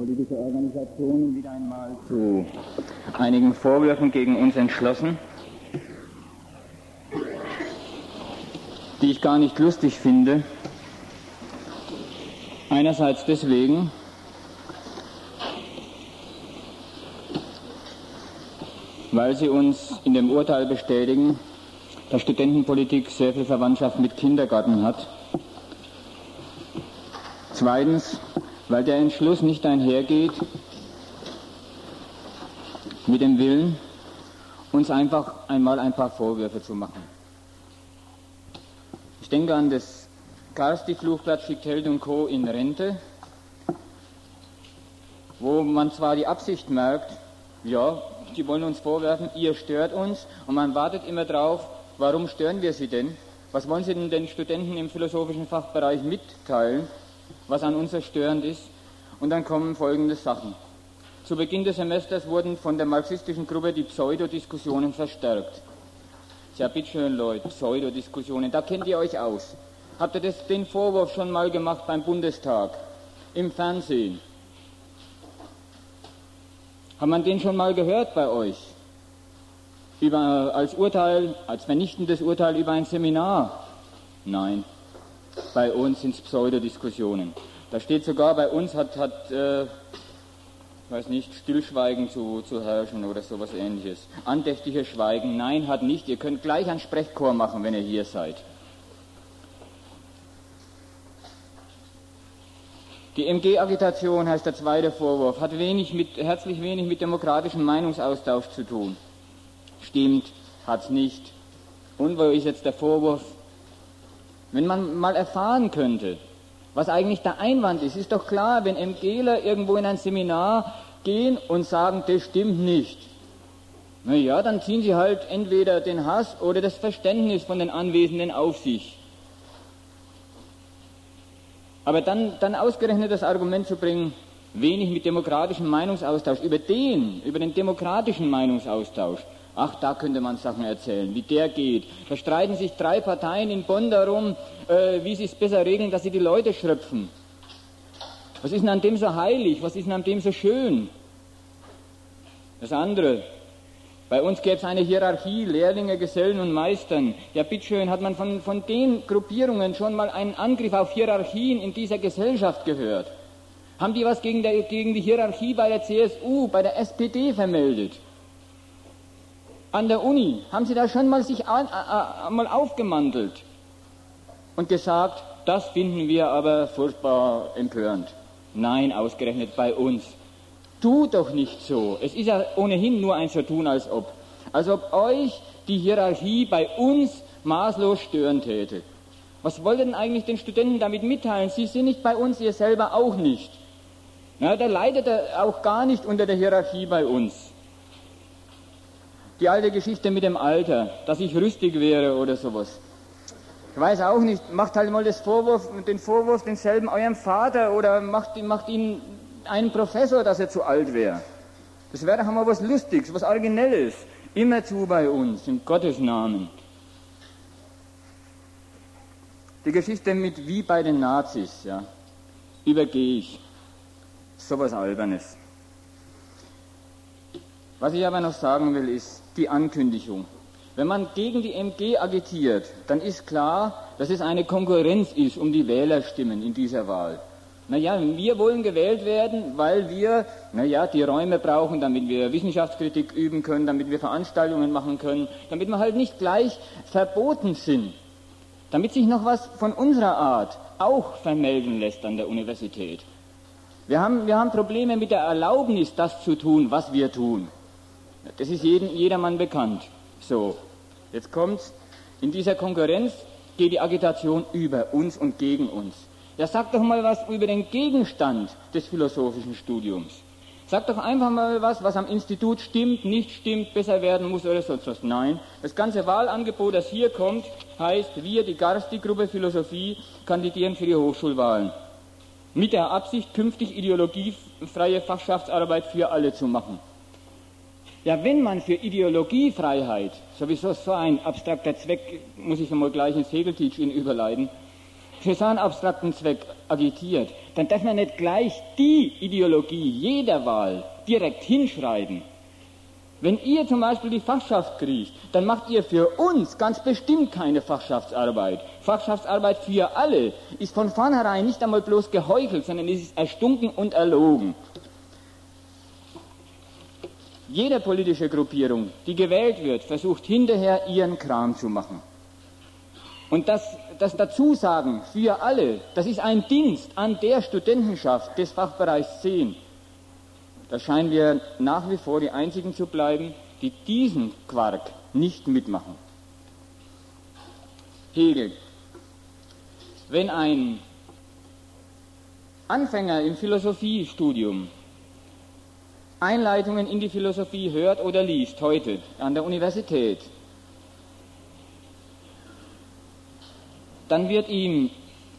politische Organisationen wieder einmal zu einigen Vorwürfen gegen uns entschlossen, die ich gar nicht lustig finde. Einerseits deswegen, weil sie uns in dem Urteil bestätigen, dass Studentenpolitik sehr viel Verwandtschaft mit Kindergarten hat. Zweitens, weil der Entschluss nicht einhergeht mit dem Willen, uns einfach einmal ein paar Vorwürfe zu machen. Ich denke an das Karsti-Flugblatt schickt und Co. in Rente, wo man zwar die Absicht merkt, ja, die wollen uns vorwerfen, ihr stört uns, und man wartet immer drauf, warum stören wir sie denn? Was wollen sie denn den Studenten im philosophischen Fachbereich mitteilen, was an uns so störend ist? Und dann kommen folgende Sachen. Zu Beginn des Semesters wurden von der marxistischen Gruppe die Pseudodiskussionen verstärkt. Ja, bitteschön, Leute, Pseudodiskussionen, da kennt ihr euch aus. Habt ihr das, den Vorwurf schon mal gemacht beim Bundestag, im Fernsehen? Hat man den schon mal gehört bei euch? Über, als Urteil, als vernichtendes Urteil über ein Seminar? Nein. Bei uns sind es Pseudodiskussionen. Da steht sogar, bei uns hat, hat äh, weiß nicht, Stillschweigen zu, zu herrschen oder sowas ähnliches. Andächtiges Schweigen, nein, hat nicht. Ihr könnt gleich einen Sprechchor machen, wenn ihr hier seid. Die MG-Agitation heißt der zweite Vorwurf, hat wenig mit, herzlich wenig mit demokratischem Meinungsaustausch zu tun. Stimmt, hat's nicht. Und wo ist jetzt der Vorwurf? Wenn man mal erfahren könnte, was eigentlich der Einwand ist, ist doch klar, wenn MGler irgendwo in ein Seminar gehen und sagen, das stimmt nicht. Naja, dann ziehen sie halt entweder den Hass oder das Verständnis von den Anwesenden auf sich. Aber dann, dann ausgerechnet das Argument zu bringen, wenig mit demokratischem Meinungsaustausch, über den, über den demokratischen Meinungsaustausch, ach, da könnte man Sachen erzählen, wie der geht. Da streiten sich drei Parteien in Bonn darum, äh, wie sie es besser regeln, dass sie die Leute schröpfen. Was ist denn an dem so heilig? Was ist denn an dem so schön? Das andere, bei uns gäbe es eine Hierarchie, Lehrlinge, Gesellen und Meistern. Ja, bitteschön, hat man von, von den Gruppierungen schon mal einen Angriff auf Hierarchien in dieser Gesellschaft gehört? Haben die was gegen, der, gegen die Hierarchie bei der CSU, bei der SPD vermeldet? An der Uni haben sie da schon mal sich an, a, a, mal aufgemantelt und gesagt, das finden wir aber furchtbar empörend. Nein, ausgerechnet bei uns. Tu doch nicht so. Es ist ja ohnehin nur ein so tun als ob. Als ob euch die Hierarchie bei uns maßlos stören täte. Was wollt ihr denn eigentlich den Studenten damit mitteilen? Sie sind nicht bei uns, ihr selber auch nicht. Na, da leidet er auch gar nicht unter der Hierarchie bei uns. Die alte Geschichte mit dem Alter, dass ich rüstig wäre oder sowas. Ich weiß auch nicht, macht halt mal Vorwurf, den Vorwurf denselben eurem Vater oder macht, macht ihn einen Professor, dass er zu alt wäre. Das wäre doch mal was Lustiges, was Originelles. Immerzu bei uns, in Gottes Namen. Die Geschichte mit wie bei den Nazis, ja, übergehe ich. Sowas Albernes. Was ich aber noch sagen will, ist die Ankündigung. Wenn man gegen die MG agitiert, dann ist klar, dass es eine Konkurrenz ist um die Wählerstimmen in dieser Wahl. Naja, wir wollen gewählt werden, weil wir, naja, die Räume brauchen, damit wir Wissenschaftskritik üben können, damit wir Veranstaltungen machen können, damit wir halt nicht gleich verboten sind, damit sich noch was von unserer Art auch vermelden lässt an der Universität. Wir haben, wir haben Probleme mit der Erlaubnis, das zu tun, was wir tun. Das ist jedem, jedermann bekannt. So, jetzt kommt's. In dieser Konkurrenz geht die Agitation über uns und gegen uns. Ja, sag doch mal was über den Gegenstand des philosophischen Studiums. Sag doch einfach mal was, was am Institut stimmt, nicht stimmt, besser werden muss oder sonst was. Nein, das ganze Wahlangebot, das hier kommt, heißt, wir, die Garsti-Gruppe Philosophie, kandidieren für die Hochschulwahlen. Mit der Absicht, künftig ideologiefreie Fachschaftsarbeit für alle zu machen. Ja, wenn man für Ideologiefreiheit, sowieso so ein abstrakter Zweck, muss ich einmal gleich ins Hegelteach überleiten, für so einen abstrakten Zweck agitiert, dann darf man nicht gleich die Ideologie jeder Wahl direkt hinschreiben. Wenn ihr zum Beispiel die Fachschaft kriegt, dann macht ihr für uns ganz bestimmt keine Fachschaftsarbeit. Fachschaftsarbeit für alle ist von vornherein nicht einmal bloß geheuchelt, sondern es ist erstunken und erlogen. Jede politische Gruppierung, die gewählt wird, versucht hinterher ihren Kram zu machen. Und das, das Dazusagen für alle, das ist ein Dienst an der Studentenschaft des Fachbereichs 10. Da scheinen wir nach wie vor die Einzigen zu bleiben, die diesen Quark nicht mitmachen. Hegel. Wenn ein Anfänger im Philosophiestudium Einleitungen in die Philosophie hört oder liest heute an der Universität, dann wird ihm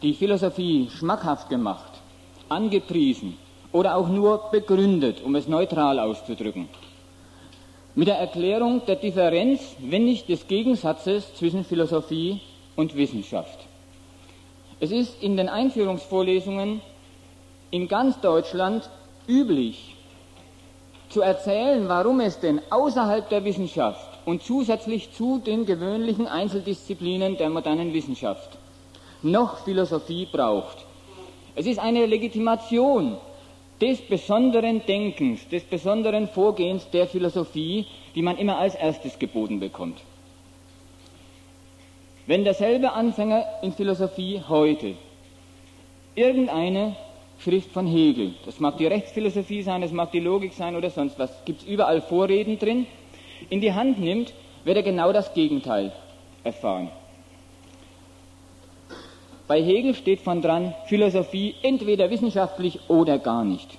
die Philosophie schmackhaft gemacht, angepriesen oder auch nur begründet, um es neutral auszudrücken. Mit der Erklärung der Differenz, wenn nicht des Gegensatzes zwischen Philosophie und Wissenschaft. Es ist in den Einführungsvorlesungen in ganz Deutschland üblich, zu erzählen, warum es denn außerhalb der Wissenschaft und zusätzlich zu den gewöhnlichen Einzeldisziplinen der modernen Wissenschaft noch Philosophie braucht. Es ist eine Legitimation des besonderen Denkens, des besonderen Vorgehens der Philosophie, die man immer als erstes geboten bekommt. Wenn derselbe Anfänger in Philosophie heute irgendeine Schrift von Hegel. Das mag die Rechtsphilosophie sein, das mag die Logik sein oder sonst was. Gibt es überall Vorreden drin. In die Hand nimmt, wird er genau das Gegenteil erfahren. Bei Hegel steht von dran, Philosophie entweder wissenschaftlich oder gar nicht.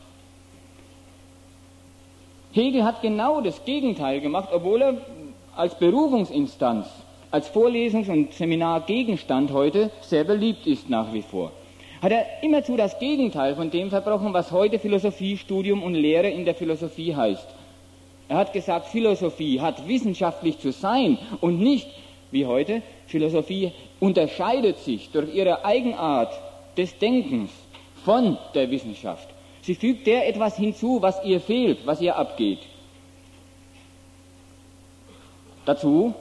Hegel hat genau das Gegenteil gemacht, obwohl er als Berufungsinstanz, als Vorlesungs- und Seminargegenstand heute sehr beliebt ist nach wie vor hat er immerzu das Gegenteil von dem verbrochen, was heute Philosophie, Studium und Lehre in der Philosophie heißt. Er hat gesagt, Philosophie hat wissenschaftlich zu sein und nicht, wie heute, Philosophie unterscheidet sich durch ihre Eigenart des Denkens von der Wissenschaft. Sie fügt der etwas hinzu, was ihr fehlt, was ihr abgeht. Dazu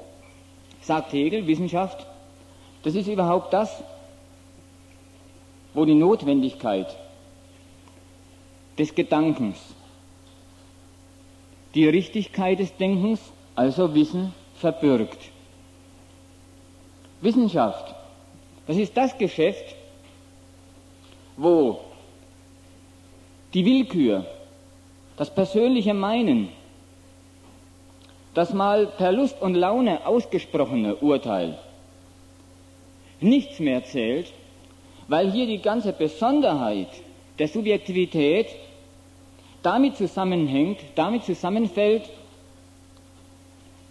sagt Hegel, Wissenschaft, das ist überhaupt das, wo die Notwendigkeit des Gedankens, die Richtigkeit des Denkens, also Wissen, verbirgt. Wissenschaft, das ist das Geschäft, wo die Willkür, das persönliche Meinen, das mal per Lust und Laune ausgesprochene Urteil nichts mehr zählt, weil hier die ganze Besonderheit der Subjektivität damit zusammenhängt, damit zusammenfällt,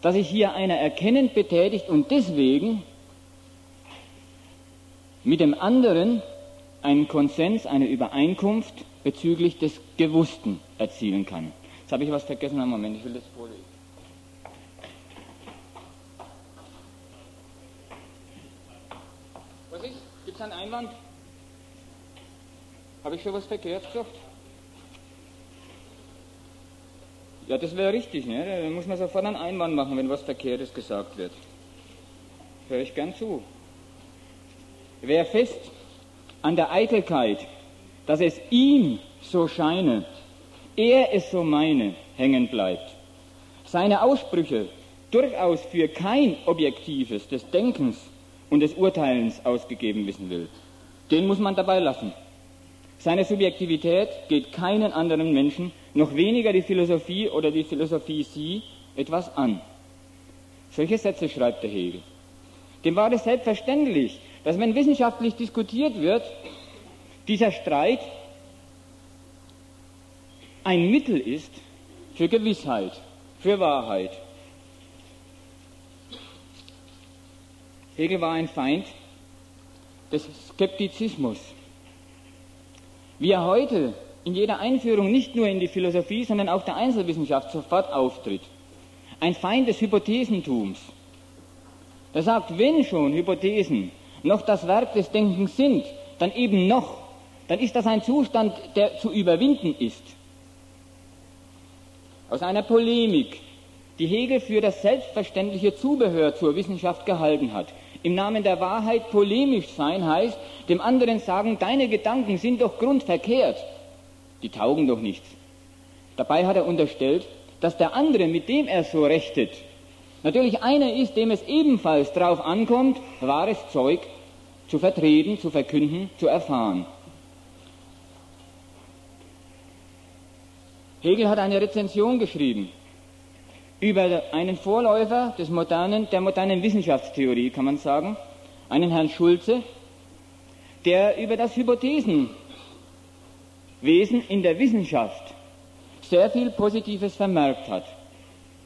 dass sich hier einer erkennend betätigt und deswegen mit dem anderen einen Konsens, eine Übereinkunft bezüglich des Gewussten erzielen kann. Jetzt habe ich was vergessen, einen Moment, ich will das vorlesen. Was ist? Gibt es einen Einwand? Habe ich schon was verkehrt gesagt? Ja, das wäre richtig, ne? Da muss man sofort einen Einwand machen, wenn was Verkehrtes gesagt wird. Höre ich gern zu. Wer fest an der Eitelkeit, dass es ihm so scheine, er es so meine, hängen bleibt, seine Aussprüche durchaus für kein Objektives des Denkens und des Urteilens ausgegeben wissen will, den muss man dabei lassen. Seine Subjektivität geht keinen anderen Menschen, noch weniger die Philosophie oder die Philosophie sie, etwas an. Solche Sätze schreibt der Hegel. Dem war es selbstverständlich, dass wenn wissenschaftlich diskutiert wird, dieser Streit ein Mittel ist für Gewissheit, für Wahrheit. Hegel war ein Feind des Skeptizismus. Wie er heute in jeder Einführung nicht nur in die Philosophie, sondern auch der Einzelwissenschaft sofort auftritt. Ein Feind des Hypothesentums. Er sagt, wenn schon Hypothesen noch das Werk des Denkens sind, dann eben noch, dann ist das ein Zustand, der zu überwinden ist. Aus einer Polemik, die Hegel für das selbstverständliche Zubehör zur Wissenschaft gehalten hat. Im Namen der Wahrheit polemisch sein heißt, dem anderen sagen, deine Gedanken sind doch grundverkehrt. Die taugen doch nichts. Dabei hat er unterstellt, dass der andere, mit dem er so rechtet, natürlich einer ist, dem es ebenfalls darauf ankommt, wahres Zeug zu vertreten, zu verkünden, zu erfahren. Hegel hat eine Rezension geschrieben über einen Vorläufer des modernen, der modernen Wissenschaftstheorie, kann man sagen, einen Herrn Schulze, der über das Hypothesenwesen in der Wissenschaft sehr viel Positives vermerkt hat.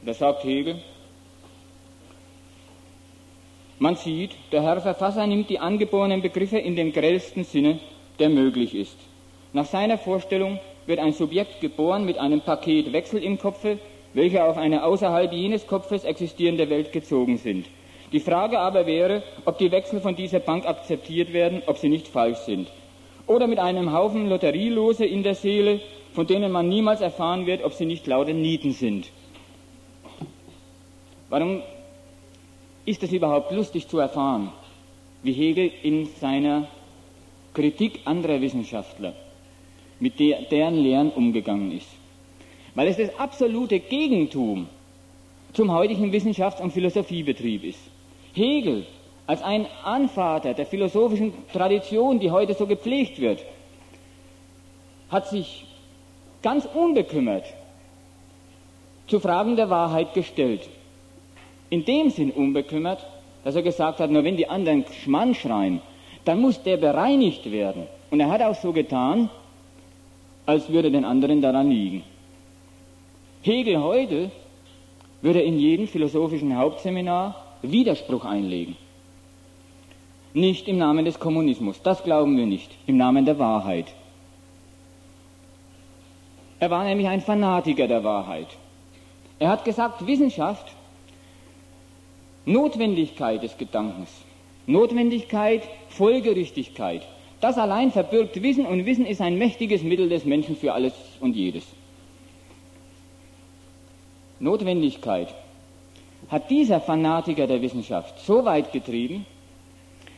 Da sagt Hegel, man sieht, der Herr Verfasser nimmt die angeborenen Begriffe in dem grellsten Sinne, der möglich ist. Nach seiner Vorstellung wird ein Subjekt geboren mit einem Paket Wechsel im Kopfe, welche auf eine außerhalb jenes Kopfes existierende Welt gezogen sind. Die Frage aber wäre, ob die Wechsel von dieser Bank akzeptiert werden, ob sie nicht falsch sind. Oder mit einem Haufen Lotterielose in der Seele, von denen man niemals erfahren wird, ob sie nicht lauter Nieten sind. Warum ist es überhaupt lustig zu erfahren, wie Hegel in seiner Kritik anderer Wissenschaftler mit der, deren Lehren umgegangen ist? Weil es das absolute Gegentum zum heutigen Wissenschafts- und Philosophiebetrieb ist. Hegel als ein Anvater der philosophischen Tradition, die heute so gepflegt wird, hat sich ganz unbekümmert zu Fragen der Wahrheit gestellt. In dem Sinn unbekümmert, dass er gesagt hat, nur wenn die anderen Schmann schreien, dann muss der bereinigt werden. Und er hat auch so getan, als würde den anderen daran liegen. Hegel heute würde in jedem philosophischen Hauptseminar Widerspruch einlegen. Nicht im Namen des Kommunismus, das glauben wir nicht, im Namen der Wahrheit. Er war nämlich ein Fanatiker der Wahrheit. Er hat gesagt, Wissenschaft, Notwendigkeit des Gedankens, Notwendigkeit, Folgerichtigkeit, das allein verbirgt Wissen und Wissen ist ein mächtiges Mittel des Menschen für alles und jedes. Notwendigkeit hat dieser Fanatiker der Wissenschaft so weit getrieben,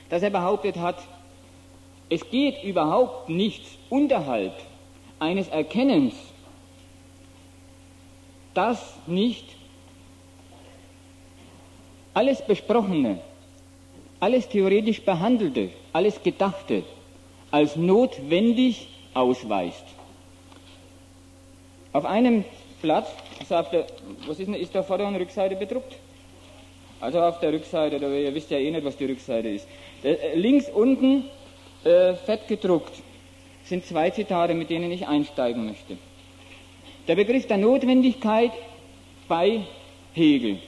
dass er behauptet hat, es geht überhaupt nichts unterhalb eines Erkennens, das nicht alles Besprochene, alles theoretisch Behandelte, alles Gedachte als notwendig ausweist. Auf einem Blatt, also auf der, was ist, denn, ist da Vorder- und Rückseite bedruckt? Also auf der Rückseite, da, ihr wisst ja eh nicht, was die Rückseite ist. Äh, links unten äh, fett gedruckt sind zwei Zitate, mit denen ich einsteigen möchte. Der Begriff der Notwendigkeit bei Hegel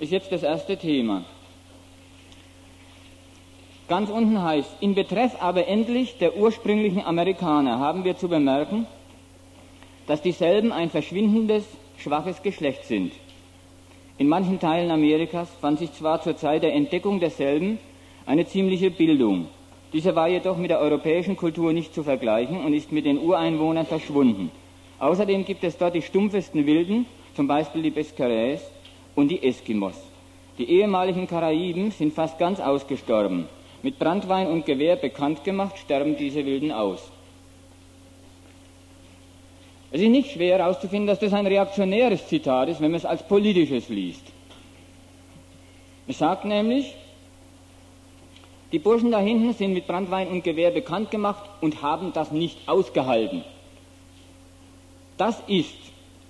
ist jetzt das erste Thema. Ganz unten heißt, in Betreff aber endlich der ursprünglichen Amerikaner haben wir zu bemerken, dass dieselben ein verschwindendes, schwaches Geschlecht sind. In manchen Teilen Amerikas fand sich zwar zur Zeit der Entdeckung derselben eine ziemliche Bildung. Diese war jedoch mit der europäischen Kultur nicht zu vergleichen und ist mit den Ureinwohnern verschwunden. Außerdem gibt es dort die stumpfesten Wilden, zum Beispiel die Bescarés und die Eskimos. Die ehemaligen Karaiben sind fast ganz ausgestorben. Mit Brandwein und Gewehr bekannt gemacht, sterben diese Wilden aus. Es ist nicht schwer herauszufinden, dass das ein reaktionäres Zitat ist, wenn man es als politisches liest. Es sagt nämlich, die Burschen da hinten sind mit Brandwein und Gewehr bekannt gemacht und haben das nicht ausgehalten. Das ist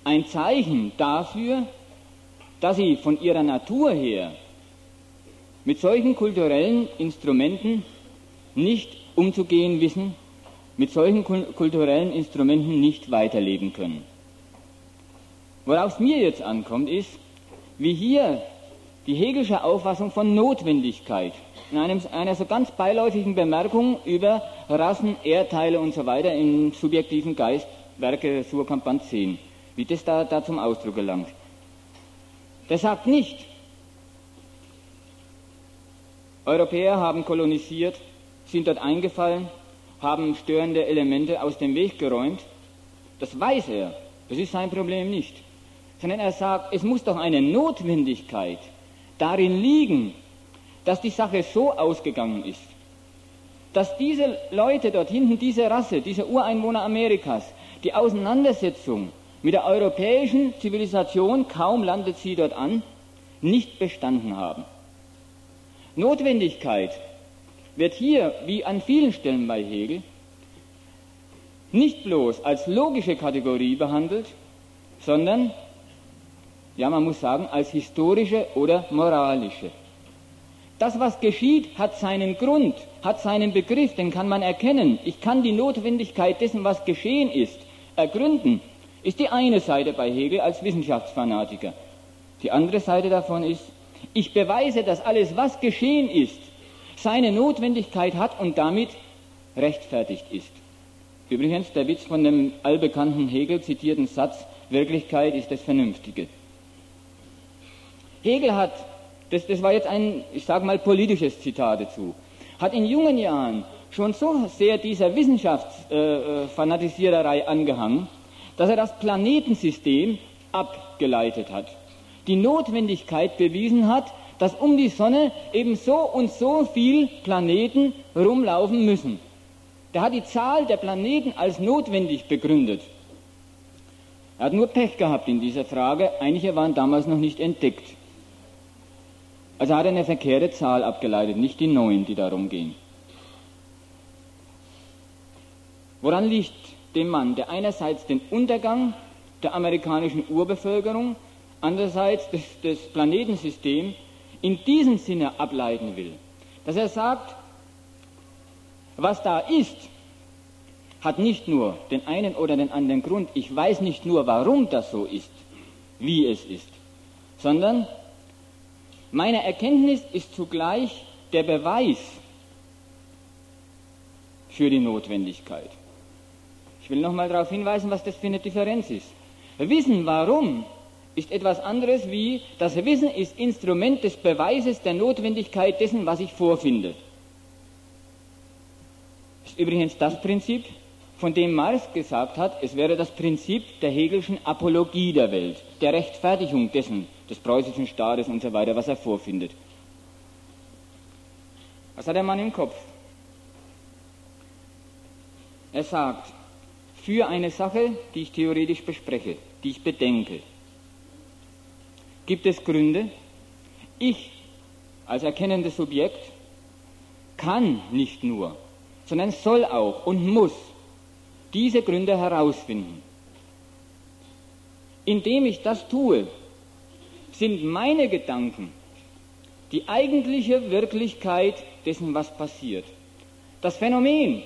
ein Zeichen dafür, dass sie von ihrer Natur her mit solchen kulturellen Instrumenten nicht umzugehen wissen mit solchen kulturellen Instrumenten nicht weiterleben können. Worauf es mir jetzt ankommt, ist, wie hier die Hegelsche Auffassung von Notwendigkeit in einem, einer so ganz beiläufigen Bemerkung über Rassen, Erdteile und so weiter im subjektiven Geist, Werke Surkamp 10, wie das da, da zum Ausdruck gelangt. Der sagt nicht, Europäer haben kolonisiert, sind dort eingefallen, haben störende Elemente aus dem Weg geräumt. Das weiß er. Das ist sein Problem nicht. Sondern er sagt, es muss doch eine Notwendigkeit darin liegen, dass die Sache so ausgegangen ist, dass diese Leute dort hinten, diese Rasse, diese Ureinwohner Amerikas, die Auseinandersetzung mit der europäischen Zivilisation, kaum landet sie dort an, nicht bestanden haben. Notwendigkeit wird hier, wie an vielen Stellen bei Hegel, nicht bloß als logische Kategorie behandelt, sondern, ja, man muss sagen, als historische oder moralische. Das, was geschieht, hat seinen Grund, hat seinen Begriff, den kann man erkennen. Ich kann die Notwendigkeit dessen, was geschehen ist, ergründen, ist die eine Seite bei Hegel als Wissenschaftsfanatiker. Die andere Seite davon ist, ich beweise, dass alles, was geschehen ist, seine Notwendigkeit hat und damit rechtfertigt ist. Übrigens der Witz von dem allbekannten Hegel zitierten Satz, Wirklichkeit ist das Vernünftige. Hegel hat, das, das war jetzt ein, ich sage mal, politisches Zitat dazu, hat in jungen Jahren schon so sehr dieser Wissenschaftsfanatisiererei äh, angehangen, dass er das Planetensystem abgeleitet hat. Die Notwendigkeit bewiesen hat, dass um die Sonne eben so und so viel Planeten rumlaufen müssen. Der hat die Zahl der Planeten als notwendig begründet. Er hat nur Pech gehabt in dieser Frage. Einige waren damals noch nicht entdeckt. Also hat er eine verkehrte Zahl abgeleitet, nicht die neun, die darum gehen. Woran liegt dem Mann, der einerseits den Untergang der amerikanischen Urbevölkerung, andererseits des, des Planetensystems in diesem Sinne ableiten will, dass er sagt, was da ist, hat nicht nur den einen oder den anderen Grund, ich weiß nicht nur, warum das so ist, wie es ist, sondern meine Erkenntnis ist zugleich der Beweis für die Notwendigkeit. Ich will nochmal darauf hinweisen, was das für eine Differenz ist. Wissen, warum ist etwas anderes wie, das Wissen ist Instrument des Beweises der Notwendigkeit dessen, was ich vorfinde. Das ist übrigens das Prinzip, von dem Marx gesagt hat, es wäre das Prinzip der Hegelschen Apologie der Welt, der Rechtfertigung dessen, des preußischen Staates und so weiter, was er vorfindet. Was hat der Mann im Kopf? Er sagt, für eine Sache, die ich theoretisch bespreche, die ich bedenke, gibt es Gründe. Ich als erkennendes Subjekt kann nicht nur, sondern soll auch und muss diese Gründe herausfinden. Indem ich das tue, sind meine Gedanken die eigentliche Wirklichkeit dessen, was passiert. Das Phänomen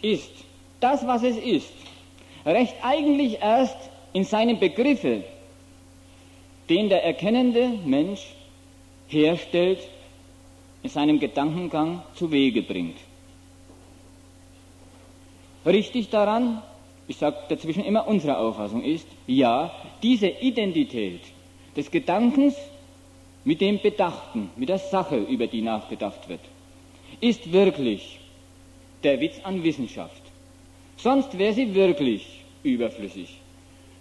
ist das, was es ist, recht eigentlich erst in seinem Begriffe den der erkennende Mensch herstellt, in seinem Gedankengang zu Wege bringt. Richtig daran, ich sage dazwischen immer unsere Auffassung ist, ja, diese Identität des Gedankens mit dem Bedachten, mit der Sache, über die nachgedacht wird, ist wirklich der Witz an Wissenschaft. Sonst wäre sie wirklich überflüssig.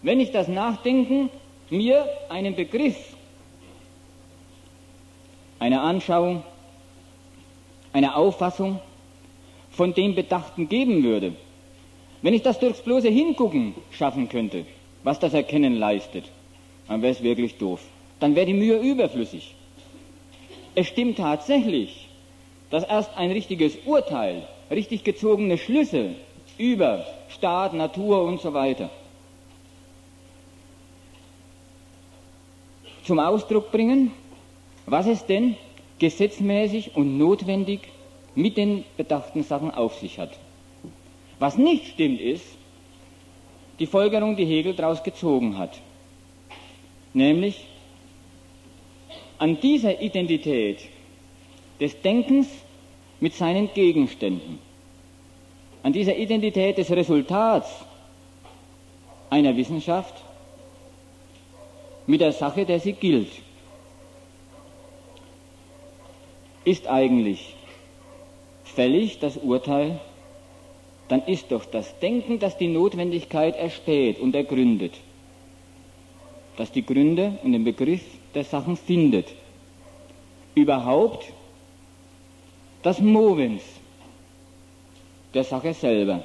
Wenn ich das Nachdenken mir einen Begriff, eine Anschauung, eine Auffassung von dem Bedachten geben würde, wenn ich das durchs bloße Hingucken schaffen könnte, was das Erkennen leistet, dann wäre es wirklich doof. Dann wäre die Mühe überflüssig. Es stimmt tatsächlich, dass erst ein richtiges Urteil, richtig gezogene Schlüsse über Staat, Natur und so weiter zum Ausdruck bringen, was es denn gesetzmäßig und notwendig mit den bedachten Sachen auf sich hat. Was nicht stimmt, ist die Folgerung, die Hegel daraus gezogen hat. Nämlich an dieser Identität des Denkens mit seinen Gegenständen, an dieser Identität des Resultats einer Wissenschaft mit der Sache, der sie gilt. ist eigentlich fällig, das Urteil, dann ist doch das Denken, das die Notwendigkeit erspäht und ergründet, das die Gründe und den Begriff der Sachen findet, überhaupt das Movens der Sache selber.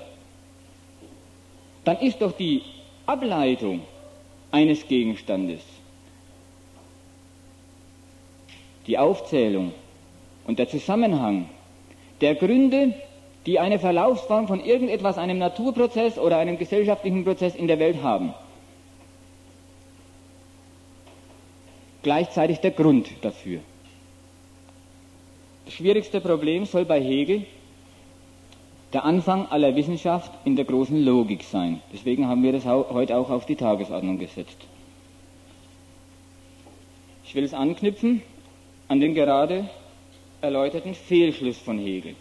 Dann ist doch die Ableitung eines Gegenstandes, die Aufzählung und der Zusammenhang der Gründe, die eine Verlaufsform von irgendetwas, einem Naturprozess oder einem gesellschaftlichen Prozess in der Welt haben. Gleichzeitig der Grund dafür. Das schwierigste Problem soll bei Hegel der Anfang aller Wissenschaft in der großen Logik sein. Deswegen haben wir das heute auch auf die Tagesordnung gesetzt. Ich will es anknüpfen an den gerade erläuterten Fehlschluss von Hegel.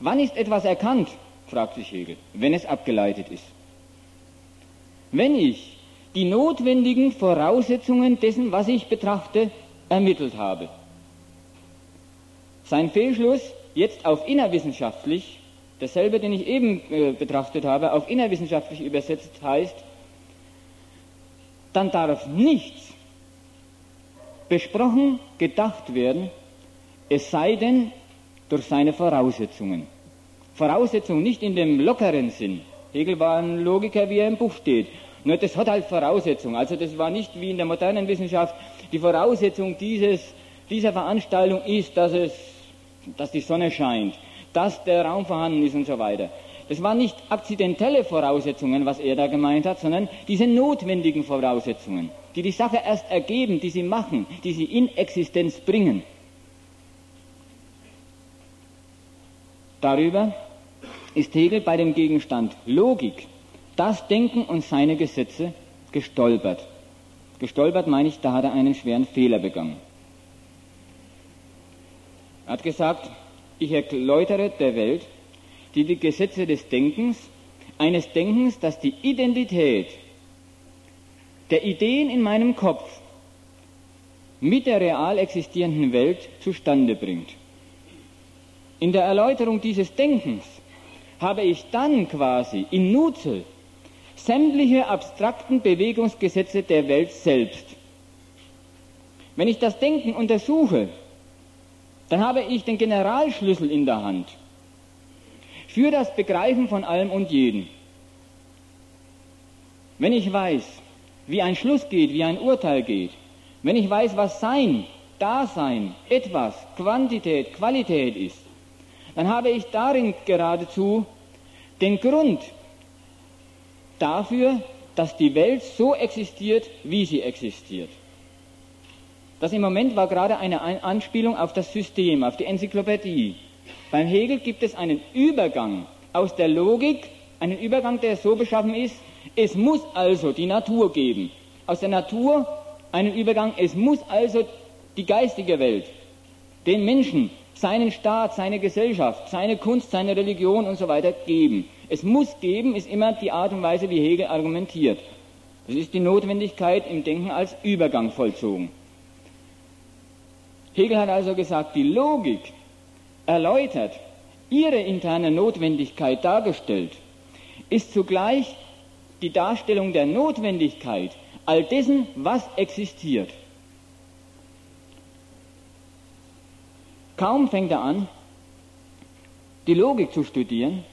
Wann ist etwas erkannt, fragt sich Hegel, wenn es abgeleitet ist? Wenn ich die notwendigen Voraussetzungen dessen, was ich betrachte, ermittelt habe. Sein Fehlschluss jetzt auf innerwissenschaftlich, dasselbe, den ich eben äh, betrachtet habe, auf innerwissenschaftlich übersetzt heißt, dann darf nichts besprochen, gedacht werden, es sei denn durch seine Voraussetzungen. Voraussetzungen nicht in dem lockeren Sinn. Hegel war ein Logiker, wie er im Buch steht. Nur das hat halt Voraussetzungen. Also das war nicht wie in der modernen Wissenschaft. Die Voraussetzung dieses, dieser Veranstaltung ist, dass es, dass die Sonne scheint, dass der Raum vorhanden ist und so weiter. Das waren nicht akzidentelle Voraussetzungen, was er da gemeint hat, sondern diese notwendigen Voraussetzungen die die Sache erst ergeben, die sie machen, die sie in Existenz bringen. Darüber ist Hegel bei dem Gegenstand Logik, das Denken und seine Gesetze gestolpert. Gestolpert meine ich, da hat er einen schweren Fehler begangen. Er hat gesagt, ich erläutere der Welt die, die Gesetze des Denkens, eines Denkens, das die Identität der Ideen in meinem Kopf mit der real existierenden Welt zustande bringt. In der Erläuterung dieses Denkens habe ich dann quasi in Nutzel sämtliche abstrakten Bewegungsgesetze der Welt selbst. Wenn ich das Denken untersuche, dann habe ich den Generalschlüssel in der Hand für das Begreifen von allem und jedem. Wenn ich weiß, wie ein Schluss geht, wie ein Urteil geht, wenn ich weiß, was Sein, Dasein, etwas, Quantität, Qualität ist, dann habe ich darin geradezu den Grund dafür, dass die Welt so existiert, wie sie existiert. Das im Moment war gerade eine Anspielung auf das System, auf die Enzyklopädie. Beim Hegel gibt es einen Übergang aus der Logik, einen Übergang, der so beschaffen ist, es muss also die Natur geben. Aus der Natur einen Übergang. Es muss also die geistige Welt, den Menschen, seinen Staat, seine Gesellschaft, seine Kunst, seine Religion und so weiter geben. Es muss geben, ist immer die Art und Weise, wie Hegel argumentiert. Das ist die Notwendigkeit im Denken als Übergang vollzogen. Hegel hat also gesagt, die Logik erläutert, ihre interne Notwendigkeit dargestellt, ist zugleich die Darstellung der Notwendigkeit all dessen, was existiert. Kaum fängt er an, die Logik zu studieren,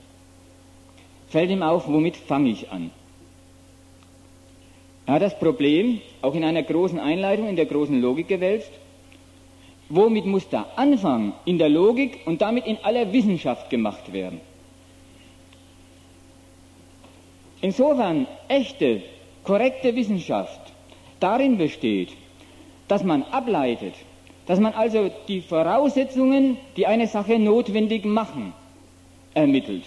fällt ihm auf, womit fange ich an. Er hat das Problem auch in einer großen Einleitung in der großen Logik gewälzt. Womit muss der Anfang in der Logik und damit in aller Wissenschaft gemacht werden? Insofern echte, korrekte Wissenschaft darin besteht, dass man ableitet, dass man also die Voraussetzungen, die eine Sache notwendig machen, ermittelt.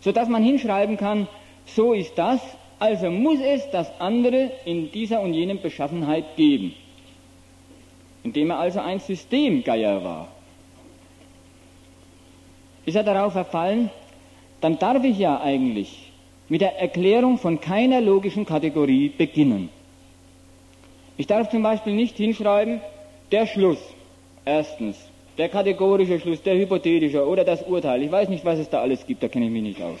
Sodass man hinschreiben kann, so ist das, also muss es das andere in dieser und jenem Beschaffenheit geben. Indem er also ein Systemgeier war. Ist er darauf verfallen, dann darf ich ja eigentlich mit der Erklärung von keiner logischen Kategorie beginnen. Ich darf zum Beispiel nicht hinschreiben, der Schluss, erstens, der kategorische Schluss, der hypothetische oder das Urteil, ich weiß nicht, was es da alles gibt, da kenne ich mich nicht aus.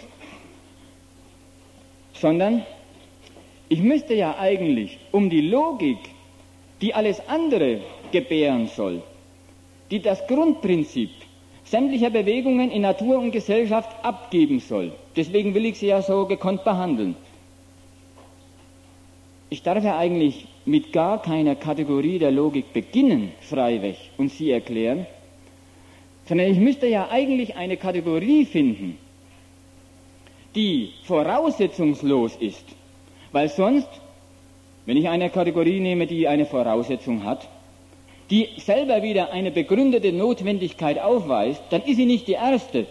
Sondern ich müsste ja eigentlich um die Logik, die alles andere gebären soll, die das Grundprinzip sämtlicher Bewegungen in Natur und Gesellschaft abgeben soll. Deswegen will ich sie ja so gekonnt behandeln. Ich darf ja eigentlich mit gar keiner Kategorie der Logik beginnen, freiweg, und sie erklären, sondern ich müsste ja eigentlich eine Kategorie finden, die voraussetzungslos ist, weil sonst, wenn ich eine Kategorie nehme, die eine Voraussetzung hat, die selber wieder eine begründete Notwendigkeit aufweist, dann ist sie nicht die erste.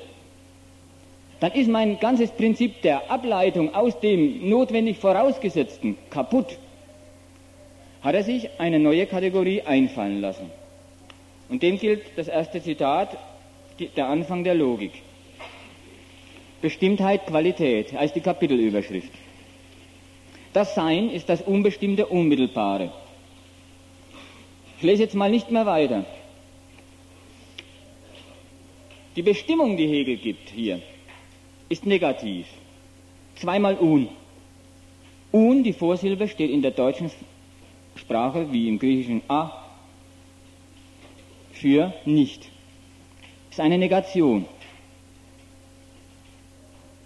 Dann ist mein ganzes Prinzip der Ableitung aus dem notwendig Vorausgesetzten kaputt. Hat er sich eine neue Kategorie einfallen lassen. Und dem gilt das erste Zitat, der Anfang der Logik. Bestimmtheit, Qualität als die Kapitelüberschrift. Das Sein ist das Unbestimmte, Unmittelbare. Ich lese jetzt mal nicht mehr weiter. Die Bestimmung, die Hegel gibt hier, ist negativ. Zweimal un. Un, die Vorsilbe, steht in der deutschen Sprache wie im griechischen a für nicht. Ist eine Negation.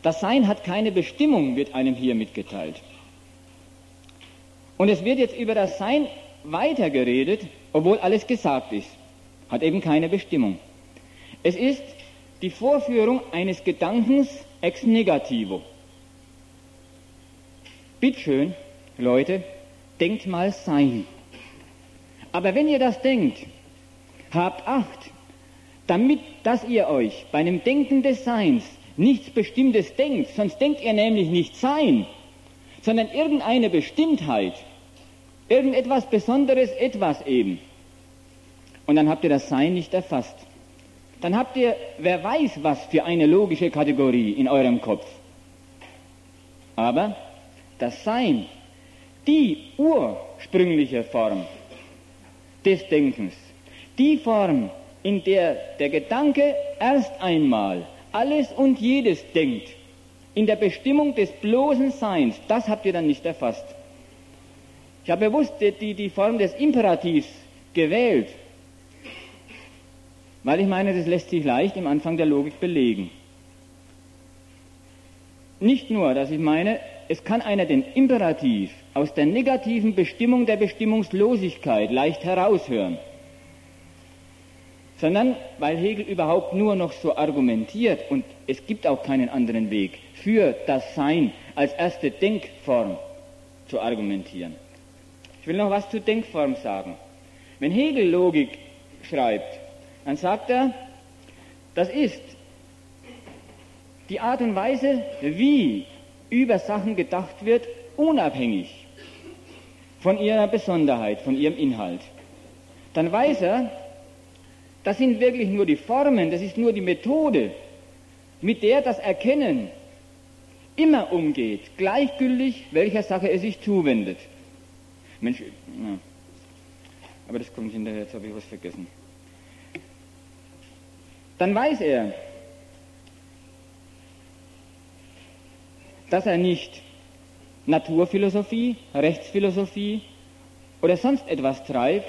Das Sein hat keine Bestimmung, wird einem hier mitgeteilt. Und es wird jetzt über das Sein weitergeredet, obwohl alles gesagt ist. Hat eben keine Bestimmung. Es ist die Vorführung eines Gedankens ex negativo. Bitteschön, Leute, denkt mal Sein. Aber wenn ihr das denkt, habt Acht, damit, dass ihr euch bei einem Denken des Seins nichts Bestimmtes denkt, sonst denkt ihr nämlich nicht Sein, sondern irgendeine Bestimmtheit, irgendetwas Besonderes, etwas eben. Und dann habt ihr das Sein nicht erfasst. Dann habt ihr, wer weiß was für eine logische Kategorie in eurem Kopf. Aber das Sein, die ursprüngliche Form des Denkens, die Form, in der der Gedanke erst einmal alles und jedes denkt, in der Bestimmung des bloßen Seins, das habt ihr dann nicht erfasst. Ich habe bewusst die, die Form des Imperativs gewählt, weil ich meine, das lässt sich leicht im Anfang der Logik belegen. Nicht nur, dass ich meine, es kann einer den Imperativ aus der negativen Bestimmung der Bestimmungslosigkeit leicht heraushören sondern weil Hegel überhaupt nur noch so argumentiert und es gibt auch keinen anderen Weg für das Sein als erste Denkform zu argumentieren. Ich will noch was zur Denkform sagen. Wenn Hegel Logik schreibt, dann sagt er, das ist die Art und Weise, wie über Sachen gedacht wird, unabhängig von ihrer Besonderheit, von ihrem Inhalt. Dann weiß er, das sind wirklich nur die Formen, das ist nur die Methode, mit der das Erkennen immer umgeht, gleichgültig, welcher Sache es sich zuwendet. Mensch, ja. aber das kommt hinterher, jetzt habe ich was vergessen. Dann weiß er, dass er nicht Naturphilosophie, Rechtsphilosophie oder sonst etwas treibt,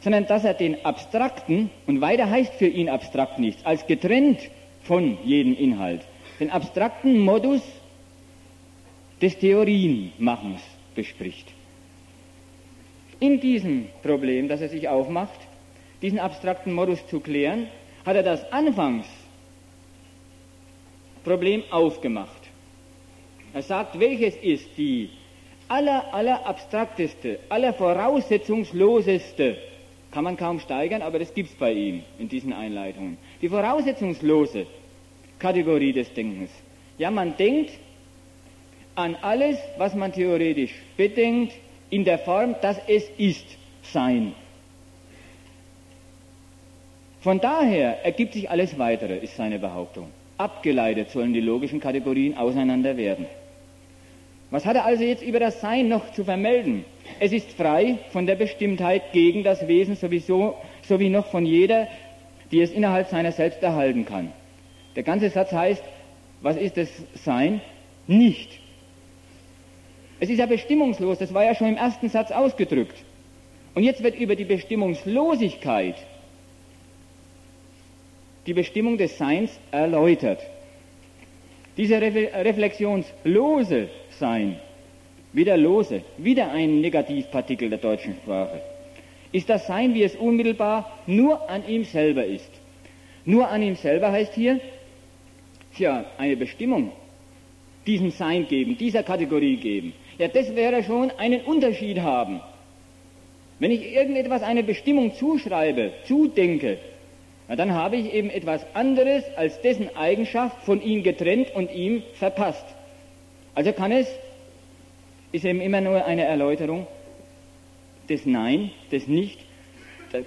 sondern dass er den abstrakten, und weiter heißt für ihn abstrakt nichts, als getrennt von jedem Inhalt, den abstrakten Modus des Theorienmachens bespricht. In diesem Problem, das er sich aufmacht, diesen abstrakten Modus zu klären, hat er das Anfangsproblem aufgemacht. Er sagt, welches ist die aller, aller abstrakteste, aller voraussetzungsloseste kann man kaum steigern, aber das gibt es bei ihm in diesen Einleitungen. Die voraussetzungslose Kategorie des Denkens. Ja, man denkt an alles, was man theoretisch bedenkt, in der Form, dass es ist Sein. Von daher ergibt sich alles Weitere, ist seine Behauptung. Abgeleitet sollen die logischen Kategorien auseinander werden. Was hat er also jetzt über das Sein noch zu vermelden? Es ist frei von der Bestimmtheit gegen das Wesen sowieso, sowie noch von jeder, die es innerhalb seiner selbst erhalten kann. Der ganze Satz heißt, was ist das Sein? Nicht. Es ist ja bestimmungslos, das war ja schon im ersten Satz ausgedrückt. Und jetzt wird über die Bestimmungslosigkeit die Bestimmung des Seins erläutert. Dieser reflexionslose Sein, wieder lose, wieder ein Negativpartikel der deutschen Sprache, ist das Sein, wie es unmittelbar nur an ihm selber ist. Nur an ihm selber heißt hier, tja, eine Bestimmung diesem Sein geben, dieser Kategorie geben. Ja, das wäre schon einen Unterschied haben. Wenn ich irgendetwas eine Bestimmung zuschreibe, zudenke, na, dann habe ich eben etwas anderes als dessen Eigenschaft von ihm getrennt und ihm verpasst. Also kann es, ist eben immer nur eine Erläuterung des Nein, des Nicht,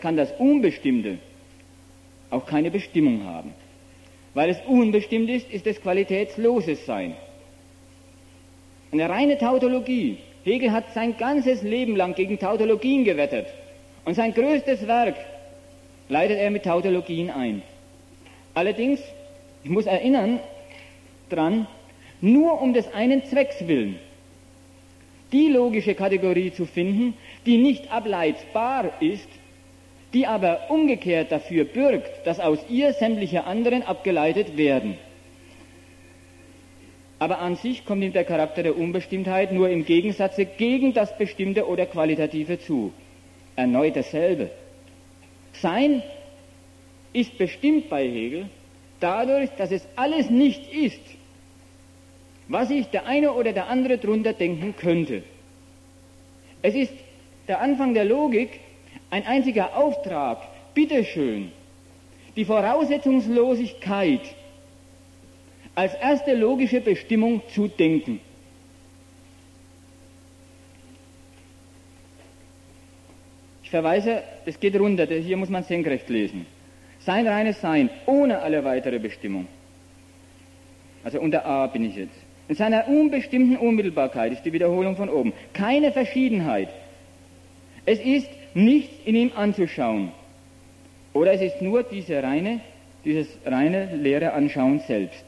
kann das Unbestimmte auch keine Bestimmung haben. Weil es unbestimmt ist, ist es qualitätsloses Sein. Eine reine Tautologie. Hegel hat sein ganzes Leben lang gegen Tautologien gewettet. Und sein größtes Werk leitet er mit Tautologien ein. Allerdings, ich muss erinnern dran, nur um des einen Zwecks willen, die logische Kategorie zu finden, die nicht ableitbar ist, die aber umgekehrt dafür bürgt, dass aus ihr sämtliche anderen abgeleitet werden. Aber an sich kommt ihm der Charakter der Unbestimmtheit nur im Gegensatze gegen das Bestimmte oder Qualitative zu. Erneut dasselbe. Sein ist bestimmt bei Hegel dadurch, dass es alles nicht ist, was sich der eine oder der andere drunter denken könnte. Es ist der Anfang der Logik ein einziger Auftrag, bitteschön, die Voraussetzungslosigkeit als erste logische Bestimmung zu denken. Verweise, es geht runter, hier muss man senkrecht lesen. Sein reines Sein, ohne alle weitere Bestimmung. Also unter A bin ich jetzt. In seiner unbestimmten Unmittelbarkeit ist die Wiederholung von oben. Keine Verschiedenheit. Es ist nichts in ihm anzuschauen. Oder es ist nur diese reine, dieses reine leere Anschauen selbst.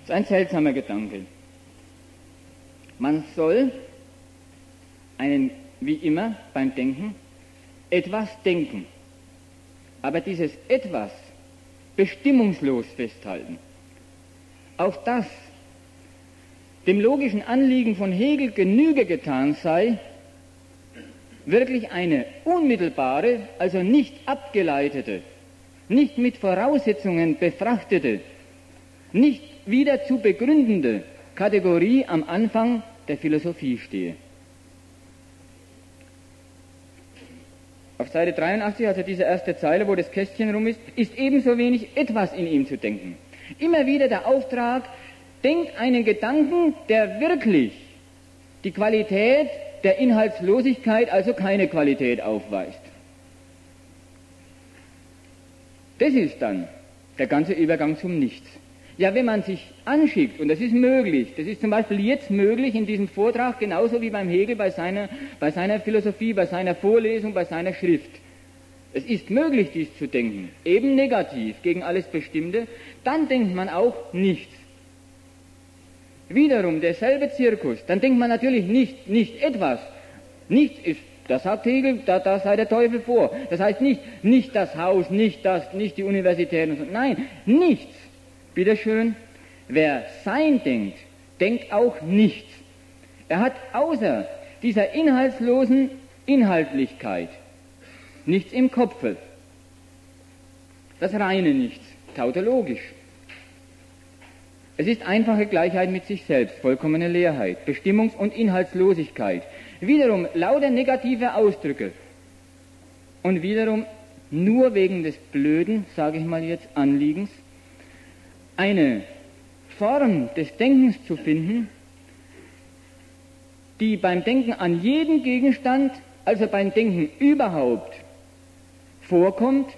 Das ist ein seltsamer Gedanke. Man soll einen, wie immer beim Denken, etwas denken. Aber dieses etwas bestimmungslos festhalten. Auf das dem logischen Anliegen von Hegel Genüge getan sei, wirklich eine unmittelbare, also nicht abgeleitete, nicht mit Voraussetzungen befrachtete, nicht wieder zu begründende Kategorie am Anfang der Philosophie stehe. Auf Seite 83, also diese erste Zeile, wo das Kästchen rum ist, ist ebenso wenig etwas in ihm zu denken. Immer wieder der Auftrag, denkt einen Gedanken, der wirklich die Qualität der Inhaltslosigkeit, also keine Qualität aufweist. Das ist dann der ganze Übergang zum Nichts. Ja, wenn man sich anschickt, und das ist möglich, das ist zum Beispiel jetzt möglich in diesem Vortrag, genauso wie beim Hegel bei seiner, bei seiner Philosophie, bei seiner Vorlesung, bei seiner Schrift. Es ist möglich, dies zu denken, eben negativ gegen alles Bestimmte, dann denkt man auch nichts. Wiederum derselbe Zirkus, dann denkt man natürlich nicht, nicht etwas. Nichts ist, das sagt Hegel, da, da sei der Teufel vor. Das heißt nicht, nicht das Haus, nicht das, nicht die Universität und so. Nein, nichts. Bitteschön, wer sein denkt, denkt auch nichts. Er hat außer dieser inhaltslosen Inhaltlichkeit nichts im Kopfe. Das reine Nichts, tautologisch. Es ist einfache Gleichheit mit sich selbst, vollkommene Leerheit, Bestimmungs- und Inhaltslosigkeit. Wiederum lauter negative Ausdrücke. Und wiederum nur wegen des blöden, sage ich mal jetzt, Anliegens, eine Form des Denkens zu finden, die beim Denken an jeden Gegenstand, also beim Denken überhaupt, vorkommt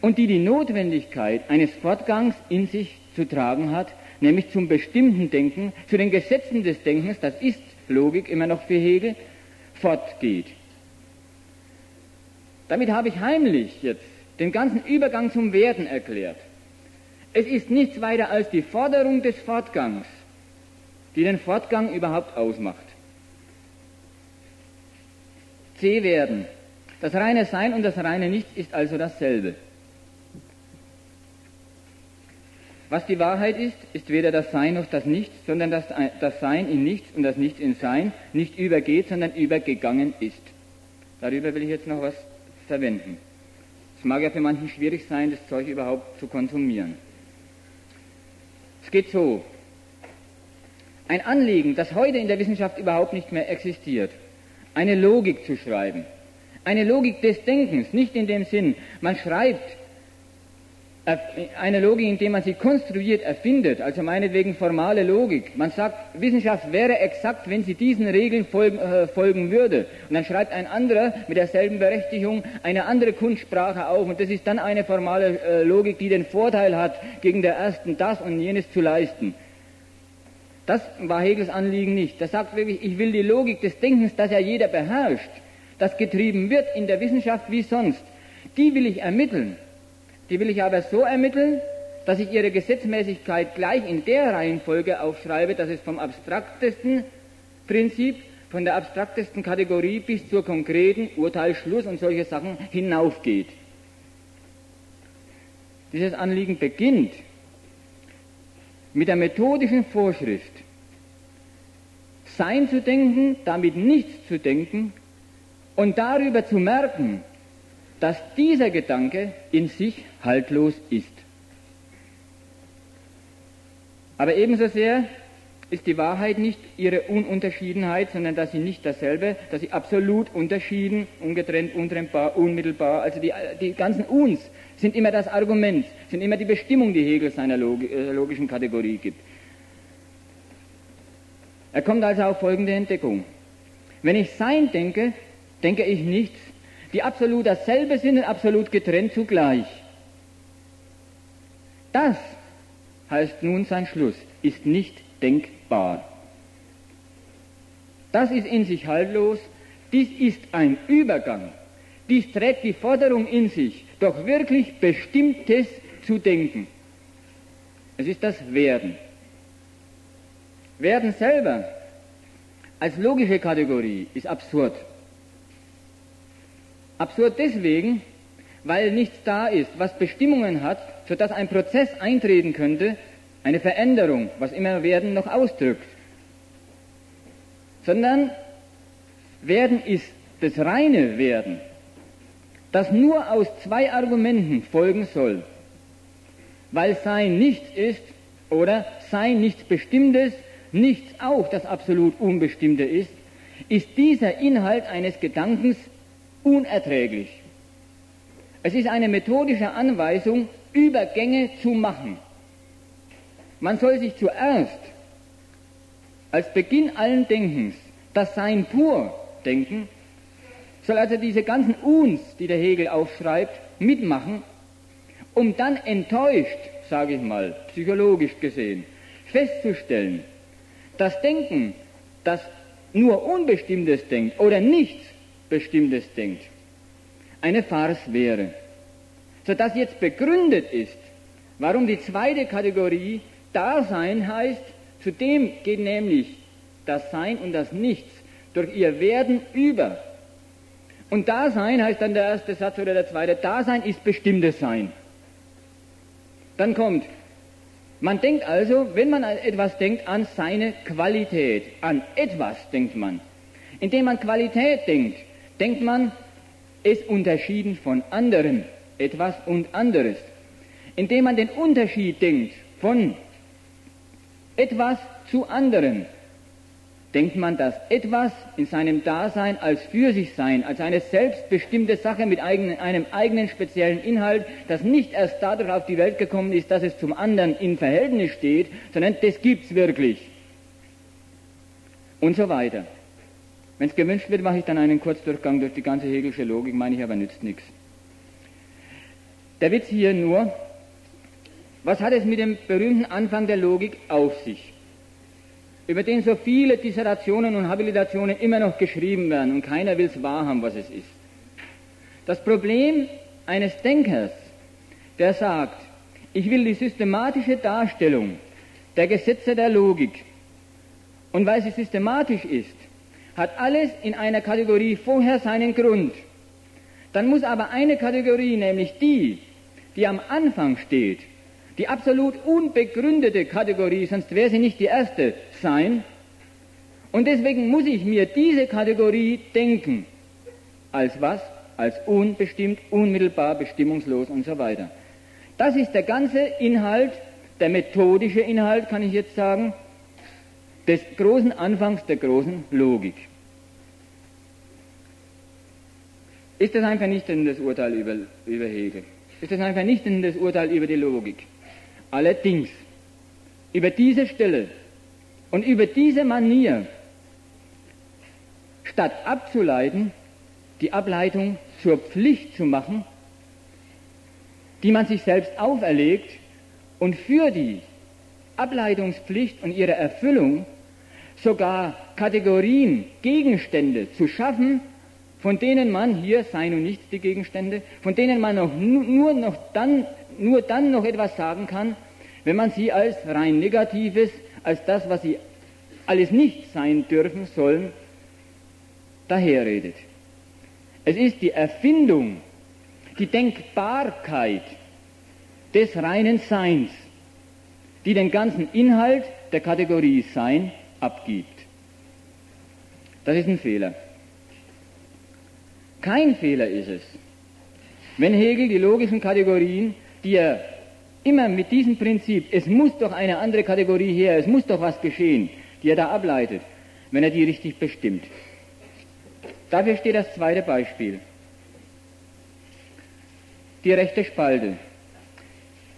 und die die Notwendigkeit eines Fortgangs in sich zu tragen hat, nämlich zum bestimmten Denken, zu den Gesetzen des Denkens, das ist Logik immer noch für Hegel, fortgeht. Damit habe ich heimlich jetzt den ganzen Übergang zum Werden erklärt. Es ist nichts weiter als die Forderung des Fortgangs, die den Fortgang überhaupt ausmacht. C werden. Das reine Sein und das reine Nichts ist also dasselbe. Was die Wahrheit ist, ist weder das Sein noch das Nichts, sondern dass das Sein in Nichts und das Nichts in Sein nicht übergeht, sondern übergegangen ist. Darüber will ich jetzt noch was verwenden. Es mag ja für manchen schwierig sein, das Zeug überhaupt zu konsumieren. Es geht so. Ein Anliegen, das heute in der Wissenschaft überhaupt nicht mehr existiert, eine Logik zu schreiben. Eine Logik des Denkens, nicht in dem Sinn, man schreibt eine Logik, indem man sie konstruiert, erfindet, also meinetwegen formale Logik. Man sagt, Wissenschaft wäre exakt, wenn sie diesen Regeln folgen, äh, folgen würde. Und dann schreibt ein anderer mit derselben Berechtigung eine andere Kunstsprache auf. Und das ist dann eine formale äh, Logik, die den Vorteil hat, gegen der ersten das und jenes zu leisten. Das war Hegels Anliegen nicht. Er sagt wirklich, ich will die Logik des Denkens, das ja jeder beherrscht, das getrieben wird in der Wissenschaft wie sonst, die will ich ermitteln. Die will ich aber so ermitteln, dass ich ihre Gesetzmäßigkeit gleich in der Reihenfolge aufschreibe, dass es vom abstraktesten Prinzip, von der abstraktesten Kategorie bis zur konkreten Urteil, Schluss und solche Sachen hinaufgeht. Dieses Anliegen beginnt mit der methodischen Vorschrift, Sein zu denken, damit nichts zu denken und darüber zu merken, dass dieser Gedanke in sich haltlos ist. Aber ebenso sehr ist die Wahrheit nicht ihre Ununterschiedenheit, sondern dass sie nicht dasselbe, dass sie absolut unterschieden, ungetrennt, untrennbar, unmittelbar, also die, die ganzen Uns sind immer das Argument, sind immer die Bestimmung, die Hegel seiner äh, logischen Kategorie gibt. Er kommt also auf folgende Entdeckung. Wenn ich Sein denke, denke ich nichts, die absolut dasselbe sind und absolut getrennt zugleich. Das heißt nun sein Schluss, ist nicht denkbar. Das ist in sich haltlos, dies ist ein Übergang, dies trägt die Forderung in sich, doch wirklich Bestimmtes zu denken. Es ist das Werden. Werden selber als logische Kategorie ist absurd. Absurd deswegen, weil nichts da ist, was Bestimmungen hat, sodass ein Prozess eintreten könnte, eine Veränderung, was immer werden noch ausdrückt. Sondern werden ist das reine Werden, das nur aus zwei Argumenten folgen soll. Weil Sein nichts ist oder Sein nichts Bestimmtes, nichts auch das absolut Unbestimmte ist, ist dieser Inhalt eines Gedankens unerträglich. Es ist eine methodische Anweisung, Übergänge zu machen. Man soll sich zuerst als Beginn allen Denkens das Sein pur denken, soll also diese ganzen Uns, die der Hegel aufschreibt, mitmachen, um dann enttäuscht, sage ich mal, psychologisch gesehen, festzustellen, das Denken, das nur Unbestimmtes denkt oder nichts Bestimmtes denkt, eine Farce wäre. Sodass jetzt begründet ist, warum die zweite Kategorie Dasein heißt, zu dem geht nämlich das Sein und das Nichts durch ihr Werden über. Und Dasein heißt dann der erste Satz oder der zweite, Dasein ist bestimmtes Sein. Dann kommt, man denkt also, wenn man an etwas denkt, an seine Qualität. An etwas denkt man. Indem man Qualität denkt, denkt man, es unterschieden von anderen, etwas und anderes. Indem man den Unterschied denkt von etwas zu anderen, denkt man das etwas in seinem Dasein als für sich sein, als eine selbstbestimmte Sache mit einem eigenen speziellen Inhalt, das nicht erst dadurch auf die Welt gekommen ist, dass es zum anderen in Verhältnis steht, sondern das gibt's wirklich. Und so weiter. Wenn es gewünscht wird, mache ich dann einen Kurzdurchgang durch die ganze Hegelsche Logik, meine ich aber nützt nichts. Der Witz hier nur, was hat es mit dem berühmten Anfang der Logik auf sich? Über den so viele Dissertationen und Habilitationen immer noch geschrieben werden und keiner will es wahrhaben, was es ist. Das Problem eines Denkers, der sagt, ich will die systematische Darstellung der Gesetze der Logik und weil sie systematisch ist, hat alles in einer Kategorie vorher seinen Grund. Dann muss aber eine Kategorie, nämlich die, die am Anfang steht, die absolut unbegründete Kategorie, sonst wäre sie nicht die erste, sein. Und deswegen muss ich mir diese Kategorie denken. Als was? Als unbestimmt, unmittelbar, bestimmungslos und so weiter. Das ist der ganze Inhalt, der methodische Inhalt, kann ich jetzt sagen, des großen Anfangs der großen Logik. Ist das ein vernichtendes Urteil über, über Hegel? Ist das ein vernichtendes Urteil über die Logik? Allerdings, über diese Stelle und über diese Manier, statt abzuleiten, die Ableitung zur Pflicht zu machen, die man sich selbst auferlegt und für die Ableitungspflicht und ihre Erfüllung sogar Kategorien, Gegenstände zu schaffen, von denen man hier sein und nichts die Gegenstände, von denen man noch nur noch dann nur dann noch etwas sagen kann, wenn man sie als rein Negatives, als das, was sie alles nicht sein dürfen sollen, daherredet. Es ist die Erfindung, die Denkbarkeit des reinen Seins, die den ganzen Inhalt der Kategorie Sein abgibt. Das ist ein Fehler. Kein Fehler ist es, wenn Hegel die logischen Kategorien die er immer mit diesem Prinzip, es muss doch eine andere Kategorie her, es muss doch was geschehen, die er da ableitet, wenn er die richtig bestimmt. Dafür steht das zweite Beispiel. Die rechte Spalte.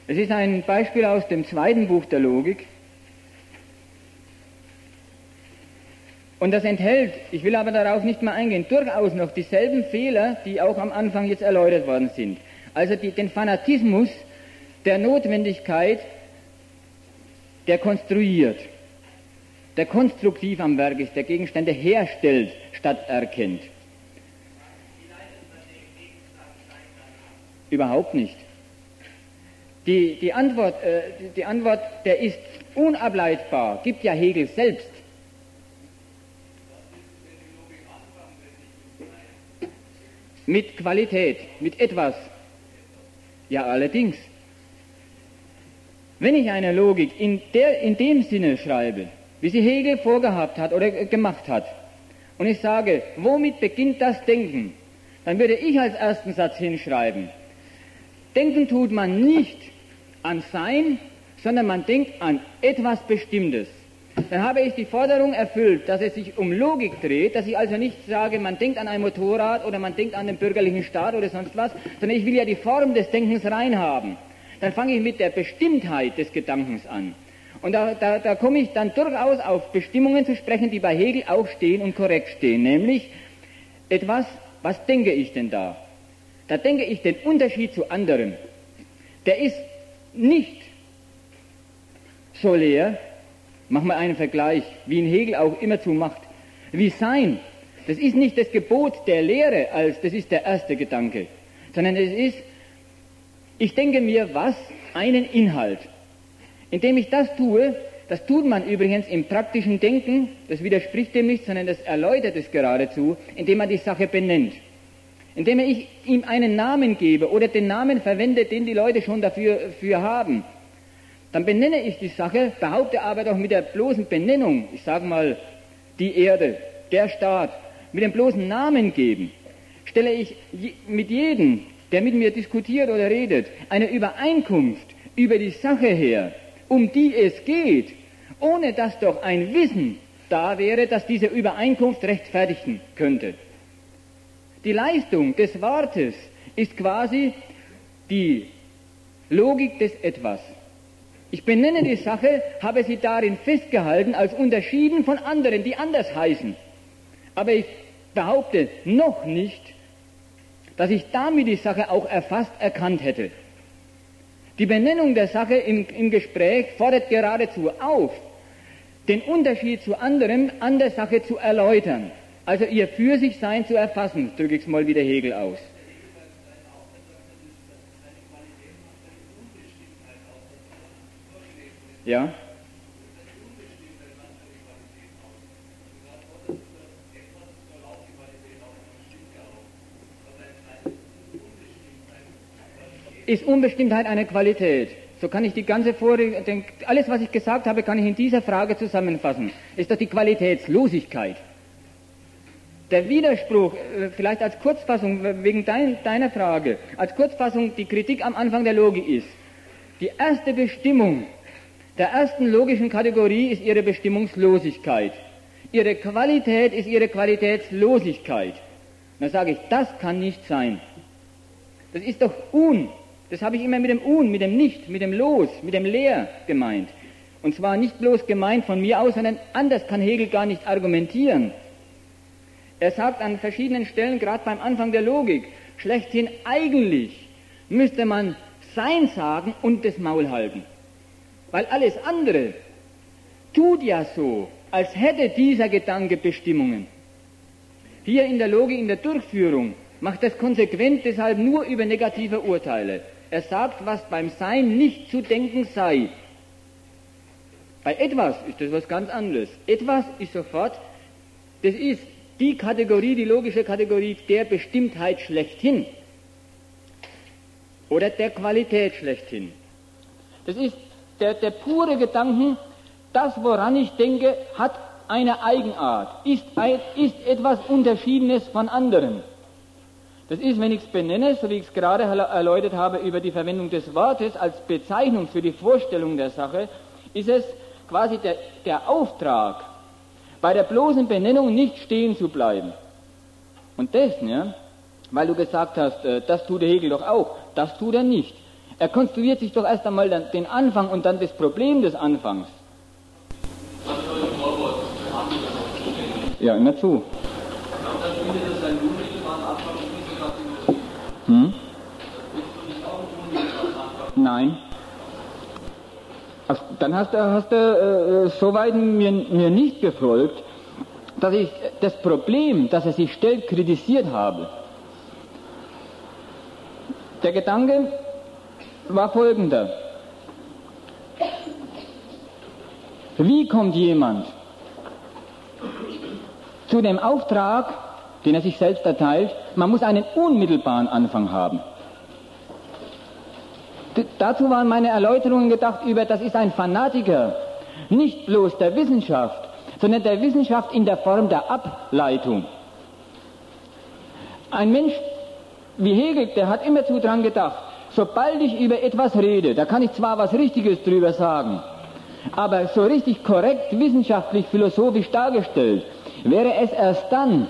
Es ist ein Beispiel aus dem zweiten Buch der Logik. Und das enthält, ich will aber darauf nicht mehr eingehen, durchaus noch dieselben Fehler, die auch am Anfang jetzt erläutert worden sind also die, den Fanatismus der Notwendigkeit, der konstruiert, der konstruktiv am Werk ist, der Gegenstände herstellt, statt erkennt. Überhaupt nicht. Die, die, Antwort, äh, die Antwort, der ist unableitbar, gibt ja Hegel selbst. Mit Qualität, mit etwas. Ja, allerdings. Wenn ich eine Logik in, der, in dem Sinne schreibe, wie sie Hegel vorgehabt hat oder gemacht hat, und ich sage, womit beginnt das Denken, dann würde ich als ersten Satz hinschreiben, Denken tut man nicht an Sein, sondern man denkt an etwas Bestimmtes. Dann habe ich die Forderung erfüllt, dass es sich um Logik dreht, dass ich also nicht sage, man denkt an ein Motorrad oder man denkt an den bürgerlichen Staat oder sonst was, sondern ich will ja die Form des Denkens rein haben. Dann fange ich mit der Bestimmtheit des Gedankens an. Und da, da, da komme ich dann durchaus auf Bestimmungen zu sprechen, die bei Hegel auch stehen und korrekt stehen, nämlich etwas, was denke ich denn da? Da denke ich den Unterschied zu anderen. Der ist nicht so leer, Mach mal einen Vergleich, wie in Hegel auch immerzu macht. Wie sein, das ist nicht das Gebot der Lehre, als das ist der erste Gedanke, sondern es ist, ich denke mir was, einen Inhalt. Indem ich das tue, das tut man übrigens im praktischen Denken, das widerspricht dem nicht, sondern das erläutert es geradezu, indem man die Sache benennt. Indem ich ihm einen Namen gebe oder den Namen verwende, den die Leute schon dafür für haben. Dann benenne ich die Sache, behaupte aber doch mit der bloßen Benennung, ich sage mal, die Erde, der Staat, mit dem bloßen Namen geben, stelle ich mit jedem, der mit mir diskutiert oder redet, eine Übereinkunft über die Sache her, um die es geht, ohne dass doch ein Wissen da wäre, dass diese Übereinkunft rechtfertigen könnte. Die Leistung des Wortes ist quasi die Logik des Etwas. Ich benenne die Sache, habe sie darin festgehalten, als unterschieden von anderen, die anders heißen. Aber ich behaupte noch nicht, dass ich damit die Sache auch erfasst erkannt hätte. Die Benennung der Sache im, im Gespräch fordert geradezu auf, den Unterschied zu anderem an der Sache zu erläutern. Also ihr für sich Sein zu erfassen, drücke ich es mal wieder Hegel aus. Ja? Ist Unbestimmtheit eine Qualität? So kann ich die ganze Vorrede, alles was ich gesagt habe, kann ich in dieser Frage zusammenfassen. Ist doch die Qualitätslosigkeit. Der Widerspruch, äh, vielleicht als Kurzfassung, wegen dein, deiner Frage, als Kurzfassung die Kritik am Anfang der Logik ist, die erste Bestimmung der ersten logischen Kategorie ist ihre Bestimmungslosigkeit. Ihre Qualität ist ihre Qualitätslosigkeit. Dann sage ich, das kann nicht sein. Das ist doch un. Das habe ich immer mit dem un, mit dem nicht, mit dem los, mit dem leer gemeint. Und zwar nicht bloß gemeint von mir aus, sondern anders kann Hegel gar nicht argumentieren. Er sagt an verschiedenen Stellen, gerade beim Anfang der Logik, schlechthin eigentlich müsste man Sein sagen und das Maul halten. Weil alles andere tut ja so, als hätte dieser Gedanke Bestimmungen. Hier in der Logik, in der Durchführung, macht das konsequent deshalb nur über negative Urteile. Er sagt, was beim Sein nicht zu denken sei. Bei etwas ist das was ganz anderes. Etwas ist sofort, das ist die Kategorie, die logische Kategorie der Bestimmtheit schlechthin. Oder der Qualität schlechthin. Das ist der, der pure Gedanken, das, woran ich denke, hat eine Eigenart, ist, ist etwas Unterschiedenes von anderen. Das ist, wenn ich es benenne, so wie ich es gerade erläutert habe über die Verwendung des Wortes als Bezeichnung für die Vorstellung der Sache, ist es quasi der, der Auftrag, bei der bloßen Benennung nicht stehen zu bleiben. Und das, ja, weil du gesagt hast, äh, das tut der Hegel doch auch, das tut er nicht. Er konstruiert sich doch erst einmal den Anfang und dann das Problem des Anfangs. Ja, immer zu. Hm? Nein. Also, dann hast du, hast du äh, soweit mir, mir nicht gefolgt, dass ich das Problem, das er sich stellt, kritisiert habe. Der Gedanke, war folgender. Wie kommt jemand zu dem Auftrag, den er sich selbst erteilt, man muss einen unmittelbaren Anfang haben. D dazu waren meine Erläuterungen gedacht über, das ist ein Fanatiker, nicht bloß der Wissenschaft, sondern der Wissenschaft in der Form der Ableitung. Ein Mensch wie Hegel, der hat immerzu dran gedacht, sobald ich über etwas rede, da kann ich zwar was Richtiges drüber sagen, aber so richtig korrekt, wissenschaftlich, philosophisch dargestellt, wäre es erst dann,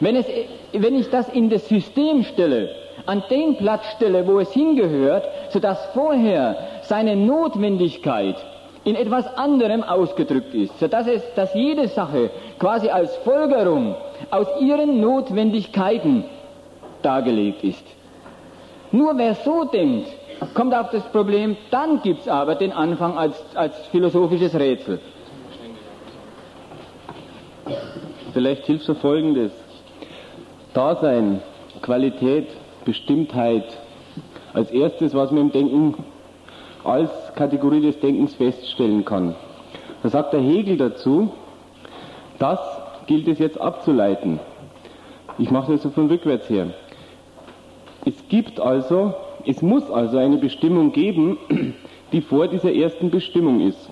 wenn, es, wenn ich das in das System stelle, an den Platz stelle, wo es hingehört, sodass vorher seine Notwendigkeit in etwas anderem ausgedrückt ist, sodass es, dass jede Sache quasi als Folgerung aus ihren Notwendigkeiten dargelegt ist. Nur wer so denkt, kommt auf das Problem, dann gibt es aber den Anfang als, als philosophisches Rätsel. Vielleicht hilft so Folgendes. Dasein, Qualität, Bestimmtheit. Als erstes, was man im Denken als Kategorie des Denkens feststellen kann. Da sagt der Hegel dazu, das gilt es jetzt abzuleiten. Ich mache das so von rückwärts her. Es gibt also, es muss also eine Bestimmung geben, die vor dieser ersten Bestimmung ist.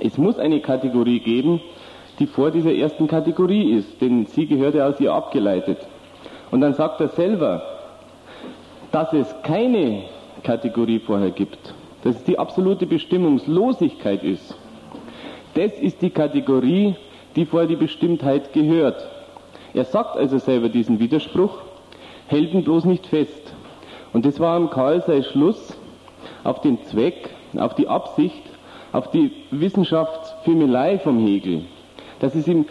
Es muss eine Kategorie geben, die vor dieser ersten Kategorie ist, denn sie gehört ja aus ihr abgeleitet. Und dann sagt er selber, dass es keine Kategorie vorher gibt, dass es die absolute Bestimmungslosigkeit ist. Das ist die Kategorie, die vor die Bestimmtheit gehört. Er sagt also selber diesen Widerspruch hält ihn bloß nicht fest. Und das war am Karl sein Schluss auf den Zweck, auf die Absicht, auf die Wissenschaftsfirmelei vom Hegel. Dass es ihm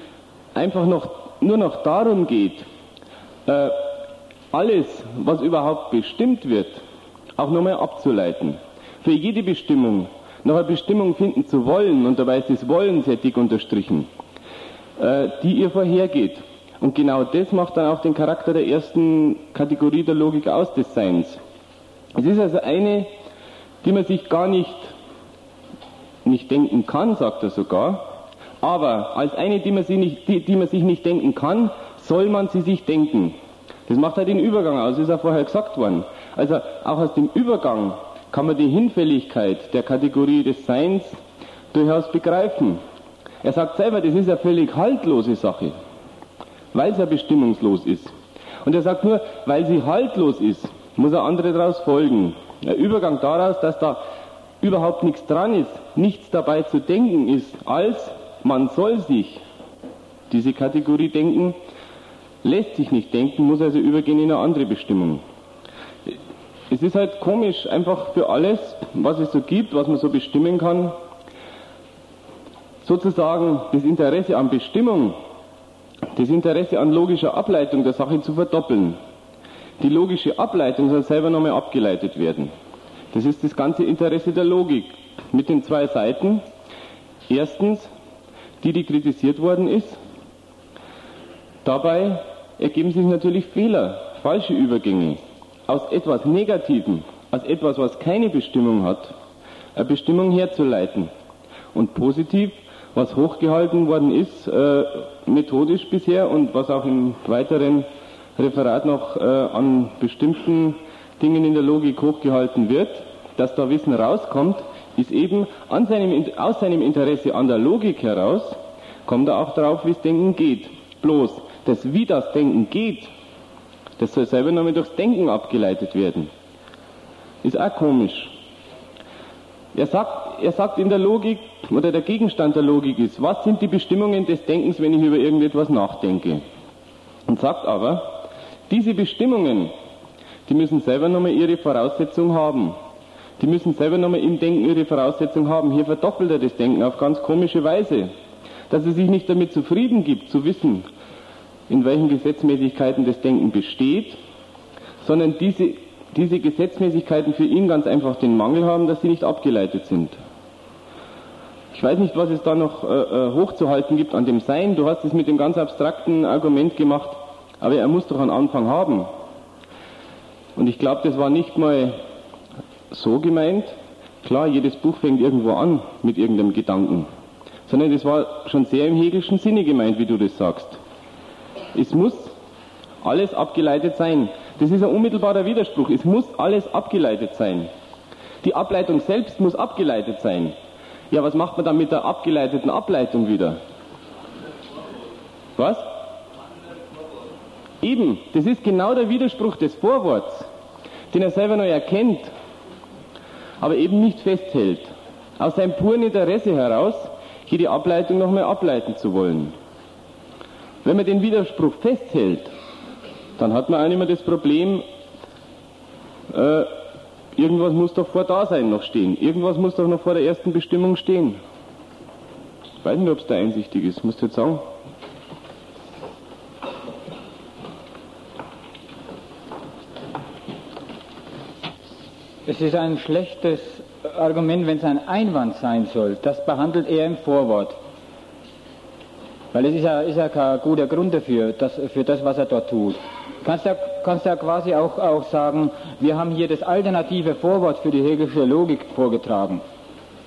einfach noch, nur noch darum geht, äh, alles, was überhaupt bestimmt wird, auch nochmal abzuleiten. Für jede Bestimmung nach einer Bestimmung finden zu wollen, und dabei ist das Wollen sehr dick unterstrichen, äh, die ihr vorhergeht. Und genau das macht dann auch den Charakter der ersten Kategorie der Logik aus des Seins. Es ist also eine, die man sich gar nicht, nicht denken kann, sagt er sogar, aber als eine, die man, sich nicht, die, die man sich nicht denken kann, soll man sie sich denken. Das macht halt den Übergang aus, ist ja vorher gesagt worden. Also auch aus dem Übergang kann man die Hinfälligkeit der Kategorie des Seins durchaus begreifen. Er sagt selber, das ist eine völlig haltlose Sache, weil es ja bestimmungslos ist. Und er sagt nur, weil sie haltlos ist, muss ein andere daraus folgen. Der Übergang daraus, dass da überhaupt nichts dran ist, nichts dabei zu denken ist, als man soll sich diese Kategorie denken, lässt sich nicht denken, muss also übergehen in eine andere Bestimmung. Es ist halt komisch, einfach für alles, was es so gibt, was man so bestimmen kann, sozusagen das Interesse an Bestimmung, das Interesse an logischer Ableitung der Sache zu verdoppeln. Die logische Ableitung soll selber nochmal abgeleitet werden. Das ist das ganze Interesse der Logik mit den zwei Seiten. Erstens, die, die kritisiert worden ist. Dabei ergeben sich natürlich Fehler, falsche Übergänge aus etwas Negativem, aus etwas, was keine Bestimmung hat, eine Bestimmung herzuleiten. Und positiv, was hochgehalten worden ist, äh, methodisch bisher und was auch im weiteren Referat noch äh, an bestimmten Dingen in der Logik hochgehalten wird, dass da Wissen rauskommt, ist eben seinem, aus seinem Interesse an der Logik heraus, kommt er auch darauf, wie es Denken geht. Bloß, das wie das Denken geht, das soll selber nochmal durchs Denken abgeleitet werden. Ist auch komisch. Er sagt, er sagt in der Logik, oder der Gegenstand der Logik ist, was sind die Bestimmungen des Denkens, wenn ich über irgendetwas nachdenke? Und sagt aber, diese Bestimmungen, die müssen selber nochmal ihre Voraussetzung haben. Die müssen selber nochmal im Denken ihre Voraussetzung haben. Hier verdoppelt er das Denken auf ganz komische Weise. Dass er sich nicht damit zufrieden gibt, zu wissen, in welchen Gesetzmäßigkeiten das Denken besteht, sondern diese, diese Gesetzmäßigkeiten für ihn ganz einfach den Mangel haben, dass sie nicht abgeleitet sind. Ich weiß nicht, was es da noch äh, äh, hochzuhalten gibt an dem Sein. Du hast es mit dem ganz abstrakten Argument gemacht, aber er muss doch einen Anfang haben. Und ich glaube, das war nicht mal so gemeint. Klar, jedes Buch fängt irgendwo an mit irgendeinem Gedanken. Sondern das war schon sehr im Hegelschen Sinne gemeint, wie du das sagst. Es muss alles abgeleitet sein. Das ist ein unmittelbarer Widerspruch. Es muss alles abgeleitet sein. Die Ableitung selbst muss abgeleitet sein. Ja, was macht man dann mit der abgeleiteten Ableitung wieder? Was? Eben, das ist genau der Widerspruch des Vorworts, den er selber noch erkennt, aber eben nicht festhält. Aus seinem puren Interesse heraus, hier die Ableitung nochmal ableiten zu wollen. Wenn man den Widerspruch festhält, dann hat man auch nicht mehr das Problem, äh, irgendwas muss doch vor Dasein noch stehen. Irgendwas muss doch noch vor der ersten Bestimmung stehen. Ich weiß nicht, ob es da einsichtig ist. Musst du jetzt sagen? Es ist ein schlechtes Argument, wenn es ein Einwand sein soll. Das behandelt er im Vorwort. Weil es ist ja, ist ja kein guter Grund dafür, das, für das, was er dort tut. Kannst ja, kannst ja quasi auch, auch sagen, wir haben hier das alternative Vorwort für die Hegelische Logik vorgetragen.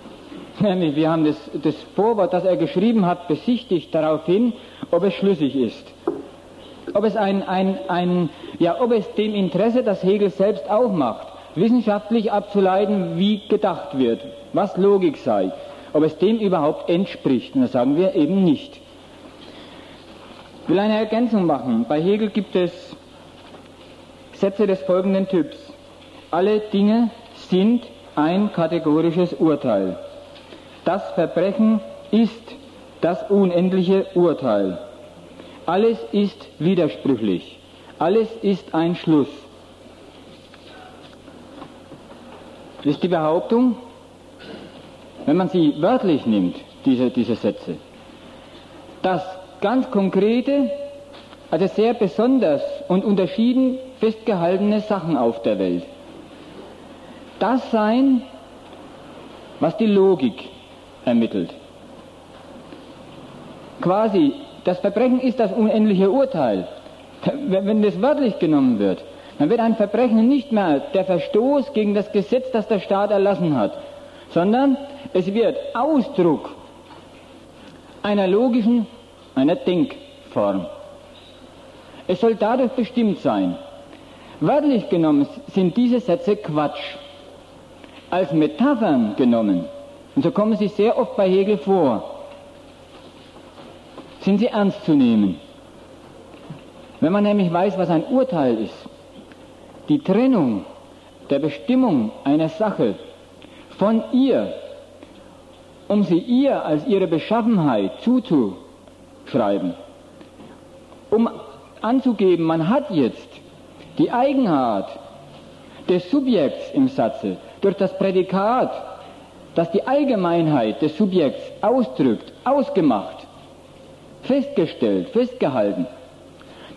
Nämlich, wir haben das, das Vorwort, das er geschrieben hat, besichtigt darauf hin, ob es schlüssig ist. Ob es ein, ein, ein, ja, ob es dem Interesse, das Hegel selbst auch macht, wissenschaftlich abzuleiten, wie gedacht wird, was Logik sei, ob es dem überhaupt entspricht. Und das sagen wir eben nicht. Will eine Ergänzung machen. Bei Hegel gibt es Sätze des folgenden Typs. Alle Dinge sind ein kategorisches Urteil. Das Verbrechen ist das unendliche Urteil. Alles ist widersprüchlich. Alles ist ein Schluss. Das ist die Behauptung, wenn man sie wörtlich nimmt, diese, diese Sätze, dass ganz konkrete, also sehr besonders und unterschieden festgehaltene Sachen auf der Welt das sein, was die Logik ermittelt. Quasi, das Verbrechen ist das unendliche Urteil. Wenn das wörtlich genommen wird, dann wird ein Verbrechen nicht mehr der Verstoß gegen das Gesetz, das der Staat erlassen hat, sondern es wird Ausdruck einer logischen, einer Denkform. Es soll dadurch bestimmt sein. Wörtlich genommen sind diese Sätze Quatsch. Als Metaphern genommen, und so kommen sie sehr oft bei Hegel vor, sind sie ernst zu nehmen. Wenn man nämlich weiß, was ein Urteil ist, die Trennung der Bestimmung einer Sache von ihr, um sie ihr als ihre Beschaffenheit zuzuschreiben, um anzugeben, man hat jetzt die Eigenart des Subjekts im Satze durch das Prädikat, das die Allgemeinheit des Subjekts ausdrückt, ausgemacht, festgestellt, festgehalten,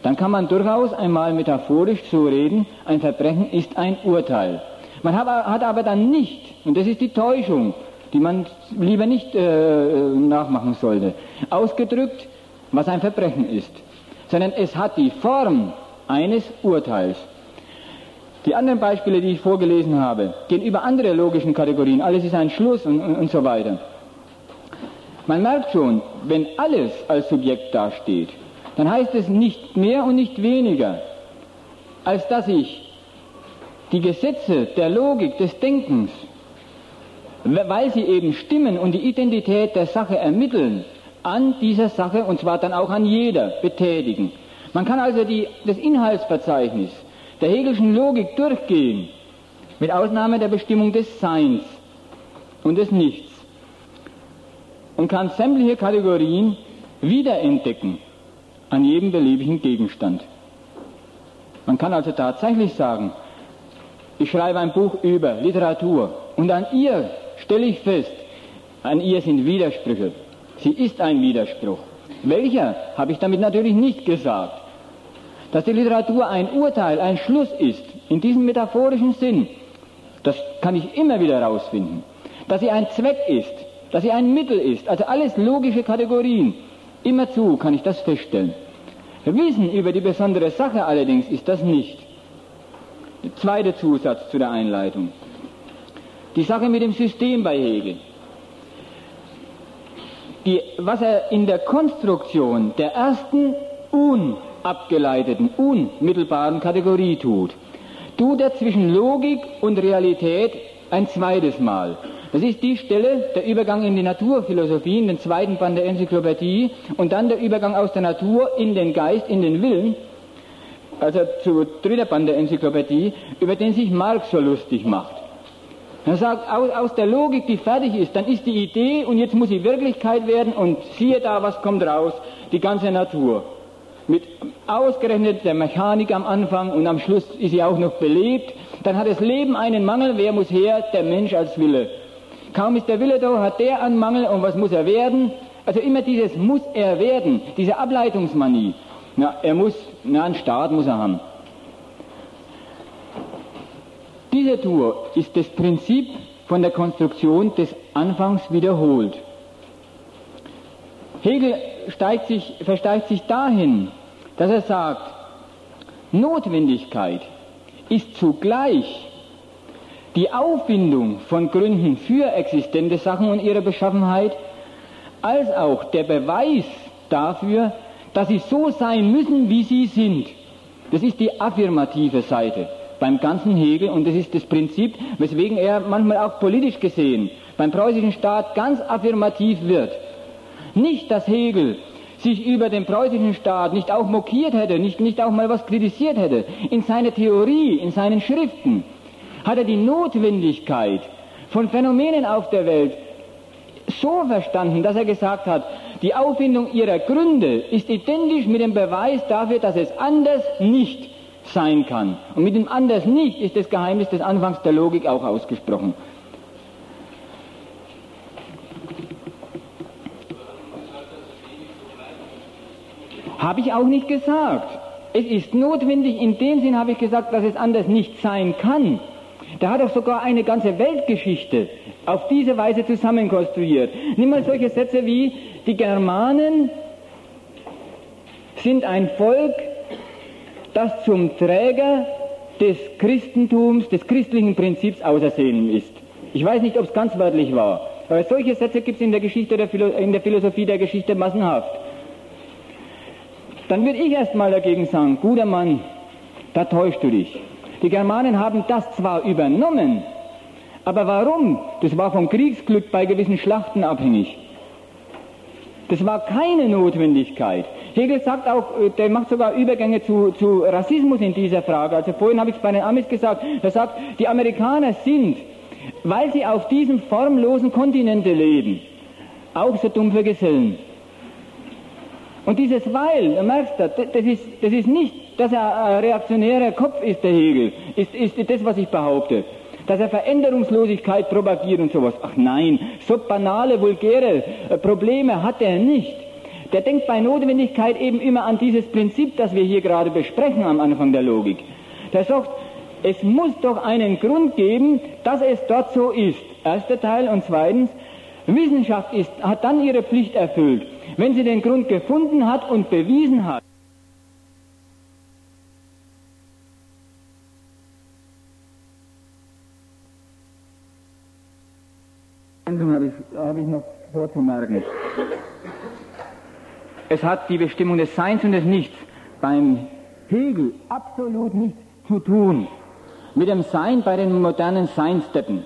dann kann man durchaus einmal metaphorisch so reden, ein Verbrechen ist ein Urteil. Man hat aber dann nicht, und das ist die Täuschung, die man lieber nicht äh, nachmachen sollte, ausgedrückt, was ein Verbrechen ist, sondern es hat die Form eines Urteils. Die anderen Beispiele, die ich vorgelesen habe, gehen über andere logischen Kategorien. Alles ist ein Schluss und, und, und so weiter. Man merkt schon, wenn alles als Subjekt dasteht, dann heißt es nicht mehr und nicht weniger, als dass ich die Gesetze der Logik des Denkens, weil sie eben stimmen und die Identität der Sache ermitteln, an dieser Sache, und zwar dann auch an jeder, betätigen. Man kann also die, das Inhaltsverzeichnis der Hegelschen Logik durchgehen, mit Ausnahme der Bestimmung des Seins und des Nichts, und kann sämtliche Kategorien wiederentdecken an jedem beliebigen Gegenstand. Man kann also tatsächlich sagen, ich schreibe ein Buch über Literatur und an ihr stelle ich fest, an ihr sind Widersprüche. Sie ist ein Widerspruch. Welcher, habe ich damit natürlich nicht gesagt. Dass die Literatur ein Urteil, ein Schluss ist, in diesem metaphorischen Sinn, das kann ich immer wieder herausfinden. Dass sie ein Zweck ist, dass sie ein Mittel ist, also alles logische Kategorien. Immerzu kann ich das feststellen. Wissen über die besondere Sache allerdings ist das nicht. Der zweite Zusatz zu der Einleitung. Die Sache mit dem System bei Hegel. Die, was er in der Konstruktion der ersten unabgeleiteten, unmittelbaren Kategorie tut, tut er zwischen Logik und Realität ein zweites Mal. Das ist die Stelle, der Übergang in die Naturphilosophie, in den zweiten Band der Enzyklopädie und dann der Übergang aus der Natur in den Geist, in den Willen, also zu dritter Band der Enzyklopädie, über den sich Marx so lustig macht. Er sagt, aus, aus der Logik, die fertig ist, dann ist die Idee und jetzt muss sie Wirklichkeit werden und siehe da, was kommt raus, die ganze Natur. Mit ausgerechnet der Mechanik am Anfang und am Schluss ist sie auch noch belebt. Dann hat das Leben einen Mangel, wer muss her? Der Mensch als Wille. Kaum ist der Wille da, hat der einen Mangel und was muss er werden? Also immer dieses muss er werden, diese Ableitungsmanie. Na, er muss, na, einen Staat muss er haben. Diese Tour ist das Prinzip von der Konstruktion des Anfangs wiederholt. Hegel sich, versteigt sich dahin, dass er sagt, Notwendigkeit ist zugleich die Auffindung von Gründen für existente Sachen und ihre Beschaffenheit, als auch der Beweis dafür, dass sie so sein müssen, wie sie sind. Das ist die affirmative Seite beim ganzen Hegel und das ist das Prinzip, weswegen er manchmal auch politisch gesehen beim preußischen Staat ganz affirmativ wird. Nicht, dass Hegel sich über den preußischen Staat nicht auch mokiert hätte, nicht, nicht auch mal was kritisiert hätte. In seiner Theorie, in seinen Schriften hat er die Notwendigkeit von Phänomenen auf der Welt so verstanden, dass er gesagt hat, die Auffindung ihrer Gründe ist identisch mit dem Beweis dafür, dass es anders nicht sein kann. Und mit dem anders nicht ist das Geheimnis des Anfangs der Logik auch ausgesprochen. Habe ich auch nicht gesagt. Es ist notwendig, in dem Sinn habe ich gesagt, dass es anders nicht sein kann. Der hat doch sogar eine ganze Weltgeschichte auf diese Weise zusammenkonstruiert. Nimm mal solche Sätze wie, die Germanen sind ein Volk, das zum Träger des Christentums, des christlichen Prinzips ausersehen ist. Ich weiß nicht, ob es ganz wörtlich war, aber solche Sätze gibt es in der Geschichte, der in der Philosophie der Geschichte massenhaft. Dann würde ich erstmal dagegen sagen, guter Mann, da täuschst du dich. Die Germanen haben das zwar übernommen, aber warum? Das war vom Kriegsglück bei gewissen Schlachten abhängig. Das war keine Notwendigkeit. Hegel sagt auch, äh, der macht sogar Übergänge zu, zu Rassismus in dieser Frage. Also vorhin habe ich es bei den Amis gesagt, er sagt, die Amerikaner sind, weil sie auf diesem formlosen Kontinente leben, auch so dumpfe Gesellen. Und dieses Weil, du merkst das, das ist, das ist nicht, dass er ein reaktionärer Kopf ist, der Hegel, ist, ist das, was ich behaupte. Dass er Veränderungslosigkeit propagiert und sowas. Ach nein, so banale, vulgäre äh, Probleme hat er nicht. Der denkt bei Notwendigkeit eben immer an dieses Prinzip, das wir hier gerade besprechen am Anfang der Logik. Der sagt, es muss doch einen Grund geben, dass es dort so ist. Erster Teil und zweitens, Wissenschaft ist, hat dann ihre Pflicht erfüllt, wenn sie den Grund gefunden hat und bewiesen hat. Habe ich, habe ich noch vorzumerken. Es hat die Bestimmung des Seins und des Nichts beim Hegel absolut nichts zu tun mit dem Sein bei den modernen Seinsteppen.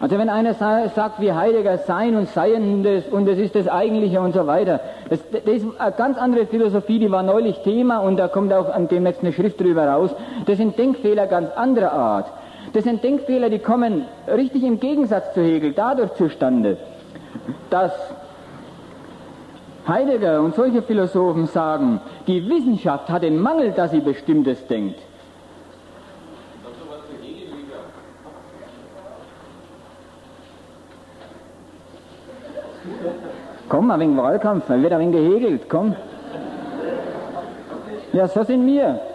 Also wenn einer sagt, wie Heidegger Sein und Seiendes und es ist das Eigentliche und so weiter, das, das, ist eine ganz andere Philosophie, die war neulich Thema und da kommt auch demnächst eine Schrift drüber raus. Das sind Denkfehler ganz anderer Art. Das sind Denkfehler, die kommen richtig im Gegensatz zu Hegel dadurch zustande, dass Heidegger und solche Philosophen sagen, die Wissenschaft hat den Mangel, dass sie Bestimmtes denkt. Komm, ein wenig Wahlkampf, dann wird ein wenig gehegelt, komm. Ja, so sind wir.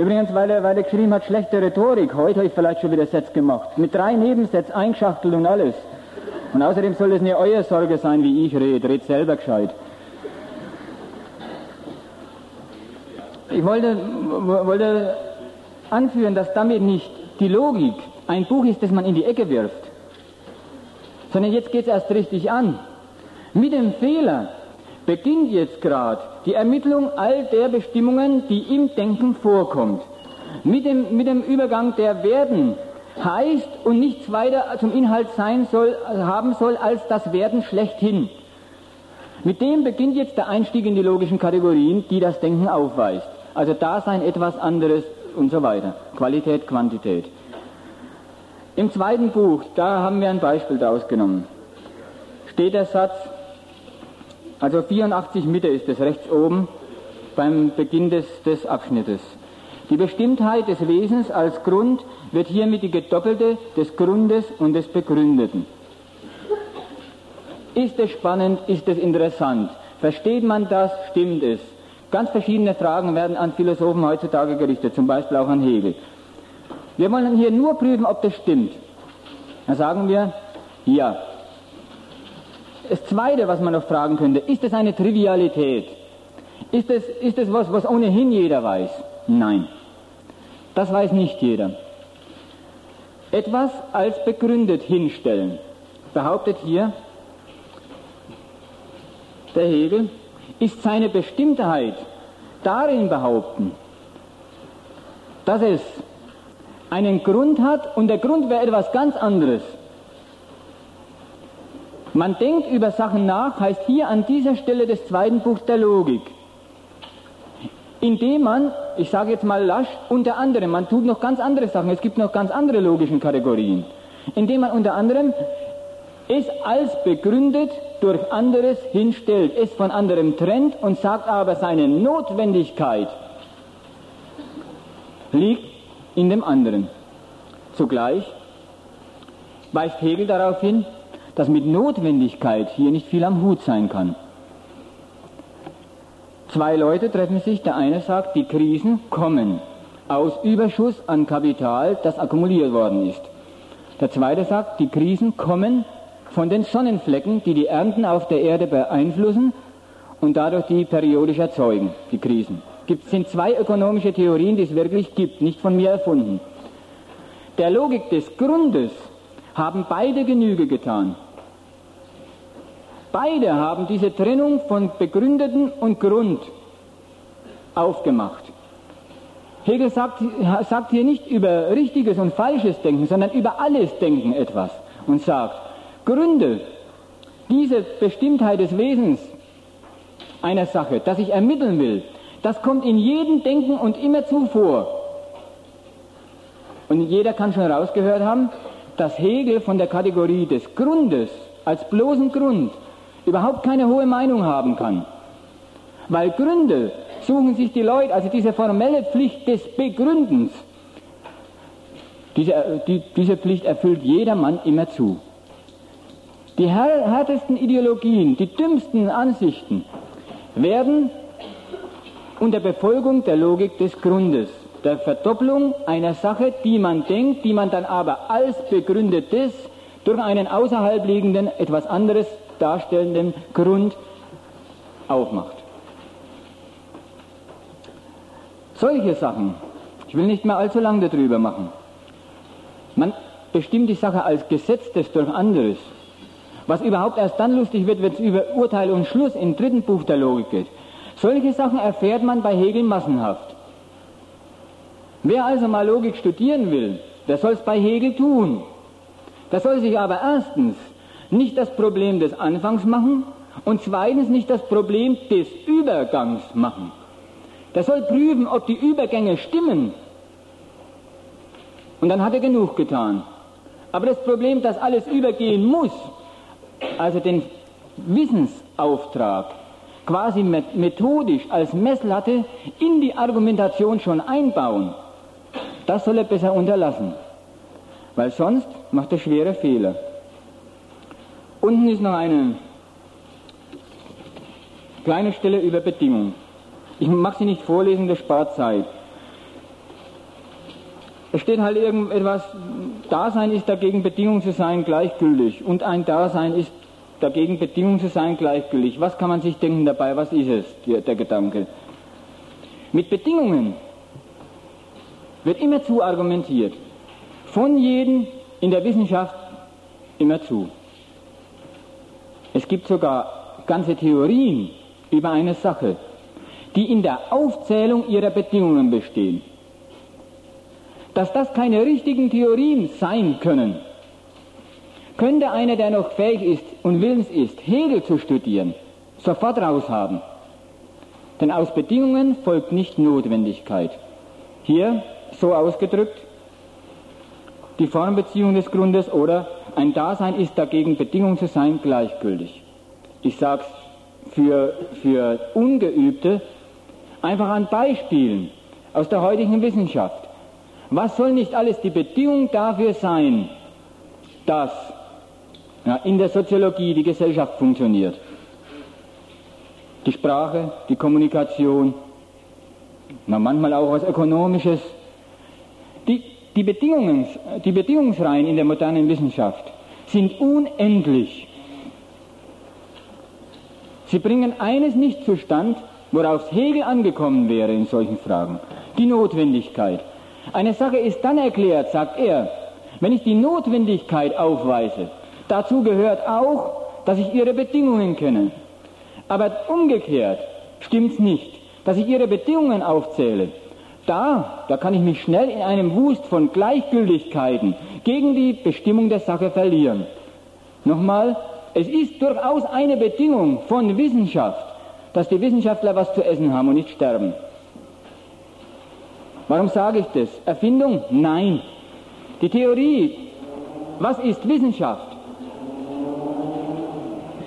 Übrigens, weil er, weil er geschrieben hat, schlechte Rhetorik. Heute habe ich vielleicht schon wieder Sätze gemacht. Mit drei Nebensätzen eingeschachtelt und alles. Und außerdem soll es nicht euer Sorge sein, wie ich rede. Red selber gescheit. Ich wollte, wollte anführen, dass damit nicht die Logik ein Buch ist, das man in die Ecke wirft, sondern jetzt geht es erst richtig an. Mit dem Fehler beginnt jetzt gerade die Ermittlung all der Bestimmungen, die im Denken vorkommt. Mit dem, mit dem Übergang der Werden heißt und nichts weiter zum Inhalt sein soll, haben soll als das Werden schlechthin. Mit dem beginnt jetzt der Einstieg in die logischen Kategorien, die das Denken aufweist. Also Dasein etwas anderes und so weiter. Qualität, Quantität. Im zweiten Buch, da haben wir ein Beispiel daraus genommen, steht der Satz, also 84 Mitte ist es rechts oben beim Beginn des, des Abschnittes. Die Bestimmtheit des Wesens als Grund wird hiermit die gedoppelte des Grundes und des Begründeten. Ist es spannend? Ist es interessant? Versteht man das? Stimmt es? Ganz verschiedene Fragen werden an Philosophen heutzutage gerichtet, zum Beispiel auch an Hegel. Wir wollen hier nur prüfen, ob das stimmt. Dann sagen wir, ja. Das Zweite, was man noch fragen könnte, ist es eine Trivialität? Ist es, ist was, was ohnehin jeder weiß? Nein. Das weiß nicht jeder. Etwas als begründet hinstellen, behauptet hier der Hegel, ist seine Bestimmtheit darin behaupten, dass es einen Grund hat und der Grund wäre etwas ganz anderes. Man denkt über Sachen nach, heißt hier an dieser Stelle des zweiten Buchs der Logik. Indem man, ich sage jetzt mal lasch, unter anderem, man tut noch ganz andere Sachen, es gibt noch ganz andere logischen Kategorien, indem man unter anderem es als begründet durch anderes hinstellt, es von anderem trennt und sagt aber, seine Notwendigkeit liegt in dem anderen. Zugleich weist Hegel darauf hin, dass mit Notwendigkeit hier nicht viel am Hut sein kann. Zwei Leute treffen sich, der eine sagt, die Krisen kommen. aus Überschuss an Kapital, das akkumuliert worden ist. Der zweite sagt, die Krisen kommen von den Sonnenflecken, die die Ernten auf der Erde beeinflussen und dadurch die periodisch erzeugen, die Krisen. Es sind zwei ökonomische Theorien, die es wirklich gibt, nicht von mir erfunden. Der Logik des Grundes haben beide Genüge getan. Beide haben diese Trennung von Begründeten und Grund aufgemacht. Hegel sagt, sagt hier nicht über richtiges und falsches Denken, sondern über alles Denken etwas und sagt, Gründe, diese Bestimmtheit des Wesens einer Sache, das ich ermitteln will, das kommt in jedem Denken und immerzu vor. Und jeder kann schon rausgehört haben, dass Hegel von der Kategorie des Grundes als bloßen Grund überhaupt keine hohe Meinung haben kann. Weil Gründe suchen sich die Leute, also diese formelle Pflicht des Begründens, diese, äh, die, diese Pflicht erfüllt jeder Mann immer zu. Die härtesten Ideologien, die dümmsten Ansichten werden unter Befolgung der Logik des Grundes, der Verdopplung einer Sache, die man denkt, die man dann aber als begründetes durch einen außerhalb liegenden, etwas anderes darstellenden Grund aufmacht. Solche Sachen, ich will nicht mehr allzu lange darüber machen. Man bestimmt die Sache als Gesetztes durch anderes. Was überhaupt erst dann lustig wird, wenn es über Urteil und Schluss im dritten Buch der Logik geht. Solche Sachen erfährt man bei Hegel massenhaft. Wer also mal Logik studieren will, der soll es bei Hegel tun. Der soll sich aber erstens nicht das Problem des Anfangs machen und zweitens nicht das Problem des Übergangs machen. Der soll prüfen, ob die Übergänge stimmen. Und dann hat er genug getan. Aber das Problem, dass alles übergehen muss, also den Wissensauftrag quasi methodisch als Messlatte in die Argumentation schon einbauen, das soll er besser unterlassen. Weil sonst macht er schwere Fehler. Unten ist noch eine kleine Stelle über Bedingungen. Ich mag sie nicht vorlesen, das spart Zeit. Es steht halt irgendetwas, Dasein ist dagegen Bedingung zu sein gleichgültig und ein Dasein ist dagegen Bedingung zu sein gleichgültig. Was kann man sich denken dabei? Was ist es, der, der Gedanke? Mit Bedingungen wird immer zu argumentiert. Von jedem in der Wissenschaft immer zu. Es gibt sogar ganze Theorien über eine Sache die in der Aufzählung ihrer Bedingungen bestehen. Dass das keine richtigen Theorien sein können, könnte einer, der noch fähig ist und willens ist, Hegel zu studieren, sofort raushaben. Denn aus Bedingungen folgt nicht Notwendigkeit. Hier, so ausgedrückt, die Formbeziehung des Grundes oder ein Dasein ist dagegen Bedingung zu sein gleichgültig. Ich sage es für, für Ungeübte, Einfach an Beispielen aus der heutigen Wissenschaft. Was soll nicht alles die Bedingung dafür sein, dass ja, in der Soziologie die Gesellschaft funktioniert? Die Sprache, die Kommunikation, na, manchmal auch was Ökonomisches. Die, Bedingungen, die Bedingungsreihen in der modernen Wissenschaft sind unendlich. Sie bringen eines nicht zustand, worauf Hegel angekommen wäre in solchen Fragen. Die Notwendigkeit. Eine Sache ist dann erklärt, sagt er, wenn ich die Notwendigkeit aufweise. Dazu gehört auch, dass ich ihre Bedingungen kenne. Aber umgekehrt stimmt's nicht, dass ich ihre Bedingungen aufzähle. Da, da kann ich mich schnell in einem Wust von Gleichgültigkeiten gegen die Bestimmung der Sache verlieren. Nochmal, es ist durchaus eine Bedingung von Wissenschaft, dass die Wissenschaftler was zu essen haben und nicht sterben. Warum sage ich das? Erfindung? Nein. Die Theorie, was ist Wissenschaft?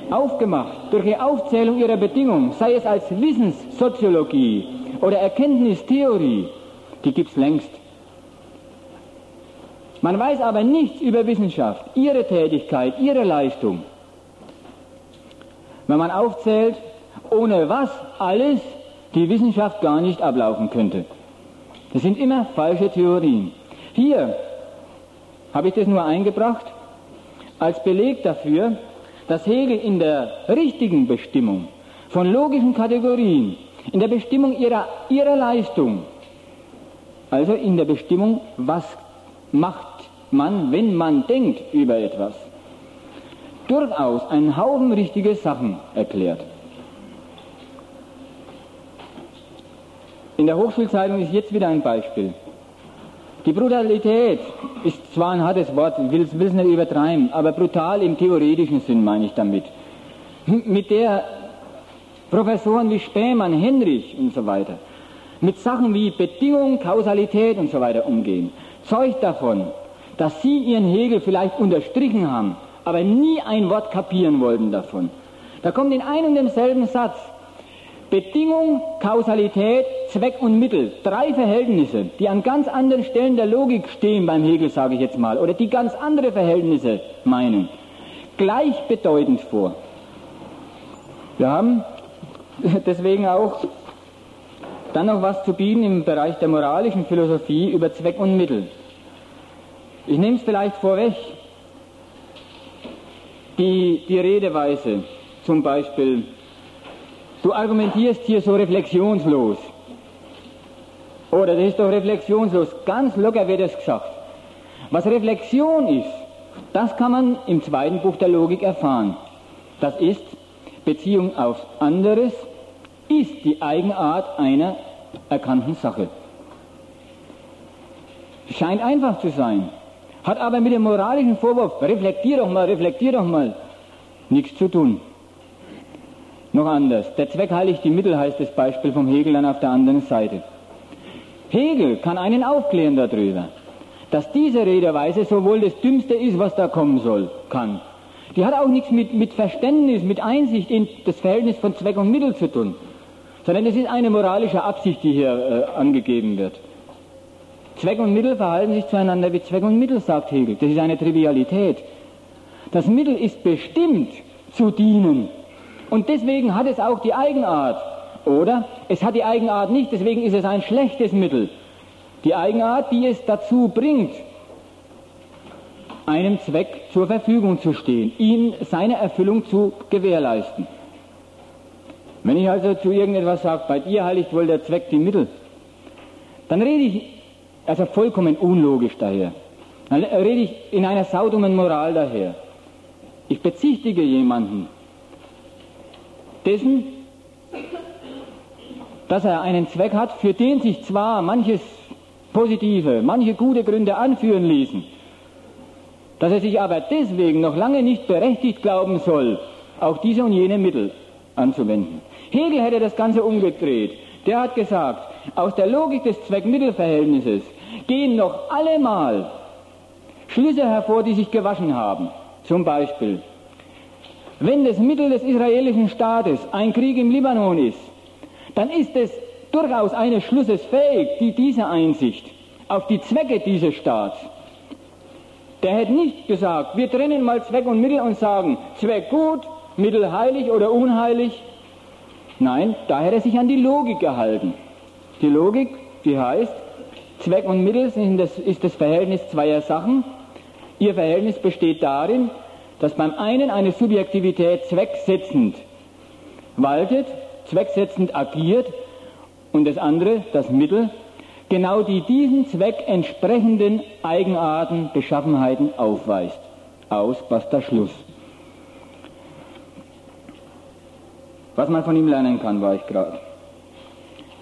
Aufgemacht durch die Aufzählung ihrer Bedingungen, sei es als Wissenssoziologie oder Erkenntnistheorie, die gibt es längst. Man weiß aber nichts über Wissenschaft, ihre Tätigkeit, ihre Leistung. Wenn man aufzählt, ohne was alles die Wissenschaft gar nicht ablaufen könnte. Das sind immer falsche Theorien. Hier habe ich das nur eingebracht als Beleg dafür, dass Hegel in der richtigen Bestimmung von logischen Kategorien, in der Bestimmung ihrer, ihrer Leistung, also in der Bestimmung, was macht man, wenn man denkt über etwas, durchaus einen Haufen richtige Sachen erklärt. In der Hochschulzeitung ist jetzt wieder ein Beispiel. Die Brutalität ist zwar ein hartes Wort, ich will es nicht übertreiben, aber brutal im theoretischen Sinn meine ich damit. Mit der Professoren wie Spähmann, Henrich und so weiter, mit Sachen wie Bedingung, Kausalität und so weiter umgehen, zeugt davon, dass sie ihren Hegel vielleicht unterstrichen haben, aber nie ein Wort kapieren wollten davon. Da kommt in einem und demselben Satz Bedingung, Kausalität, Zweck und Mittel. Drei Verhältnisse, die an ganz anderen Stellen der Logik stehen beim Hegel, sage ich jetzt mal, oder die ganz andere Verhältnisse meinen. Gleichbedeutend vor. Wir haben deswegen auch dann noch was zu bieten im Bereich der moralischen Philosophie über Zweck und Mittel. Ich nehme es vielleicht vorweg. Die, die Redeweise, zum Beispiel Du argumentierst hier so reflexionslos. Oder das ist doch reflexionslos. Ganz locker wird es gesagt. Was Reflexion ist, das kann man im zweiten Buch der Logik erfahren. Das ist Beziehung auf anderes, ist die Eigenart einer erkannten Sache. Scheint einfach zu sein, hat aber mit dem moralischen Vorwurf, reflektier doch mal, reflektier doch mal, nichts zu tun. Noch anders. Der Zweck heiligt die Mittel, heißt das Beispiel vom Hegel dann auf der anderen Seite. Hegel kann einen aufklären darüber, dass diese Redeweise sowohl das Dümmste ist, was da kommen soll, kann. Die hat auch nichts mit, mit Verständnis, mit Einsicht in das Verhältnis von Zweck und Mittel zu tun, sondern es ist eine moralische Absicht, die hier äh, angegeben wird. Zweck und Mittel verhalten sich zueinander wie Zweck und Mittel, sagt Hegel. Das ist eine Trivialität. Das Mittel ist bestimmt zu dienen, und deswegen hat es auch die Eigenart. Oder es hat die Eigenart nicht, deswegen ist es ein schlechtes Mittel. Die Eigenart, die es dazu bringt, einem Zweck zur Verfügung zu stehen, ihn seine Erfüllung zu gewährleisten. Wenn ich also zu irgendetwas sage, bei dir heiligt wohl der Zweck die Mittel, dann rede ich, also vollkommen unlogisch daher, dann rede ich in einer saudumen Moral daher. Ich bezichtige jemanden, dessen, dass er einen Zweck hat, für den sich zwar manches positive, manche gute Gründe anführen ließen, dass er sich aber deswegen noch lange nicht berechtigt glauben soll, auch diese und jene Mittel anzuwenden. Hegel hätte das Ganze umgedreht. Der hat gesagt, aus der Logik des Zweck-Mittel-Verhältnisses gehen noch allemal Schlüsse hervor, die sich gewaschen haben. Zum Beispiel, wenn das Mittel des israelischen Staates ein Krieg im Libanon ist, dann ist es durchaus eines Schlusses fähig, die diese Einsicht auf die Zwecke dieses Staats. Der hätte nicht gesagt, wir trennen mal Zweck und Mittel und sagen, Zweck gut, Mittel heilig oder unheilig. Nein, da hätte er sich an die Logik gehalten. Die Logik, die heißt, Zweck und Mittel sind das, ist das Verhältnis zweier Sachen. Ihr Verhältnis besteht darin, dass beim einen eine Subjektivität zwecksetzend waltet, zwecksetzend agiert und das andere, das Mittel, genau die diesen Zweck entsprechenden Eigenarten, Beschaffenheiten aufweist. Aus, basta Schluss. Was man von ihm lernen kann, war ich gerade.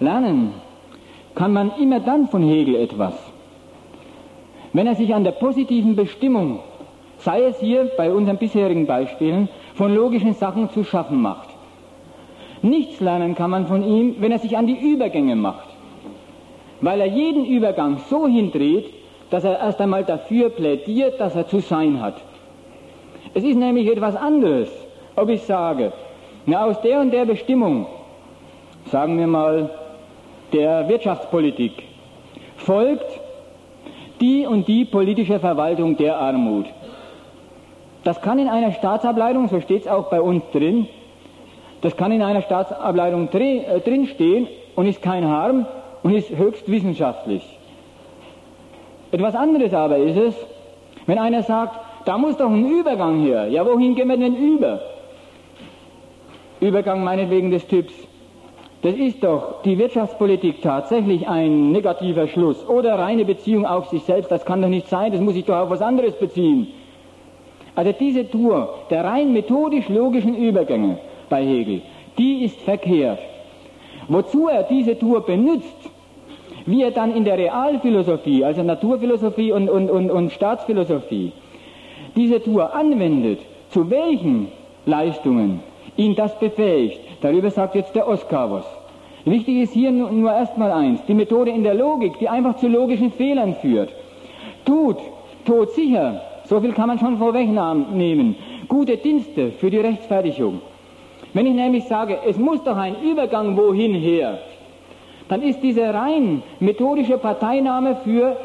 Lernen kann man immer dann von Hegel etwas, wenn er sich an der positiven Bestimmung sei es hier bei unseren bisherigen Beispielen, von logischen Sachen zu schaffen macht. Nichts lernen kann man von ihm, wenn er sich an die Übergänge macht, weil er jeden Übergang so hindreht, dass er erst einmal dafür plädiert, dass er zu sein hat. Es ist nämlich etwas anderes, ob ich sage, na, aus der und der Bestimmung, sagen wir mal, der Wirtschaftspolitik, folgt die und die politische Verwaltung der Armut. Das kann in einer Staatsableitung, so steht es auch bei uns drin, das kann in einer Staatsableitung äh, drin stehen und ist kein Harm und ist höchst wissenschaftlich. Etwas anderes aber ist es, wenn einer sagt, da muss doch ein Übergang her. Ja, wohin gehen wir denn über? Übergang meinetwegen des Typs. Das ist doch die Wirtschaftspolitik tatsächlich ein negativer Schluss oder reine Beziehung auf sich selbst. Das kann doch nicht sein. Das muss sich doch auf was anderes beziehen. Also diese Tour der rein methodisch-logischen Übergänge bei Hegel, die ist verkehrt. Wozu er diese Tour benutzt, wie er dann in der Realphilosophie, also Naturphilosophie und, und, und, und Staatsphilosophie, diese Tour anwendet, zu welchen Leistungen ihn das befähigt, darüber sagt jetzt der Oskar was. Wichtig ist hier nur, erstmal eins, die Methode in der Logik, die einfach zu logischen Fehlern führt, tut, todsicher, so viel kann man schon vorwegnehmen, gute Dienste für die Rechtfertigung. Wenn ich nämlich sage, es muss doch ein Übergang wohin her, dann ist diese rein methodische Parteinahme für,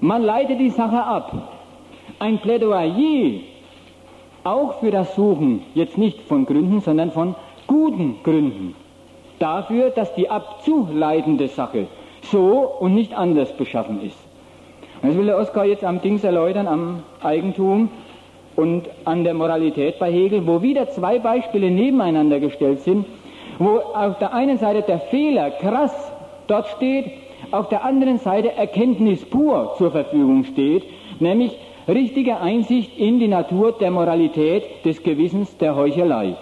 man leitet die Sache ab. Ein Plädoyer, auch für das Suchen, jetzt nicht von Gründen, sondern von guten Gründen. Dafür, dass die abzuleitende Sache so und nicht anders beschaffen ist. Das will der Oskar jetzt am Dings erläutern, am Eigentum und an der Moralität bei Hegel, wo wieder zwei Beispiele nebeneinander gestellt sind, wo auf der einen Seite der Fehler krass dort steht, auf der anderen Seite Erkenntnis pur zur Verfügung steht, nämlich richtige Einsicht in die Natur der Moralität, des Gewissens, der Heuchelei.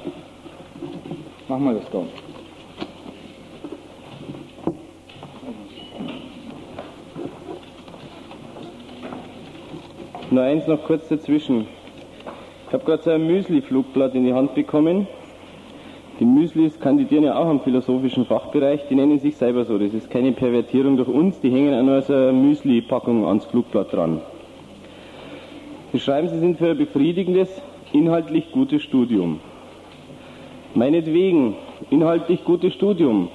Machen wir das doch. Nur eins noch kurz dazwischen. Ich habe gerade so ein Müsli-Flugblatt in die Hand bekommen. Die Müslis kandidieren ja auch am philosophischen Fachbereich, die nennen sich selber so. Das ist keine Pervertierung durch uns, die hängen auch nur so eine Müsli-Packung ans Flugblatt dran. Sie schreiben, sie sind für ein befriedigendes, inhaltlich gutes Studium. Meinetwegen, inhaltlich gutes Studium,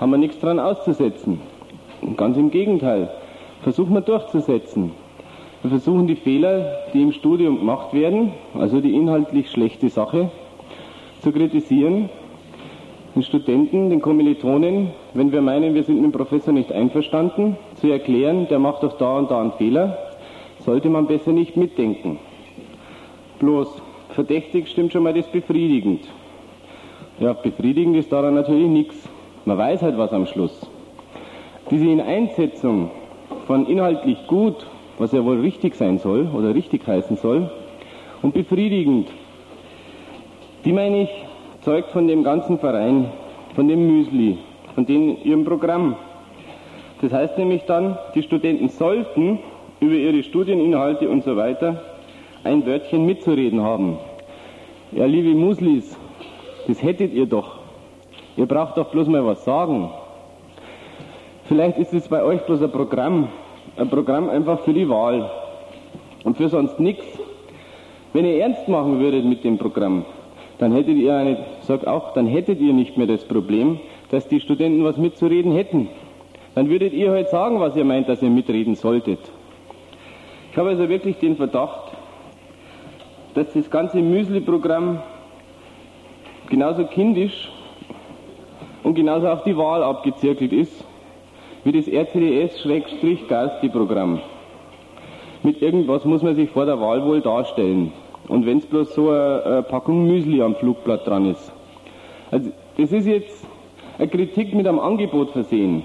haben wir nichts dran auszusetzen. ganz im Gegenteil, versuchen wir durchzusetzen. Wir versuchen die Fehler, die im Studium gemacht werden, also die inhaltlich schlechte Sache, zu kritisieren, den Studenten, den Kommilitonen, wenn wir meinen, wir sind mit dem Professor nicht einverstanden, zu erklären, der macht doch da und da einen Fehler, sollte man besser nicht mitdenken. Bloß, verdächtig stimmt schon mal das befriedigend. Ja, befriedigend ist daran natürlich nichts. Man weiß halt was am Schluss. Diese Ineinsetzung von inhaltlich gut was ja wohl richtig sein soll oder richtig heißen soll, und befriedigend. Die meine ich, zeugt von dem ganzen Verein, von dem Müsli, von dem ihrem Programm. Das heißt nämlich dann, die Studenten sollten über ihre Studieninhalte und so weiter ein Wörtchen mitzureden haben. Ja, liebe Muslis, das hättet ihr doch. Ihr braucht doch bloß mal was sagen. Vielleicht ist es bei euch bloß ein Programm, ein Programm einfach für die Wahl und für sonst nichts. Wenn ihr ernst machen würdet mit dem Programm, dann hättet ihr eine, sag auch, dann hättet ihr nicht mehr das Problem, dass die Studenten was mitzureden hätten. Dann würdet ihr heute sagen, was ihr meint, dass ihr mitreden solltet. Ich habe also wirklich den Verdacht, dass das ganze Müsli-Programm genauso kindisch und genauso auf die Wahl abgezirkelt ist wie das RCDS-Garsti-Programm. Mit irgendwas muss man sich vor der Wahl wohl darstellen. Und wenn es bloß so eine, eine, Packung Müsli am Flugblatt dran ist. Also, das ist jetzt eine Kritik mit einem Angebot versehen.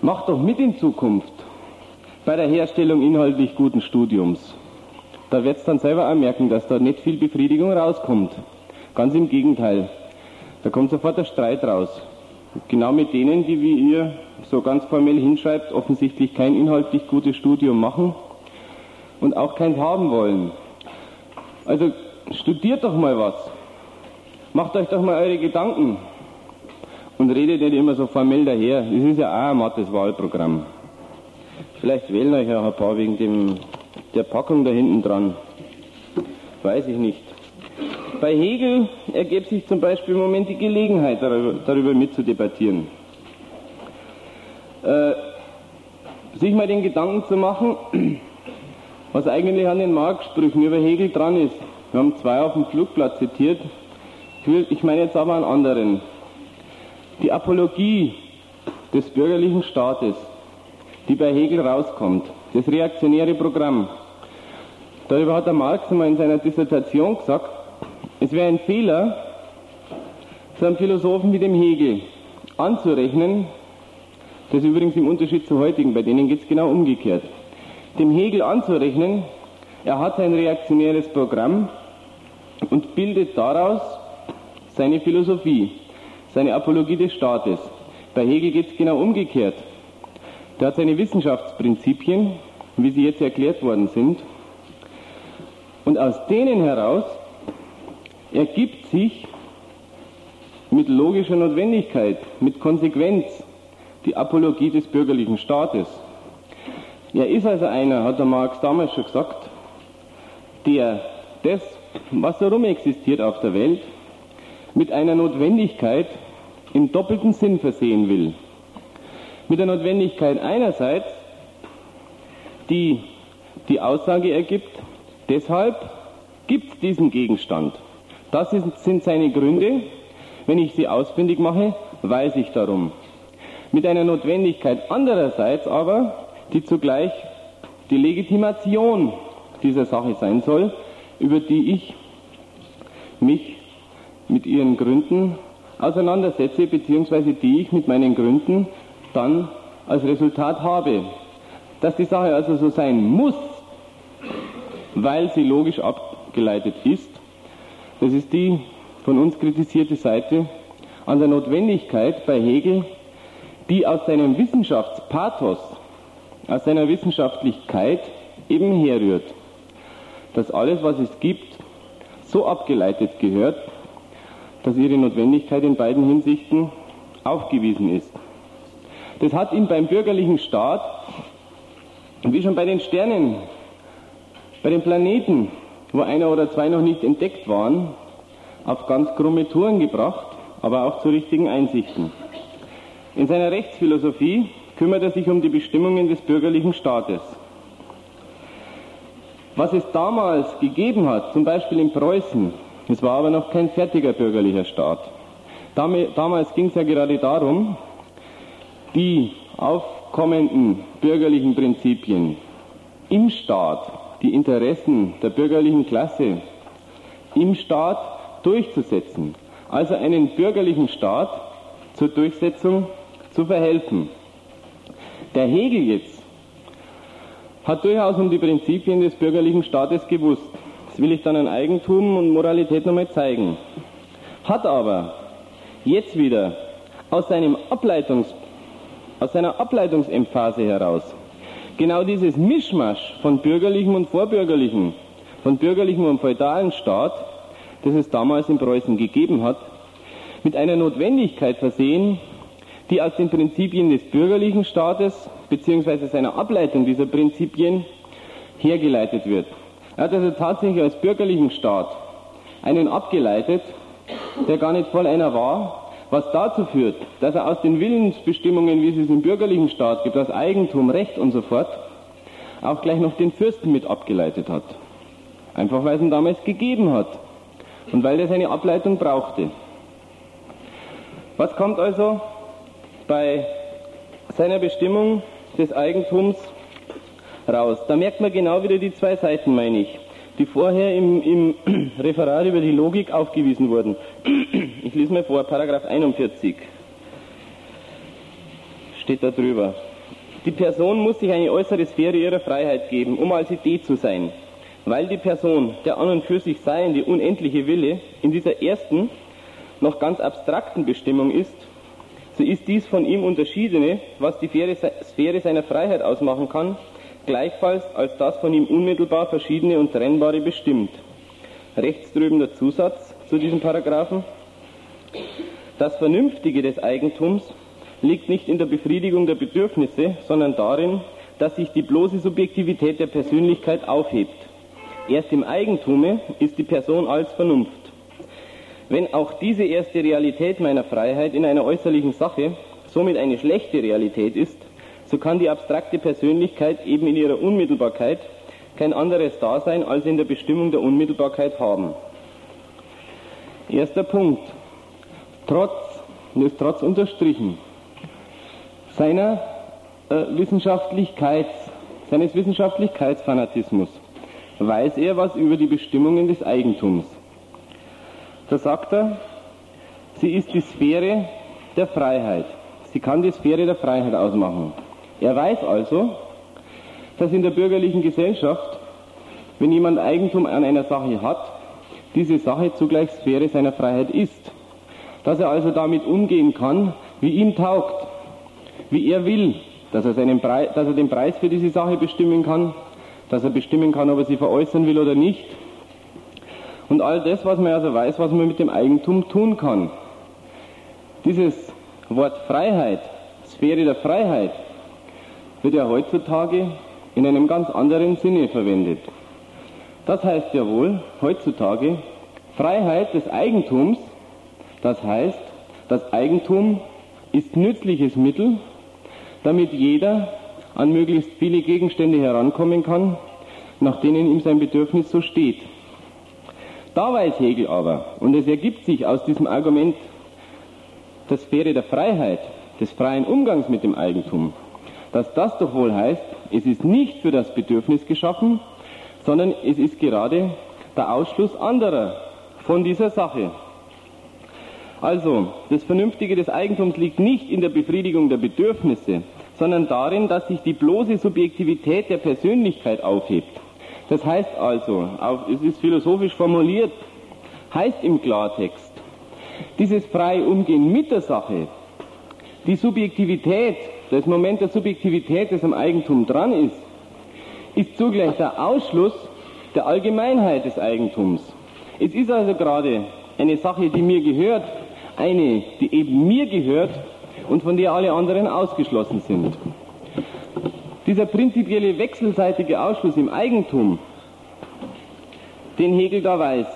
Macht doch mit in Zukunft bei der Herstellung inhaltlich guten Studiums. Da wird es dann selber auch merken, dass da nicht viel Befriedigung rauskommt. Ganz im Gegenteil. Da kommt sofort der Streit raus. Genau mit denen, die wie ihr so ganz formell hinschreibt, offensichtlich kein inhaltlich gutes Studium machen und auch keins haben wollen. Also studiert doch mal was. Macht euch doch mal eure Gedanken. Und redet nicht immer so formell daher. Das ist ja auch ein mattes Wahlprogramm. Vielleicht wählen euch auch ein paar wegen dem, der Packung da hinten dran. Weiß ich nicht. Bei Hegel ergibt sich zum Beispiel im Moment die Gelegenheit, darüber, darüber mitzudebattieren. Äh, sich mal den Gedanken zu machen, was eigentlich an den Marksprüchen über Hegel dran ist. Wir haben zwei auf dem Flugblatt zitiert. Ich meine jetzt aber einen anderen. Die Apologie des bürgerlichen Staates, die bei Hegel rauskommt, das reaktionäre Programm. Darüber hat der Marx einmal in seiner Dissertation gesagt, es wäre ein Fehler, so einem Philosophen wie dem Hegel anzurechnen, das ist übrigens im Unterschied zu heutigen, bei denen geht es genau umgekehrt, dem Hegel anzurechnen, er hat ein reaktionäres Programm und bildet daraus seine Philosophie, seine Apologie des Staates. Bei Hegel geht es genau umgekehrt. Der hat seine Wissenschaftsprinzipien, wie sie jetzt erklärt worden sind, und aus denen heraus ergibt sich mit logischer Notwendigkeit, mit Konsequenz die Apologie des bürgerlichen Staates. Er ist also einer, hat der Marx damals schon gesagt, der das, was herum existiert auf der Welt, mit einer Notwendigkeit im doppelten Sinn versehen will. Mit der Notwendigkeit einerseits, die die Aussage ergibt, deshalb gibt es diesen Gegenstand. Das sind seine Gründe. Wenn ich sie ausfindig mache, weiß ich darum. Mit einer Notwendigkeit andererseits aber, die zugleich die Legitimation dieser Sache sein soll, über die ich mich mit ihren Gründen auseinandersetze, beziehungsweise die ich mit meinen Gründen dann als Resultat habe. Dass die Sache also so sein muss, weil sie logisch abgeleitet ist, das ist die von uns kritisierte Seite an der Notwendigkeit bei Hegel, die aus seinem Wissenschaftspathos, aus seiner Wissenschaftlichkeit eben herrührt. Dass alles, was es gibt, so abgeleitet gehört, dass ihre Notwendigkeit in beiden Hinsichten aufgewiesen ist. Das hat ihn beim bürgerlichen Staat, wie schon bei den Sternen, bei den Planeten, wo einer oder zwei noch nicht entdeckt waren, auf ganz krumme Touren gebracht, aber auch zu richtigen Einsichten. In seiner Rechtsphilosophie kümmert er sich um die Bestimmungen des bürgerlichen Staates. Was es damals gegeben hat, zum Beispiel in Preußen, es war aber noch kein fertiger bürgerlicher Staat. Damals ging es ja gerade darum, die aufkommenden bürgerlichen Prinzipien im Staat, die Interessen der bürgerlichen Klasse im Staat durchzusetzen. Also einen bürgerlichen Staat zur Durchsetzung zu verhelfen. Der Hegel jetzt hat durchaus um die Prinzipien des bürgerlichen Staates gewusst will ich dann an Eigentum und Moralität nochmal zeigen. Hat aber jetzt wieder aus, seinem Ableitungs, aus seiner Ableitungsemphase heraus genau dieses Mischmasch von bürgerlichem und vorbürgerlichem, von bürgerlichem und feudalen Staat, das es damals in Preußen gegeben hat, mit einer Notwendigkeit versehen, die aus den Prinzipien des bürgerlichen Staates bzw. seiner Ableitung dieser Prinzipien hergeleitet wird. Er hat also tatsächlich als bürgerlichen Staat einen abgeleitet, der gar nicht voll einer war, was dazu führt, dass er aus den Willensbestimmungen, wie es es im bürgerlichen Staat gibt, aus Eigentum, Recht und so fort, auch gleich noch den Fürsten mit abgeleitet hat. Einfach weil es ihn damals gegeben hat und weil er seine Ableitung brauchte. Was kommt also bei seiner Bestimmung des Eigentums raus. Da merkt man genau wieder die zwei Seiten, meine ich, die vorher im, im Referat über die Logik aufgewiesen wurden. Ich lese mal vor, Paragraph 41 steht da drüber. Die Person muss sich eine äußere Sphäre ihrer Freiheit geben, um als Idee zu sein. Weil die Person, der an und für sich seiende unendliche Wille, in dieser ersten, noch ganz abstrakten Bestimmung ist, so ist dies von ihm unterschiedene, was die Sphäre seiner Freiheit ausmachen kann, gleichfalls als das von ihm unmittelbar verschiedene und trennbare bestimmt. Rechts drüben der Zusatz zu diesem Paragraphen. Das Vernünftige des Eigentums liegt nicht in der Befriedigung der Bedürfnisse, sondern darin, dass sich die bloße Subjektivität der Persönlichkeit aufhebt. Erst im Eigentume ist die Person als Vernunft. Wenn auch diese erste Realität meiner Freiheit in einer äußerlichen Sache somit eine schlechte Realität ist, so kann die abstrakte Persönlichkeit eben in ihrer Unmittelbarkeit kein anderes Dasein als in der Bestimmung der Unmittelbarkeit haben. Erster Punkt. Trotz, und ist trotz unterstrichen. seiner äh, Wissenschaftlichkeits, seines Wissenschaftlichkeitsfanatismus weiß er was über die Bestimmungen des Eigentums. Da sagt er, sie ist die Sphäre der Freiheit. Sie kann die Sphäre der Freiheit ausmachen. Er weiß also, dass in der bürgerlichen Gesellschaft, wenn jemand Eigentum an einer Sache hat, diese Sache zugleich Sphäre seiner Freiheit ist. Dass er also damit umgehen kann, wie ihm taugt, wie er will, dass er, seinen Preis, dass er den Preis für diese Sache bestimmen kann, dass er bestimmen kann, ob er sie veräußern will oder nicht. Und all das, was man also weiß, was man mit dem Eigentum tun kann. Dieses Wort Freiheit, Sphäre der Freiheit, wird ja heutzutage in einem ganz anderen Sinne verwendet. Das heißt ja wohl heutzutage Freiheit des Eigentums, das heißt, das Eigentum ist nützliches Mittel, damit jeder an möglichst viele Gegenstände herankommen kann, nach denen ihm sein Bedürfnis so steht. Da weiß Hegel aber, und es ergibt sich aus diesem Argument der Sphäre der Freiheit, des freien Umgangs mit dem Eigentum, dass das doch wohl heißt, es ist nicht für das Bedürfnis geschaffen, sondern es ist gerade der Ausschluss anderer von dieser Sache. Also, das Vernünftige des Eigentums liegt nicht in der Befriedigung der Bedürfnisse, sondern darin, dass sich die bloße Subjektivität der Persönlichkeit aufhebt. Das heißt also, es ist philosophisch formuliert, heißt im Klartext, dieses freie Umgehen mit der Sache, die Subjektivität, das Moment der Subjektivität, das am Eigentum dran ist, ist zugleich der Ausschluss der Allgemeinheit des Eigentums. Es ist also gerade eine Sache, die mir gehört, eine, die eben mir gehört und von der alle anderen ausgeschlossen sind. Dieser prinzipielle wechselseitige Ausschluss im Eigentum, den Hegel da weiß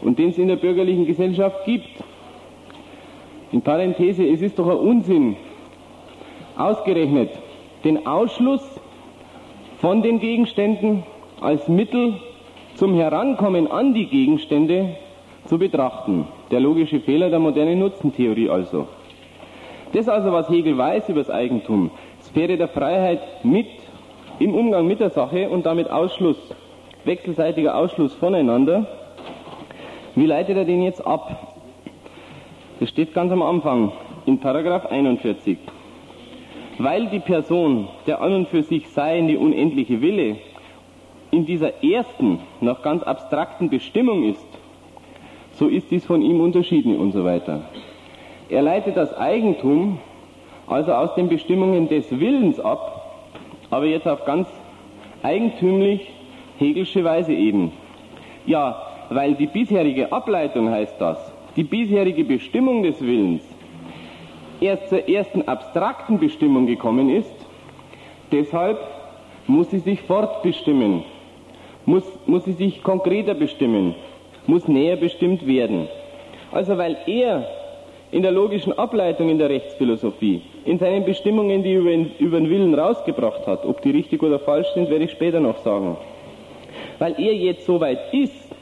und den es in der bürgerlichen Gesellschaft gibt, in Parenthese, es ist doch ein Unsinn, ausgerechnet den Ausschluss von den Gegenständen als Mittel zum Herankommen an die Gegenstände zu betrachten. Der logische Fehler der modernen Nutzentheorie also. Das also, was Hegel weiß über das Eigentum, Sphäre der Freiheit mit, im Umgang mit der Sache und damit Ausschluss, wechselseitiger Ausschluss voneinander, wie leitet er den jetzt ab? Das steht ganz am Anfang in Paragraph 41. Weil die Person, der an und für sich seiende unendliche Wille, in dieser ersten, noch ganz abstrakten Bestimmung ist, so ist dies von ihm unterschieden und so weiter. Er leitet das Eigentum also aus den Bestimmungen des Willens ab, aber jetzt auf ganz eigentümlich hegelsche Weise eben. Ja, weil die bisherige Ableitung heißt das, die bisherige Bestimmung des Willens erst zur ersten abstrakten Bestimmung gekommen ist, deshalb muss sie sich fortbestimmen, muss, muss sie sich konkreter bestimmen, muss näher bestimmt werden. Also weil er in der logischen Ableitung in der Rechtsphilosophie, in seinen Bestimmungen, die er über, über den Willen rausgebracht hat, ob die richtig oder falsch sind, werde ich später noch sagen. Weil er jetzt so weit ist,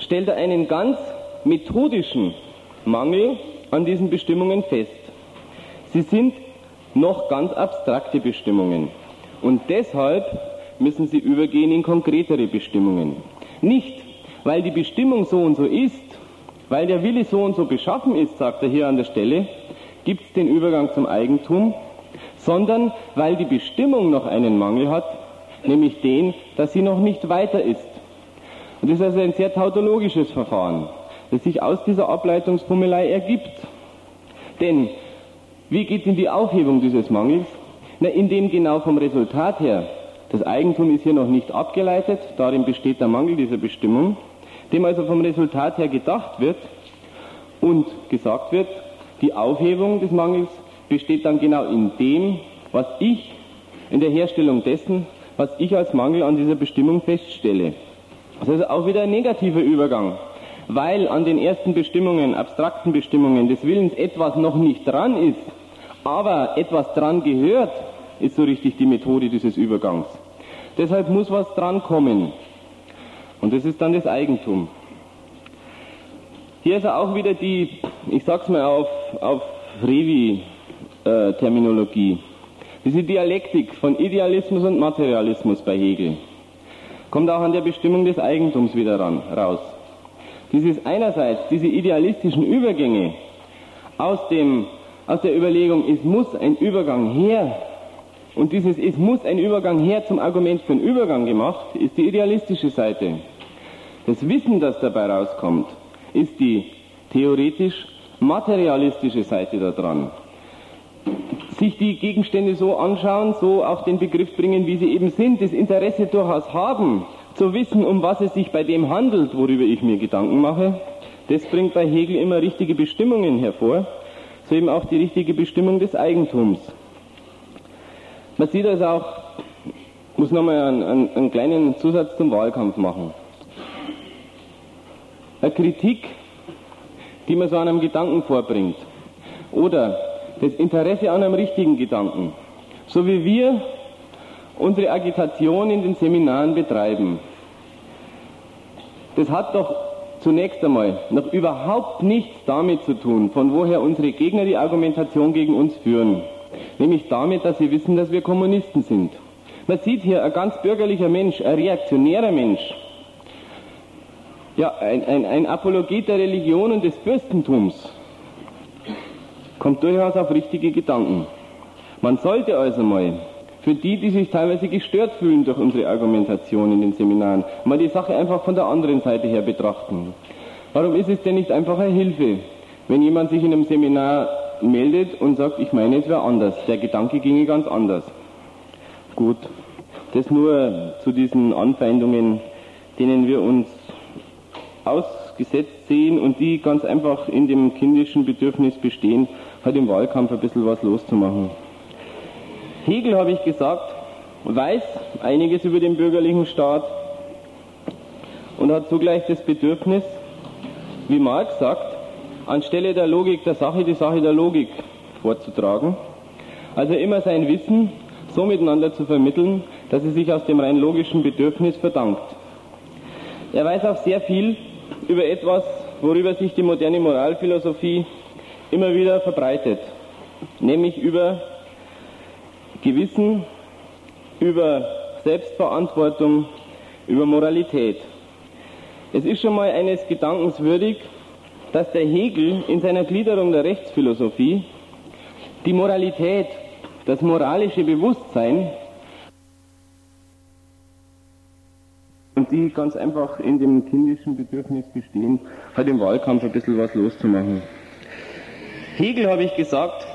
stellt er einen ganz methodischen Mangel an diesen Bestimmungen fest. Sie sind noch ganz abstrakte Bestimmungen und deshalb müssen sie übergehen in konkretere Bestimmungen. Nicht, weil die Bestimmung so und so ist, weil der Wille so und so beschaffen ist, sagt er hier an der Stelle, gibt es den Übergang zum Eigentum, sondern weil die Bestimmung noch einen Mangel hat, nämlich den, dass sie noch nicht weiter ist. Und das ist also ein sehr tautologisches Verfahren, das sich aus dieser Ableitungsfummelei ergibt. Denn wie geht in die Aufhebung dieses Mangels? Na, indem genau vom Resultat her, das Eigentum ist hier noch nicht abgeleitet, darin besteht der Mangel dieser Bestimmung, dem also vom Resultat her gedacht wird und gesagt wird, die Aufhebung des Mangels besteht dann genau in dem, was ich, in der Herstellung dessen, was ich als Mangel an dieser Bestimmung feststelle. Das ist also auch wieder ein negativer Übergang, weil an den ersten Bestimmungen, abstrakten Bestimmungen des Willens etwas noch nicht dran ist, aber etwas dran gehört, ist so richtig die Methode dieses Übergangs. Deshalb muss was dran kommen. Und das ist dann das Eigentum. Hier ist auch wieder die, ich sag's mal auf, auf Revi, Terminologie. Diese Dialektik von Idealismus und Materialismus bei Hegel kommt auch an der Bestimmung des Eigentums wieder ran, raus. Dieses einerseits, diese idealistischen Übergänge aus dem, aus der Überlegung, es muss ein Übergang her, und dieses es muss ein Übergang her zum Argument für einen Übergang gemacht, ist die idealistische Seite. Das Wissen, das dabei rauskommt, ist die theoretisch materialistische Seite daran. Sich die Gegenstände so anschauen, so auf den Begriff bringen, wie sie eben sind, das Interesse durchaus haben, zu wissen, um was es sich bei dem handelt, worüber ich mir Gedanken mache, das bringt bei Hegel immer richtige Bestimmungen hervor, so eben auch die richtige Bestimmung des Eigentums. Man sieht also auch, muss nochmal einen, einen, einen kleinen Zusatz zum Wahlkampf machen. Eine Kritik, die man so an einem Gedanken vorbringt, oder das Interesse an einem richtigen Gedanken, so wie wir unsere Agitation in den Seminaren betreiben, das hat doch zunächst einmal noch überhaupt nichts damit zu tun, von woher unsere Gegner die Argumentation gegen uns führen. Nämlich damit, dass sie wissen, dass wir Kommunisten sind. Man sieht hier ein ganz bürgerlicher Mensch, ein reaktionärer Mensch, ja, ein, ein, ein Apologet der Religion und des Fürstentums, kommt durchaus auf richtige Gedanken. Man sollte also mal für die, die sich teilweise gestört fühlen durch unsere Argumentation in den Seminaren, mal die Sache einfach von der anderen Seite her betrachten. Warum ist es denn nicht einfach eine Hilfe, wenn jemand sich in einem Seminar meldet und sagt, ich meine, es wäre anders, der Gedanke ginge ganz anders. Gut, das nur zu diesen Anfeindungen, denen wir uns ausgesetzt sehen und die ganz einfach in dem kindischen Bedürfnis bestehen, halt im Wahlkampf ein bisschen was loszumachen. Hegel, habe ich gesagt, weiß einiges über den bürgerlichen Staat und hat zugleich das Bedürfnis, wie Marx sagt, anstelle der Logik der Sache die Sache der Logik vorzutragen. Also immer sein Wissen so miteinander zu vermitteln, dass es sich aus dem rein logischen Bedürfnis verdankt. Er weiß auch sehr viel über etwas, worüber sich die moderne Moralphilosophie immer wieder verbreitet, nämlich über Gewissen, über Selbstverantwortung, über Moralität. Es ist schon mal eines Gedankens würdig, dass der Hegel in seiner Gliederung der Rechtsphilosophie die Moralität, das moralische Bewusstsein und die ganz einfach in dem kindischen Bedürfnis bestehen, halt im Wahlkampf ein bisschen was loszumachen. Hegel, habe ich gesagt,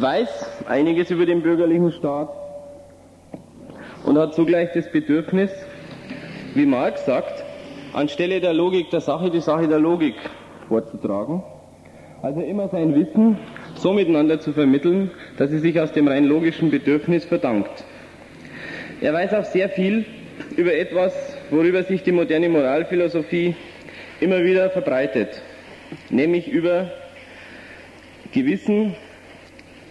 weiß einiges über den bürgerlichen Staat und hat zugleich das Bedürfnis, wie Marx sagt, anstelle der Logik der Sache die Sache der Logik vorzutragen. Also immer sein Wissen so miteinander zu vermitteln, dass es sich aus dem rein logischen Bedürfnis verdankt. Er weiß auch sehr viel über etwas, worüber sich die moderne Moralphilosophie immer wieder verbreitet, nämlich über Gewissen,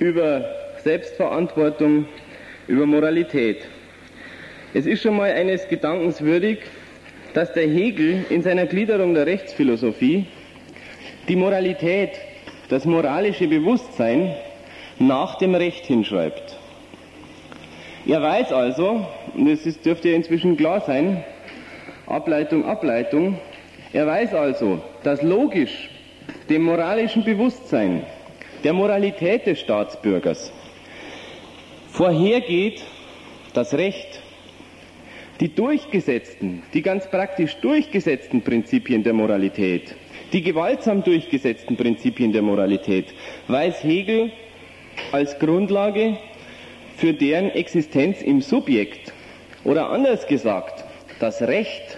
über Selbstverantwortung, über Moralität. Es ist schon mal eines Gedankens würdig, dass der Hegel in seiner Gliederung der Rechtsphilosophie die Moralität, das moralische Bewusstsein nach dem Recht hinschreibt. Er weiß also, und es ist, dürfte ja inzwischen klar sein, Ableitung, Ableitung, er weiß also, dass logisch dem moralischen Bewusstsein der Moralität des Staatsbürgers vorhergeht das Recht. Die durchgesetzten, die ganz praktisch durchgesetzten Prinzipien der Moralität, die gewaltsam durchgesetzten Prinzipien der Moralität, weiß Hegel als Grundlage für deren Existenz im Subjekt. Oder anders gesagt, das Recht,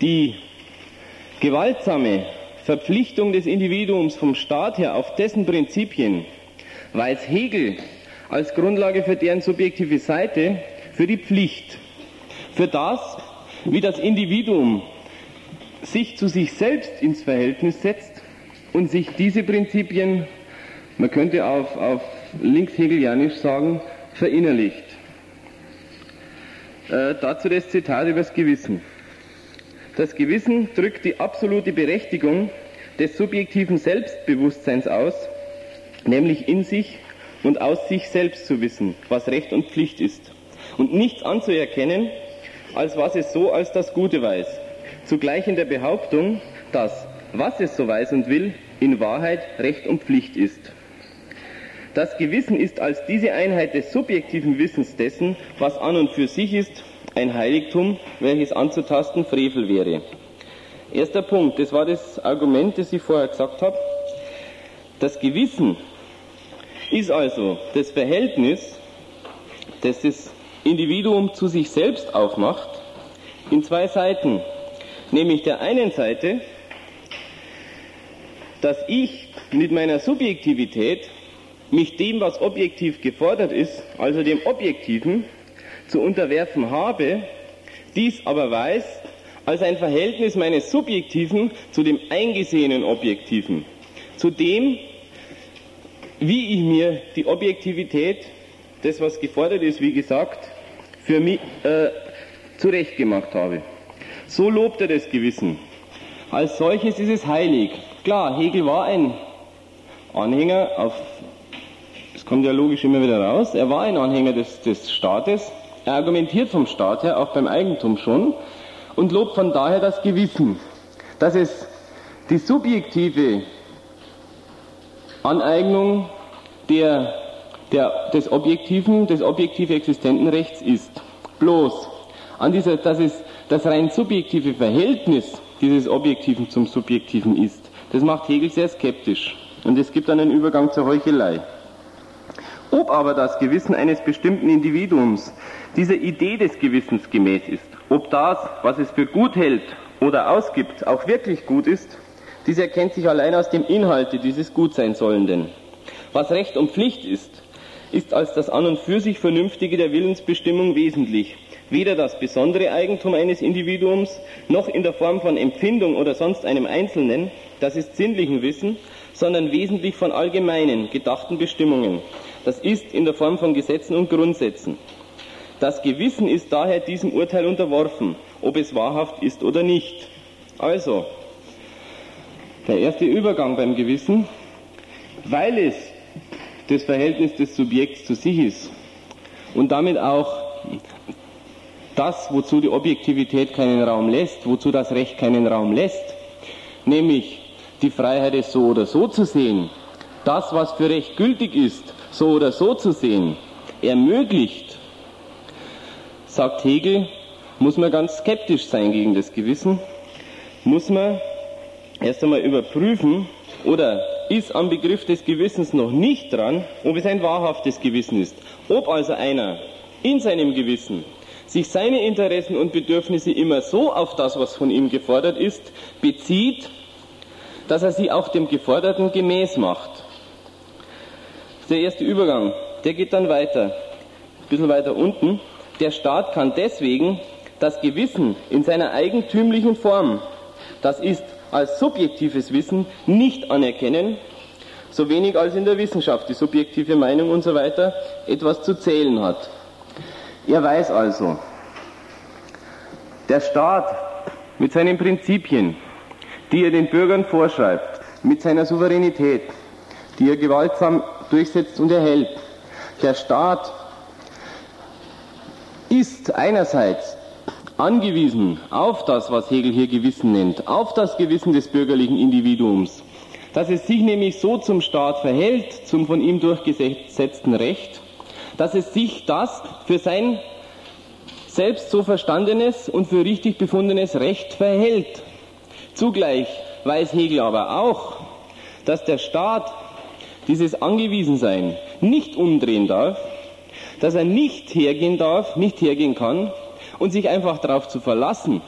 die gewaltsame Verpflichtung des Individuums vom Staat her auf dessen Prinzipien weiß Hegel als Grundlage für deren subjektive Seite für die Pflicht. Für das, wie das Individuum sich zu sich selbst ins Verhältnis setzt und sich diese Prinzipien, man könnte auf, auf linkshegelianisch sagen, verinnerlicht. Äh, dazu das Zitat übers Gewissen. Das Gewissen drückt die absolute Berechtigung des subjektiven Selbstbewusstseins aus, nämlich in sich und aus sich selbst zu wissen, was Recht und Pflicht ist, und nichts anzuerkennen, als was es so als das Gute weiß. Zugleich in der Behauptung, dass, was es so weiß und will, in Wahrheit Recht und Pflicht ist. Das Gewissen ist als diese Einheit des subjektiven Wissens dessen, was an und für sich ist, ein Heiligtum, welches anzutasten Frevel wäre. Erster Punkt, das war das Argument, das ich vorher gesagt habe. Das Gewissen ist also das Verhältnis, das das Individuum zu sich selbst aufmacht, in zwei Seiten. Nämlich der einen Seite, dass ich mit meiner Subjektivität mich dem, was objektiv gefordert ist, also dem Objektiven, zu unterwerfen habe, dies aber weiß als ein Verhältnis meines Subjektiven zu dem eingesehenen Objektiven, zu dem, wie ich mir die Objektivität, das was gefordert ist, wie gesagt, für mich äh, zurechtgemacht habe. So lobt er das Gewissen. Als solches ist es heilig. Klar, Hegel war ein Anhänger auf, das kommt ja logisch immer wieder raus, er war ein Anhänger des, des Staates, er argumentiert vom Staat her, auch beim Eigentum schon, und lobt von daher das Gewissen, dass es die subjektive Aneignung der, der, des objektiven, des objektiv existenten Rechts ist. Bloß, an dieser, dass es das rein subjektive Verhältnis dieses Objektiven zum Subjektiven ist, das macht Hegel sehr skeptisch. Und es gibt einen Übergang zur Heuchelei. Ob aber das Gewissen eines bestimmten Individuums dieser Idee des Gewissens gemäß ist, ob das, was es für gut hält oder ausgibt, auch wirklich gut ist, dies erkennt sich allein aus dem Inhalte dieses Gutseinsollenden. Was Recht und Pflicht ist, ist als das an und für sich Vernünftige der Willensbestimmung wesentlich. Weder das besondere Eigentum eines Individuums, noch in der Form von Empfindung oder sonst einem Einzelnen, das ist sinnlichen Wissen, sondern wesentlich von allgemeinen, gedachten Bestimmungen. Das ist in der Form von Gesetzen und Grundsätzen. Das Gewissen ist daher diesem Urteil unterworfen, ob es wahrhaft ist oder nicht. Also, der erste Übergang beim Gewissen, weil es das Verhältnis des Subjekts zu sich ist und damit auch das, wozu die Objektivität keinen Raum lässt, wozu das Recht keinen Raum lässt, nämlich die Freiheit, es so oder so zu sehen, das, was für Recht gültig ist, so oder so zu sehen, ermöglicht, sagt Hegel, muss man ganz skeptisch sein gegen das Gewissen, muss man erst einmal überprüfen oder ist am Begriff des Gewissens noch nicht dran, ob es ein wahrhaftes Gewissen ist. Ob also einer in seinem Gewissen sich seine Interessen und Bedürfnisse immer so auf das, was von ihm gefordert ist, bezieht, dass er sie auch dem Geforderten gemäß macht. Der erste Übergang, der geht dann weiter, ein bisschen weiter unten. Der Staat kann deswegen das Gewissen in seiner eigentümlichen Form, das ist als subjektives Wissen, nicht anerkennen, so wenig als in der Wissenschaft die subjektive Meinung und so weiter etwas zu zählen hat. Er weiß also, der Staat mit seinen Prinzipien, die er den Bürgern vorschreibt, mit seiner Souveränität, die er gewaltsam durchsetzt und erhält, der Staat ist einerseits angewiesen auf das, was Hegel hier Gewissen nennt, auf das Gewissen des bürgerlichen Individuums, dass es sich nämlich so zum Staat verhält, zum von ihm durchgesetzten Recht, dass es sich das für sein selbst so verstandenes und für richtig befundenes Recht verhält. Zugleich weiß Hegel aber auch, dass der Staat dieses Angewiesensein nicht umdrehen darf, dass er nicht hergehen darf, nicht hergehen kann und sich einfach darauf zu verlassen,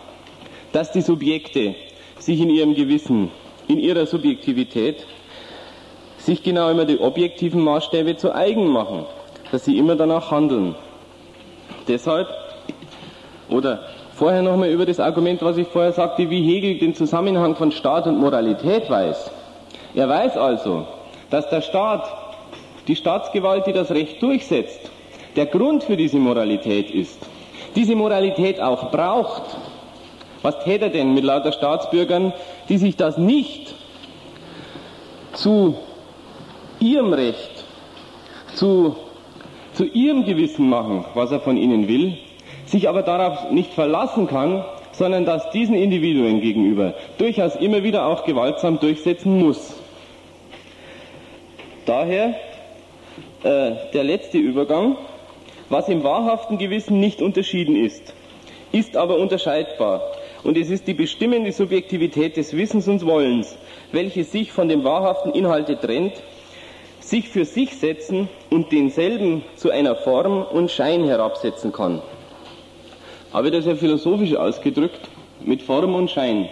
dass die Subjekte sich in ihrem Gewissen, in ihrer Subjektivität, sich genau immer die objektiven Maßstäbe zu eigen machen, dass sie immer danach handeln. Deshalb, oder vorher nochmal über das Argument, was ich vorher sagte, wie Hegel den Zusammenhang von Staat und Moralität weiß. Er weiß also, dass der Staat, die Staatsgewalt, die das Recht durchsetzt, der Grund für diese Moralität ist, diese Moralität auch braucht. Was täte er denn mit lauter Staatsbürgern, die sich das nicht zu ihrem Recht zu, zu ihrem Gewissen machen, was er von ihnen will, sich aber darauf nicht verlassen kann, sondern das diesen Individuen gegenüber durchaus immer wieder auch gewaltsam durchsetzen muss. Daher äh, der letzte Übergang, was im wahrhaften Gewissen nicht unterschieden ist, ist aber unterscheidbar. Und es ist die bestimmende Subjektivität des Wissens und Wollens, welche sich von dem wahrhaften Inhalte trennt, sich für sich setzen und denselben zu einer Form und Schein herabsetzen kann. Aber das ist ja philosophisch ausgedrückt mit Form und Schein.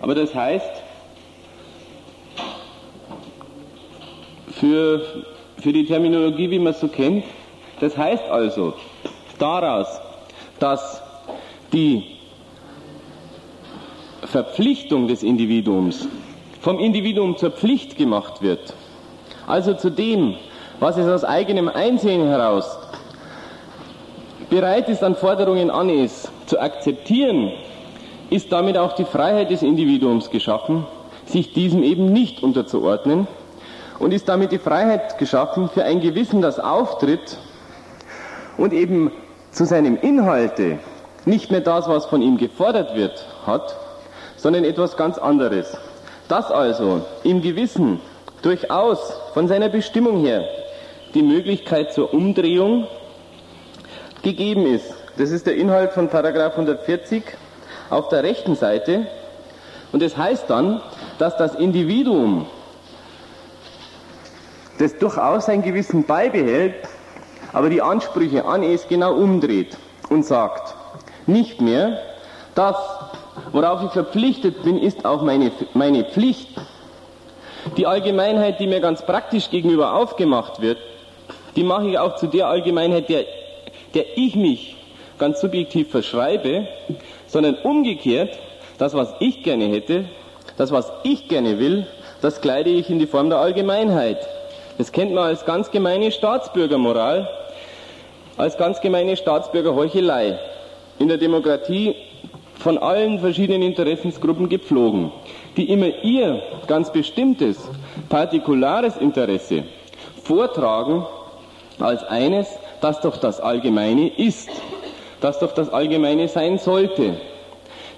Aber das heißt, für, für die Terminologie, wie man es so kennt, das heißt also daraus, dass die Verpflichtung des Individuums vom Individuum zur Pflicht gemacht wird, also zu dem, was es aus eigenem Einsehen heraus bereit ist, an Forderungen an ist, zu akzeptieren, ist damit auch die Freiheit des Individuums geschaffen, sich diesem eben nicht unterzuordnen und ist damit die Freiheit geschaffen für ein Gewissen, das auftritt und eben zu seinem Inhalte nicht mehr das, was von ihm gefordert wird, hat, sondern etwas ganz anderes. Das also im Gewissen durchaus von seiner Bestimmung her die Möglichkeit zur Umdrehung gegeben ist. Das ist der Inhalt von Paragraph 140 auf der rechten Seite. Und es das heißt dann, dass das Individuum, das durchaus sein Gewissen beibehält, aber die Ansprüche an es genau umdreht und sagt, nicht mehr, das, worauf ich verpflichtet bin, ist auch meine, meine Pflicht. Die Allgemeinheit, die mir ganz praktisch gegenüber aufgemacht wird, die mache ich auch zu der Allgemeinheit, der, der ich mich ganz subjektiv verschreibe, sondern umgekehrt, das, was ich gerne hätte, das, was ich gerne will, das kleide ich in die Form der Allgemeinheit. Das kennt man als ganz gemeine Staatsbürgermoral, als ganz gemeine Staatsbürgerheuchelei. In der Demokratie von allen verschiedenen Interessensgruppen gepflogen, die immer ihr ganz bestimmtes, partikulares Interesse vortragen als eines, das doch das Allgemeine ist, das doch das Allgemeine sein sollte.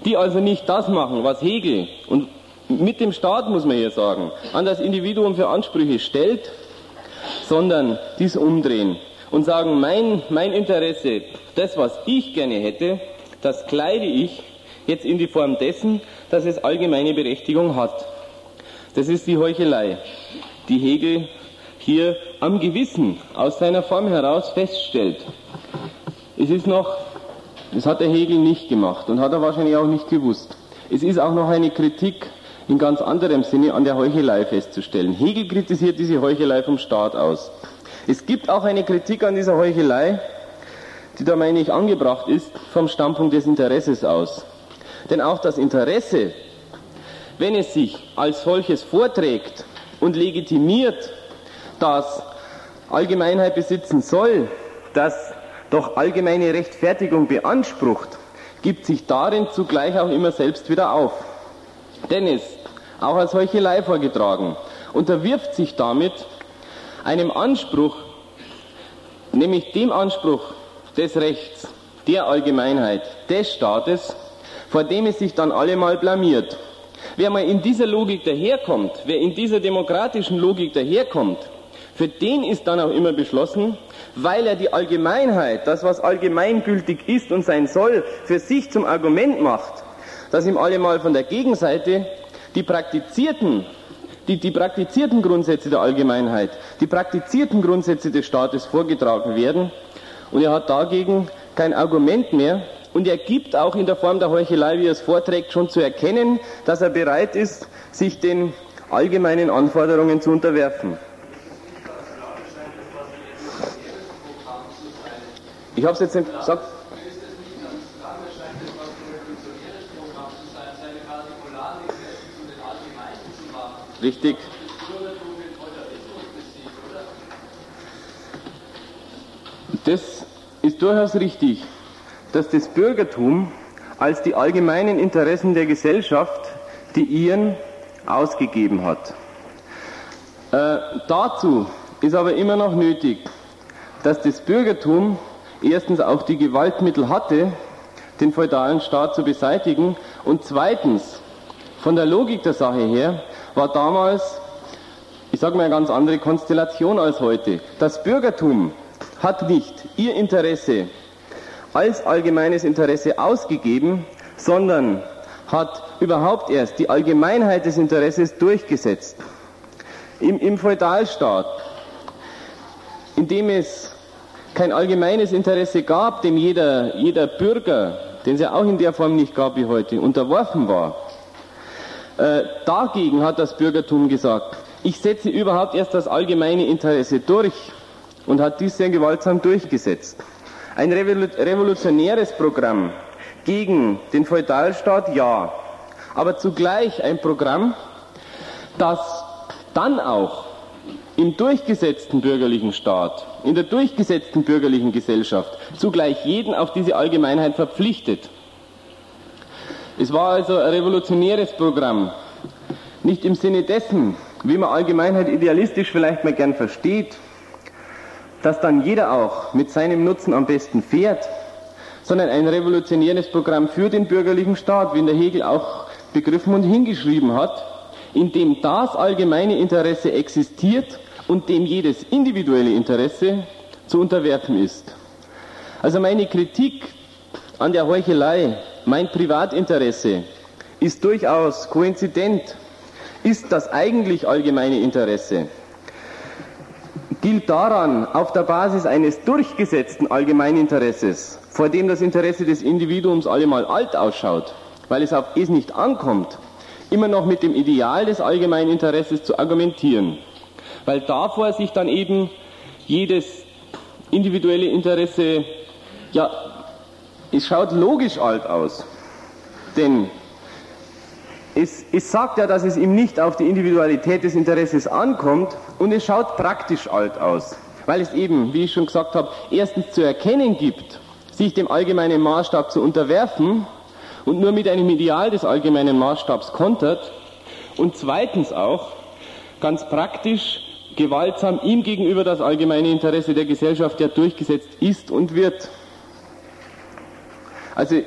Die also nicht das machen, was Hegel und mit dem Staat, muss man hier sagen, an das Individuum für Ansprüche stellt, sondern dies umdrehen und sagen, mein, mein Interesse, das, was ich gerne hätte, das kleide ich jetzt in die Form dessen, dass es allgemeine Berechtigung hat. Das ist die Heuchelei, die Hegel hier am Gewissen aus seiner Form heraus feststellt. Es ist noch, das hat der Hegel nicht gemacht und hat er wahrscheinlich auch nicht gewusst. Es ist auch noch eine Kritik in ganz anderem Sinne an der Heuchelei festzustellen. Hegel kritisiert diese Heuchelei vom Staat aus. Es gibt auch eine Kritik an dieser Heuchelei, die da meine ich angebracht ist, vom Standpunkt des Interesses aus. Denn auch das Interesse, wenn es sich als solches vorträgt und legitimiert, dass Allgemeinheit besitzen soll, das doch allgemeine Rechtfertigung beansprucht, gibt sich darin zugleich auch immer selbst wieder auf. Denn es, auch als Heuchelei vorgetragen, unterwirft sich damit einem Anspruch, nämlich dem Anspruch des Rechts, der Allgemeinheit, des Staates, vor dem es sich dann allemal blamiert. Wer mal in dieser Logik daherkommt, wer in dieser demokratischen Logik daherkommt, für den ist dann auch immer beschlossen, weil er die Allgemeinheit, das was allgemeingültig ist und sein soll, für sich zum Argument macht, dass ihm allemal von der Gegenseite die praktizierten, die, die praktizierten Grundsätze der Allgemeinheit, die praktizierten Grundsätze des Staates vorgetragen werden und er hat dagegen kein Argument mehr und er gibt auch in der Form der Heuchelei, wie er es vorträgt, schon zu erkennen, dass er bereit ist, sich den allgemeinen Anforderungen zu unterwerfen. Ich habe es jetzt nicht gesagt. Richtig. Das ist durchaus richtig, dass das Bürgertum als die allgemeinen Interessen der Gesellschaft die ihren ausgegeben hat. Äh, dazu ist aber immer noch nötig, dass das Bürgertum erstens auch die Gewaltmittel hatte, den feudalen Staat zu beseitigen und zweitens, von der Logik der Sache her, war damals, ich sage mal, eine ganz andere Konstellation als heute. Das Bürgertum hat nicht ihr Interesse als allgemeines Interesse ausgegeben, sondern hat überhaupt erst die Allgemeinheit des Interesses durchgesetzt. Im, im Feudalstaat, in dem es kein allgemeines Interesse gab, dem jeder, jeder Bürger, den es ja auch in der Form nicht gab wie heute, unterworfen war, äh, dagegen hat das Bürgertum gesagt, ich setze überhaupt erst das allgemeine Interesse durch und hat dies sehr gewaltsam durchgesetzt. Ein revolutionäres Programm gegen den Feudalstaat, ja, aber zugleich ein Programm, das dann auch im durchgesetzten bürgerlichen Staat, in der durchgesetzten bürgerlichen Gesellschaft zugleich jeden auf diese Allgemeinheit verpflichtet. Es war also ein revolutionäres Programm, nicht im Sinne dessen, wie man Allgemeinheit idealistisch vielleicht mal gern versteht, dass dann jeder auch mit seinem Nutzen am besten fährt, sondern ein revolutionäres Programm für den bürgerlichen Staat, wie in der Hegel auch begriffen und hingeschrieben hat, in dem das allgemeine Interesse existiert und dem jedes individuelle Interesse zu unterwerfen ist. Also meine Kritik an der Heuchelei, mein Privatinteresse ist durchaus koinzident, ist das eigentlich allgemeine Interesse, gilt daran auf der Basis eines durchgesetzten Allgemeininteresses, vor dem das Interesse des Individuums allemal alt ausschaut, weil es auf es nicht ankommt, immer noch mit dem Ideal des Allgemeininteresses zu argumentieren weil davor sich dann eben jedes individuelle Interesse, ja, es schaut logisch alt aus. Denn es, es sagt ja, dass es ihm nicht auf die Individualität des Interesses ankommt und es schaut praktisch alt aus, weil es eben, wie ich schon gesagt habe, erstens zu erkennen gibt, sich dem allgemeinen Maßstab zu unterwerfen und nur mit einem Ideal des allgemeinen Maßstabs kontert und zweitens auch ganz praktisch gewaltsam ihm gegenüber das allgemeine Interesse der Gesellschaft ja durchgesetzt ist und wird. Also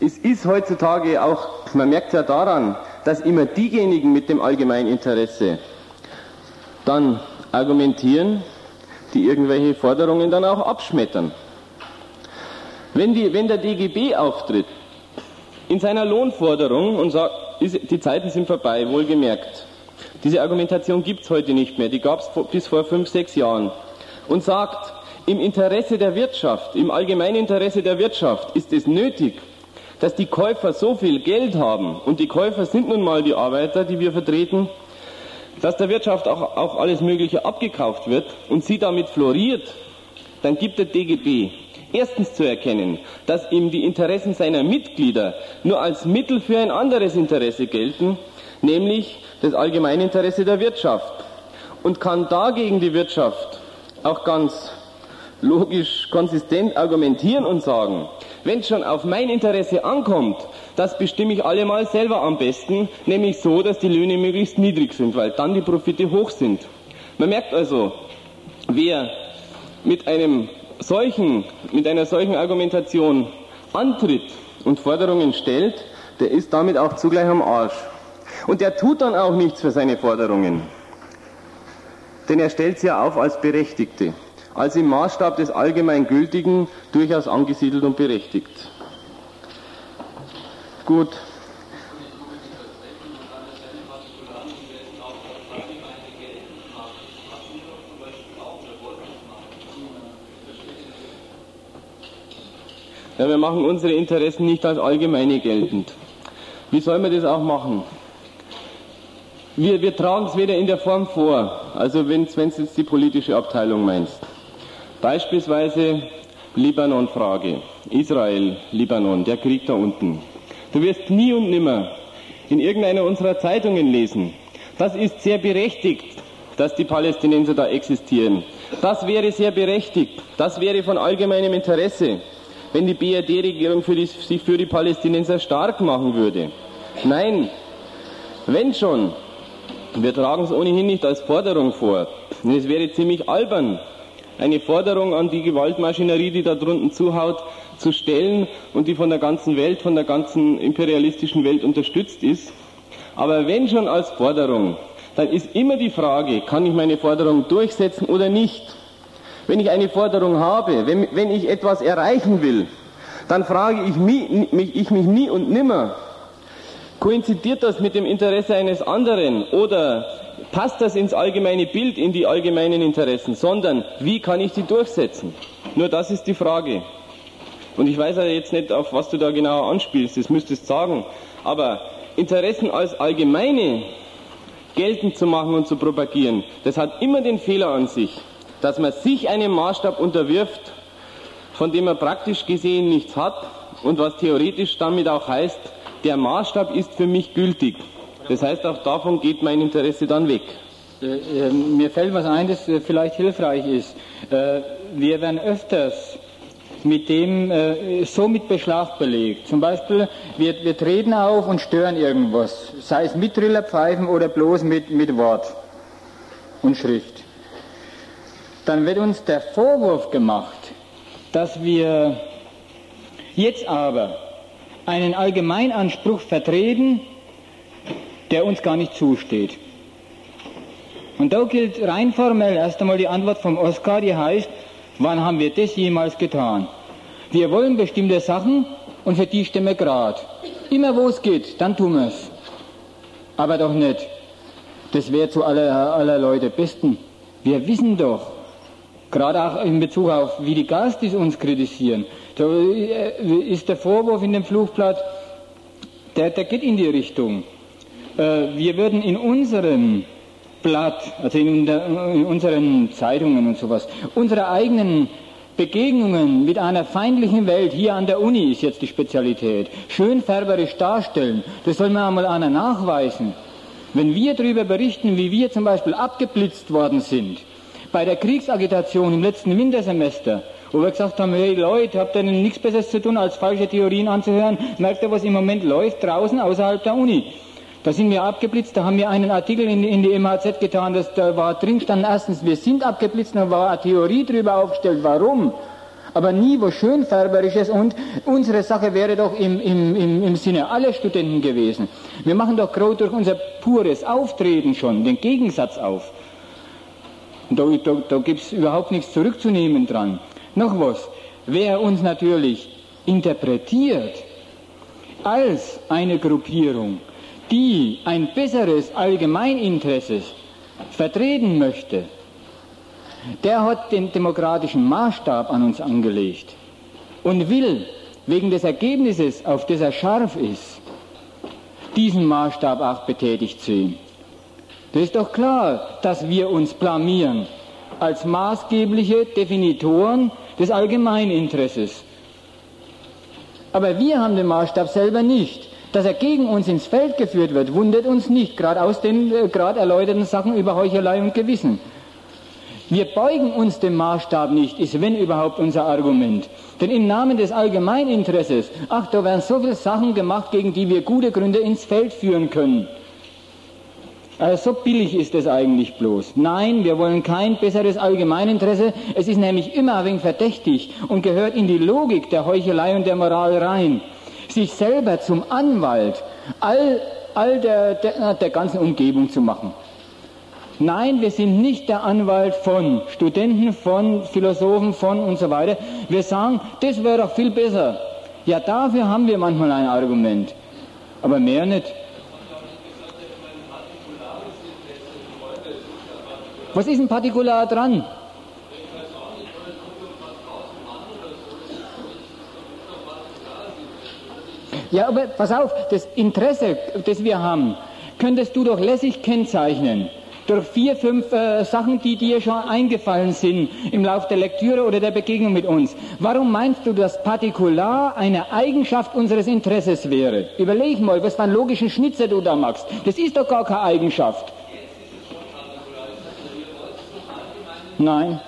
es ist heutzutage auch, man merkt ja daran, dass immer diejenigen mit dem allgemeinen Interesse dann argumentieren, die irgendwelche Forderungen dann auch abschmettern. Wenn, die, wenn der DGB auftritt in seiner Lohnforderung und sagt, die Zeiten sind vorbei, wohlgemerkt, diese Argumentation gibt es heute nicht mehr, die gab es bis vor fünf, sechs Jahren. Und sagt, im Interesse der Wirtschaft, im allgemeinen Interesse der Wirtschaft ist es nötig, dass die Käufer so viel Geld haben, und die Käufer sind nun mal die Arbeiter, die wir vertreten, dass der Wirtschaft auch, auch alles Mögliche abgekauft wird und sie damit floriert, dann gibt der DGB erstens zu erkennen, dass ihm die Interessen seiner Mitglieder nur als Mittel für ein anderes Interesse gelten, nämlich das Allgemeininteresse der Wirtschaft. Und kann dagegen die Wirtschaft auch ganz logisch konsistent argumentieren und sagen, wenn es schon auf mein Interesse ankommt, das bestimme ich allemal selber am besten, nämlich so, dass die Löhne möglichst niedrig sind, weil dann die Profite hoch sind. Man merkt also, wer mit einem solchen, mit einer solchen Argumentation antritt und Forderungen stellt, der ist damit auch zugleich am Arsch. Und er tut dann auch nichts für seine Forderungen. Denn er stellt sie ja auf als Berechtigte, als im Maßstab des Allgemeingültigen durchaus angesiedelt und berechtigt. Gut. Ja, wir machen unsere Interessen nicht als allgemeine geltend. Wie soll man das auch machen? Wir, wir tragen es weder in der Form vor, also wenn es jetzt die politische Abteilung meinst. Beispielsweise Libanon-Frage, Israel, Libanon, der Krieg da unten. Du wirst nie und nimmer in irgendeiner unserer Zeitungen lesen. Das ist sehr berechtigt, dass die Palästinenser da existieren. Das wäre sehr berechtigt. Das wäre von allgemeinem Interesse, wenn die BRD-Regierung sich für die Palästinenser stark machen würde. Nein, wenn schon, Wir tragen es ohnehin nicht als Forderung vor. Es wäre ziemlich albern, eine Forderung an die Gewaltmaschinerie, die da drunten zuhaut, zu stellen und die von der ganzen Welt, von der ganzen imperialistischen Welt unterstützt ist. Aber wenn schon als Forderung, dann ist immer die Frage, kann ich meine Forderung durchsetzen oder nicht? Wenn ich eine Forderung habe, wenn, wenn ich etwas erreichen will, dann frage ich mich, ich mich nie und nimmer, koinzidiert das mit dem Interesse eines anderen oder passt das ins allgemeine Bild, in die allgemeinen Interessen, sondern wie kann ich sie durchsetzen? Nur das ist die Frage. Und ich weiß ja jetzt nicht, auf was du da genau anspielst, das müsstest sagen, aber Interessen als allgemeine geltend zu machen und zu propagieren, das hat immer den Fehler an sich, dass man sich einem Maßstab unterwirft, von dem man praktisch gesehen nichts hat und was theoretisch damit auch heißt, der Maßstab ist für mich gültig. Das heißt, auch davon geht mein Interesse dann weg. Äh, äh, mir fällt was ein, das äh, vielleicht hilfreich ist. Äh, wir werden öfters mit dem äh, so mit Beschlag belegt. Zum Beispiel, wir, wir treten auf und stören irgendwas, sei es mit Trillerpfeifen oder bloß mit, mit Wort und Schrift. Dann wird uns der Vorwurf gemacht, dass wir jetzt aber einen Allgemeinanspruch vertreten, der uns gar nicht zusteht. Und da gilt rein formell erst einmal die Antwort vom Oskar, die heißt, wann haben wir das jemals getan? Wir wollen bestimmte Sachen und für die stimmen wir grad. Immer wo es geht, dann tun wir es. Aber doch nicht. Das wäre zu aller, aller Leute Besten. Wir wissen doch, gerade auch in Bezug auf, wie die Gastis uns kritisieren, da äh, ist der Vorwurf in dem Flugblatt, der, der geht in die Richtung. Äh, wir würden in unserem Blatt, also in, in unseren Zeitungen und sowas, unsere eigenen Begegnungen mit einer feindlichen Welt, hier an der Uni ist jetzt die Spezialität, schön färberisch darstellen, das soll mir einmal einer nachweisen. Wenn wir darüber berichten, wie wir zum Beispiel abgeblitzt worden sind, bei der Kriegsagitation im letzten Wintersemester, wo wir gesagt haben, hey Leute, habt ihr denn nichts Besseres zu tun, als falsche Theorien anzuhören? Merkt ihr, was im Moment läuft draußen außerhalb der Uni? Da sind wir abgeblitzt, da haben wir einen Artikel in, in die MHZ getan, dass da war drin stand, erstens, wir sind abgeblitzt, da war eine Theorie drüber aufgestellt, warum? Aber nie was Schönfärberisches und unsere Sache wäre doch im, im, im, im Sinne aller Studenten gewesen. Wir machen doch gerade durch unser pures Auftreten schon den Gegensatz auf. Da, da, da gibt es überhaupt nichts zurückzunehmen dran. Noch was, wer uns natürlich interpretiert als eine Gruppierung, die ein besseres Allgemeininteresse vertreten möchte, der hat den demokratischen Maßstab an uns angelegt und will wegen des Ergebnisses, auf das er scharf ist, diesen Maßstab auch betätigt sehen. Das ist doch klar, dass wir uns blamieren als maßgebliche Definitoren des Allgemeininteresses. Aber wir haben den Maßstab selber nicht. Dass er gegen uns ins Feld geführt wird, wundert uns nicht, gerade aus den äh, gerade erläuterten Sachen über Heuchelei und Gewissen. Wir beugen uns dem Maßstab nicht, ist wenn überhaupt unser Argument. Denn im Namen des Allgemeininteresses, ach, da werden so viele Sachen gemacht, gegen die wir gute Gründe ins Feld führen können. Also so billig ist es eigentlich bloß. Nein, wir wollen kein besseres Allgemeininteresse. Es ist nämlich immer ein wenig verdächtig und gehört in die Logik der Heuchelei und der Moral rein sich selber zum Anwalt all, all der, der, der ganzen Umgebung zu machen. Nein, wir sind nicht der Anwalt von Studenten, von Philosophen, von und so weiter. Wir sagen, das wäre doch viel besser. Ja, dafür haben wir manchmal ein Argument, aber mehr nicht. Was ist ein Partikular dran? Ja, aber pass auf, das Interesse, das wir haben, könntest du doch lässig kennzeichnen. Durch vier, fünf äh, Sachen, die dir schon eingefallen sind im Laufe der Lektüre oder der Begegnung mit uns. Warum meinst du, dass Partikular eine Eigenschaft unseres Interesses wäre? Überleg mal, was für einen logischen Schnitzer du da machst. Das ist doch gar keine Eigenschaft. Nein.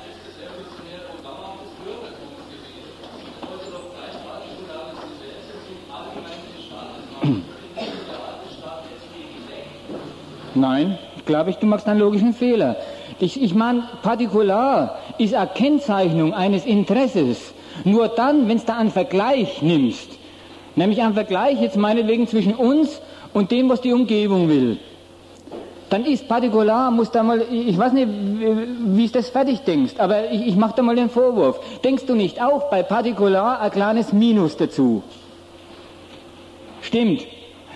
Nein, glaube ich, du machst einen logischen Fehler. Ich, ich meine, Partikular ist eine Kennzeichnung eines Interesses. Nur dann, wenn du da einen Vergleich nimmst, nämlich einen Vergleich jetzt meinetwegen zwischen uns und dem, was die Umgebung will, dann ist Partikular, muss da mal, ich weiß nicht, wie du das fertig denkst, aber ich, ich mache da mal den Vorwurf. Denkst du nicht auch bei Partikular ein kleines Minus dazu? Stimmt.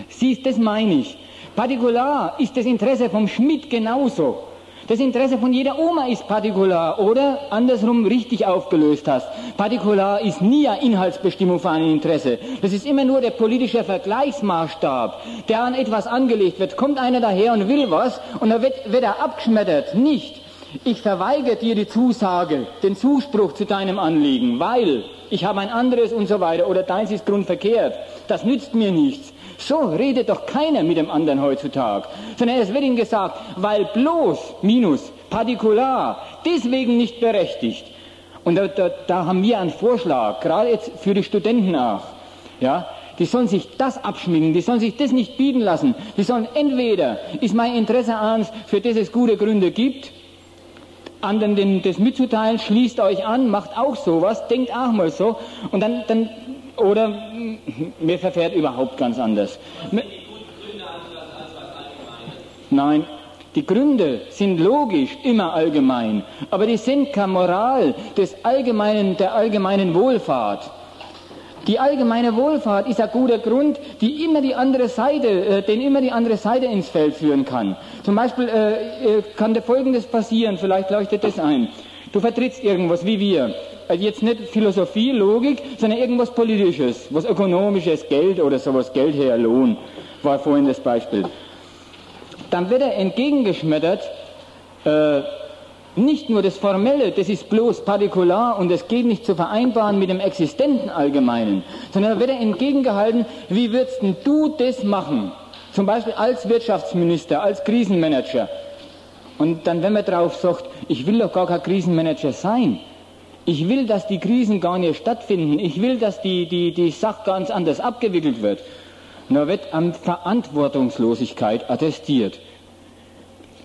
Siehst, das meine ich. Partikular ist das Interesse vom Schmidt genauso. Das Interesse von jeder Oma ist partikular oder andersrum richtig aufgelöst hast. Partikular ist nie eine Inhaltsbestimmung für ein Interesse. Das ist immer nur der politische Vergleichsmaßstab, der an etwas angelegt wird. Kommt einer daher und will was und dann wird, wird er abgeschmettert. Nicht. Ich verweigere dir die Zusage, den Zuspruch zu deinem Anliegen, weil ich habe ein anderes und so weiter oder deins ist grundverkehrt. Das nützt mir nichts. So redet doch keiner mit dem anderen heutzutage, sondern es wird ihm gesagt, weil bloß, minus, partikular, deswegen nicht berechtigt. Und da, da, da haben wir einen Vorschlag, gerade jetzt für die Studenten auch. Ja, die sollen sich das abschminken, die sollen sich das nicht bieten lassen. Die sollen entweder, ist mein Interesse eins, für das es gute Gründe gibt, anderen das mitzuteilen, schließt euch an, macht auch sowas, denkt auch mal so, und dann, dann oder mir verfährt überhaupt ganz anders. Nein, die Gründe sind logisch immer allgemein, aber die sind keine Moral des allgemeinen, der allgemeinen Wohlfahrt. Die allgemeine Wohlfahrt ist ein guter Grund, die immer die andere Seite, äh, den immer die andere Seite ins Feld führen kann. Zum Beispiel äh, äh kann dir Folgendes passieren, vielleicht leuchtet das ein. Du vertrittst irgendwas wie wir. Also jetzt nicht Philosophie, Logik, sondern irgendwas Politisches, was Ökonomisches, Geld oder sowas, Geld her, Lohn, war vorhin das Beispiel. Dann wird er entgegengeschmettert, äh, nicht nur das Formelle, das ist bloß partikular und es geht nicht zu vereinbaren mit dem existenten Allgemeinen, sondern da wird er entgegengehalten, wie würdest denn du das machen? Zum Beispiel als Wirtschaftsminister, als Krisenmanager. Und dann, wenn man drauf sagt, ich will doch gar kein Krisenmanager sein, ich will, dass die Krisen gar nicht stattfinden. Ich will, dass die, die, die Sache ganz anders abgewickelt wird. Da wird an Verantwortungslosigkeit attestiert.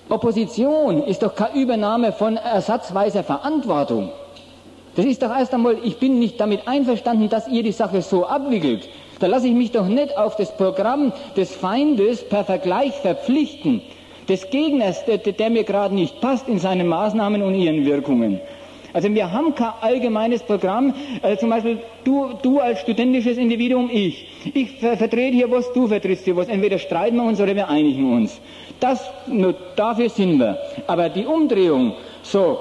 Opposition ist doch keine Übernahme von ersatzweiser Verantwortung. Das ist doch erst einmal, ich bin nicht damit einverstanden, dass ihr die Sache so abwickelt. Da lasse ich mich doch nicht auf das Programm des Feindes per Vergleich verpflichten, des Gegners, der, der mir gerade nicht passt in seinen Maßnahmen und ihren Wirkungen. Also wir haben kein allgemeines Programm, also zum Beispiel du, du als studentisches Individuum, ich. Ich ver vertrete hier was, du vertrittst hier was. Entweder streiten wir uns oder wir einigen uns. Das, nur dafür sind wir. Aber die Umdrehung, so,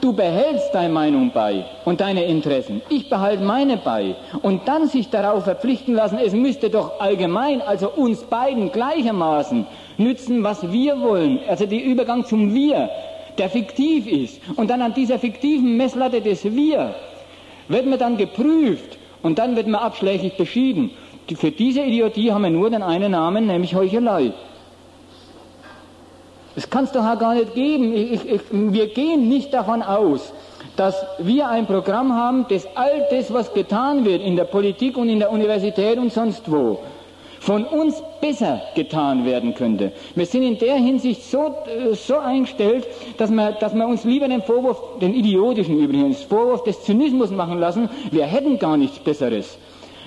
Du behältst deine Meinung bei und deine Interessen. Ich behalte meine bei. Und dann sich darauf verpflichten lassen, es müsste doch allgemein, also uns beiden gleichermaßen nützen, was wir wollen. Also der Übergang zum Wir der fiktiv ist. Und dann an dieser fiktiven Messlatte des Wir wird man dann geprüft und dann wird man abschlägig beschieden. Für diese Idiotie haben wir nur den einen Namen, nämlich Heuchelei. Das kann es doch gar nicht geben. Ich, ich, wir gehen nicht davon aus, dass wir ein Programm haben, das all das, was getan wird in der Politik und in der Universität und sonst wo, von uns besser getan werden könnte. Wir sind in der Hinsicht so, äh, so eingestellt, dass wir, dass wir uns lieber den Vorwurf, den idiotischen übrigens, Vorwurf des Zynismus machen lassen, wir hätten gar nichts Besseres.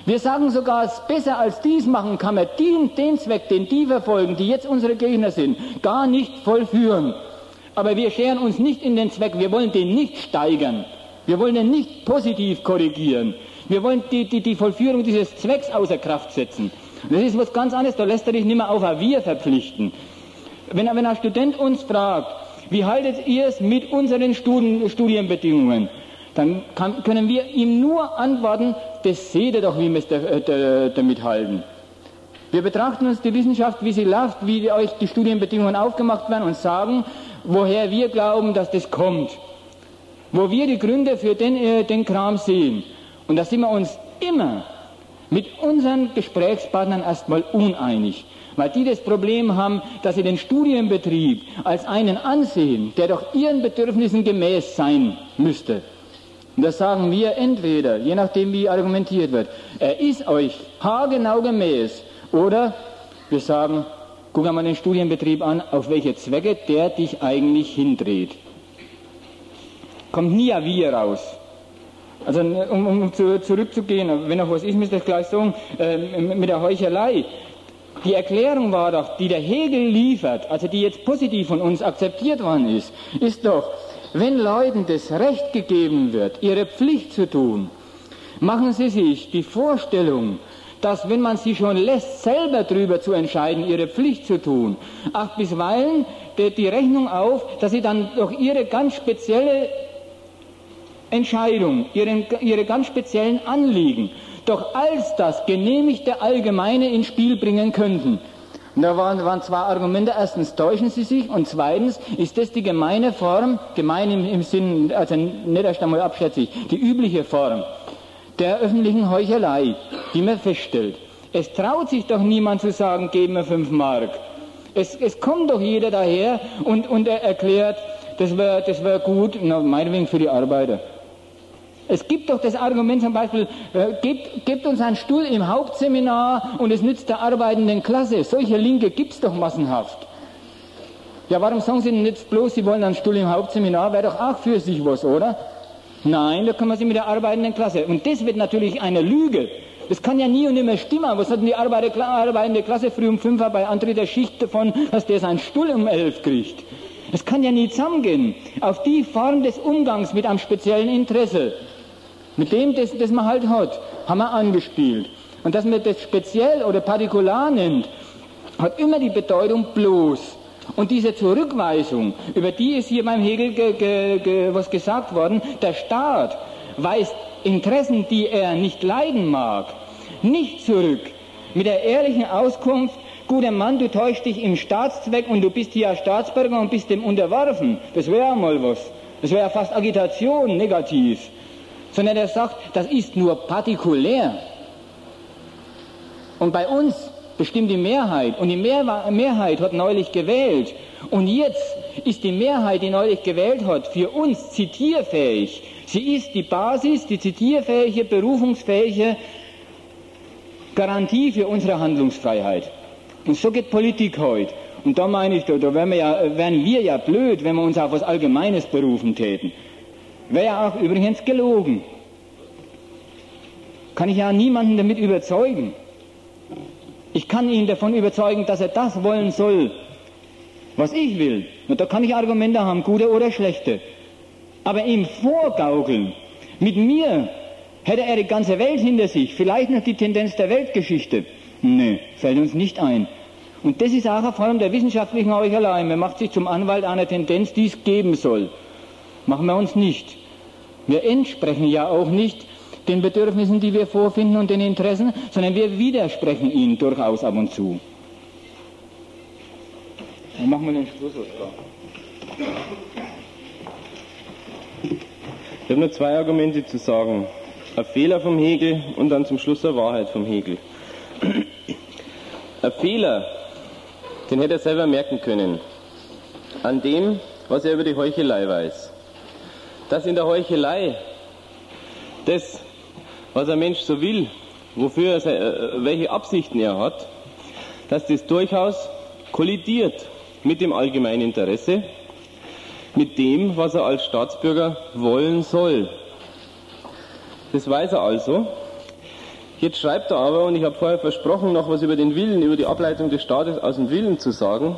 Wir sagen sogar, es besser als dies machen kann man den, den Zweck, den die verfolgen, die jetzt unsere Gegner sind, gar nicht vollführen. Aber wir scheren uns nicht in den Zweck, wir wollen den nicht steigern. Wir wollen den nicht positiv korrigieren. Wir wollen die, die, die Vollführung dieses Zwecks außer Kraft setzen. Das ist was ganz anderes, da lässt er dich nicht mehr auf ein Wir verpflichten. Wenn, wenn ein Student uns fragt, wie haltet ihr es mit unseren Studien, Studienbedingungen, dann kann, können wir ihm nur antworten, das seht ihr doch, wie wir es da, da, damit halten. Wir betrachten uns die Wissenschaft, wie sie läuft, wie euch die Studienbedingungen aufgemacht werden und sagen, woher wir glauben, dass das kommt. Wo wir die Gründe für den, äh, den Kram sehen. Und da sind wir uns immer mit unseren Gesprächspartnern erstmal uneinig, weil die das Problem haben, dass sie den Studienbetrieb als einen ansehen, der doch ihren Bedürfnissen gemäß sein müsste. Und das sagen wir entweder, je nachdem wie argumentiert wird, er ist euch haargenau gemäß, oder wir sagen, guck einmal den Studienbetrieb an, auf welche Zwecke der dich eigentlich hindreht. Kommt nie ein Wir raus. Also um, um zu, zurückzugehen, wenn noch was ist, müsste ich gleich sagen, äh, mit der Heuchelei. Die Erklärung war doch, die der Hegel liefert, also die jetzt positiv von uns akzeptiert worden ist, ist doch, wenn Leuten das Recht gegeben wird, ihre Pflicht zu tun, machen sie sich die Vorstellung, dass wenn man sie schon lässt, selber darüber zu entscheiden, ihre Pflicht zu tun, ach bisweilen die Rechnung auf, dass sie dann durch ihre ganz spezielle Entscheidung, ihren, ihre ganz speziellen Anliegen, doch als das genehmigte Allgemeine ins Spiel bringen könnten. Da waren, waren zwei Argumente. Erstens täuschen sie sich und zweitens ist das die gemeine Form, gemein im, im Sinn, also nicht erst einmal abschätzig, die übliche Form der öffentlichen Heuchelei, die man feststellt. Es traut sich doch niemand zu sagen, geben wir fünf Mark. Es, es kommt doch jeder daher und, und er erklärt, das wäre das wär gut, na, meinetwegen für die Arbeiter. Es gibt doch das Argument zum Beispiel, äh, gebt, gebt, uns einen Stuhl im Hauptseminar und es nützt der arbeitenden Klasse. Solche Linke gibt es doch massenhaft. Ja, warum sagen Sie denn jetzt bloß, Sie wollen einen Stuhl im Hauptseminar? Wäre doch auch für sich was, oder? Nein, da kommen Sie mit der arbeitenden Klasse. Und das wird natürlich eine Lüge. Das kann ja nie und nimmer stimmen. Was hat denn die arbeitende Klasse früh um fünf bei Antritt der Schicht davon, dass der seinen Stuhl um elf kriegt? Das kann ja nie zusammengehen. Auf die Form des Umgangs mit einem speziellen Interesse, mit dem, das, das man halt hat, haben wir angespielt. Und dass man das speziell oder partikular nennt, hat immer die Bedeutung bloß. Und diese Zurückweisung, über die ist hier beim Hegel ge, ge, ge, was gesagt worden, der Staat weist Interessen, die er nicht leiden mag, nicht zurück. Mit der ehrlichen Auskunft, guter Mann, du täuschst dich im Staatszweck und du bist hier Staatsbürger und bist dem unterworfen. Das wäre mal was. Das wäre fast Agitation, negativ. Sondern er sagt, das ist nur partikulär. Und bei uns bestimmt die Mehrheit. Und die Mehr Mehrheit hat neulich gewählt. Und jetzt ist die Mehrheit, die neulich gewählt hat, für uns zitierfähig. Sie ist die Basis, die zitierfähige, berufungsfähige Garantie für unsere Handlungsfreiheit. Und so geht Politik heute. Und da meine ich, da, wären, wir ja, wären wir ja blöd, wenn wir uns auf was Allgemeines berufen täten. Wäre ja auch übrigens gelogen. Kann ich ja niemanden damit überzeugen. Ich kann ihn davon überzeugen, dass er das wollen soll, was ich will. Und da kann ich Argumente haben, gute oder schlechte. Aber ihm vorgaukeln, mit mir hätte er die ganze Welt hinter sich, vielleicht noch die Tendenz der Weltgeschichte. Nee, fällt uns nicht ein. Und das ist auch eine Form der wissenschaftlichen Heuchelei. Man macht sich zum Anwalt einer Tendenz, die es geben soll. Machen wir uns nicht. Wir entsprechen ja auch nicht den Bedürfnissen, die wir vorfinden und den Interessen, sondern wir widersprechen ihnen durchaus ab und zu. Dann machen wir den Schluss klar. Ich habe nur zwei Argumente zu sagen. Ein Fehler vom Hegel und dann zum Schluss eine Wahrheit vom Hegel. Ein Fehler, den hätte er selber merken können. An dem, was er über die Heuchelei weiß. Dass in der Heuchelei das was ein Mensch so will, wofür er, äh, welche Absichten er hat, dass das durchaus kollidiert mit dem allgemeinen Interesse, mit dem, was er als Staatsbürger wollen soll. Das weiß er also. Jetzt schreibt er aber, und ich habe vorher versprochen, noch was über den Willen, über die Ableitung des Staates aus dem Willen zu sagen.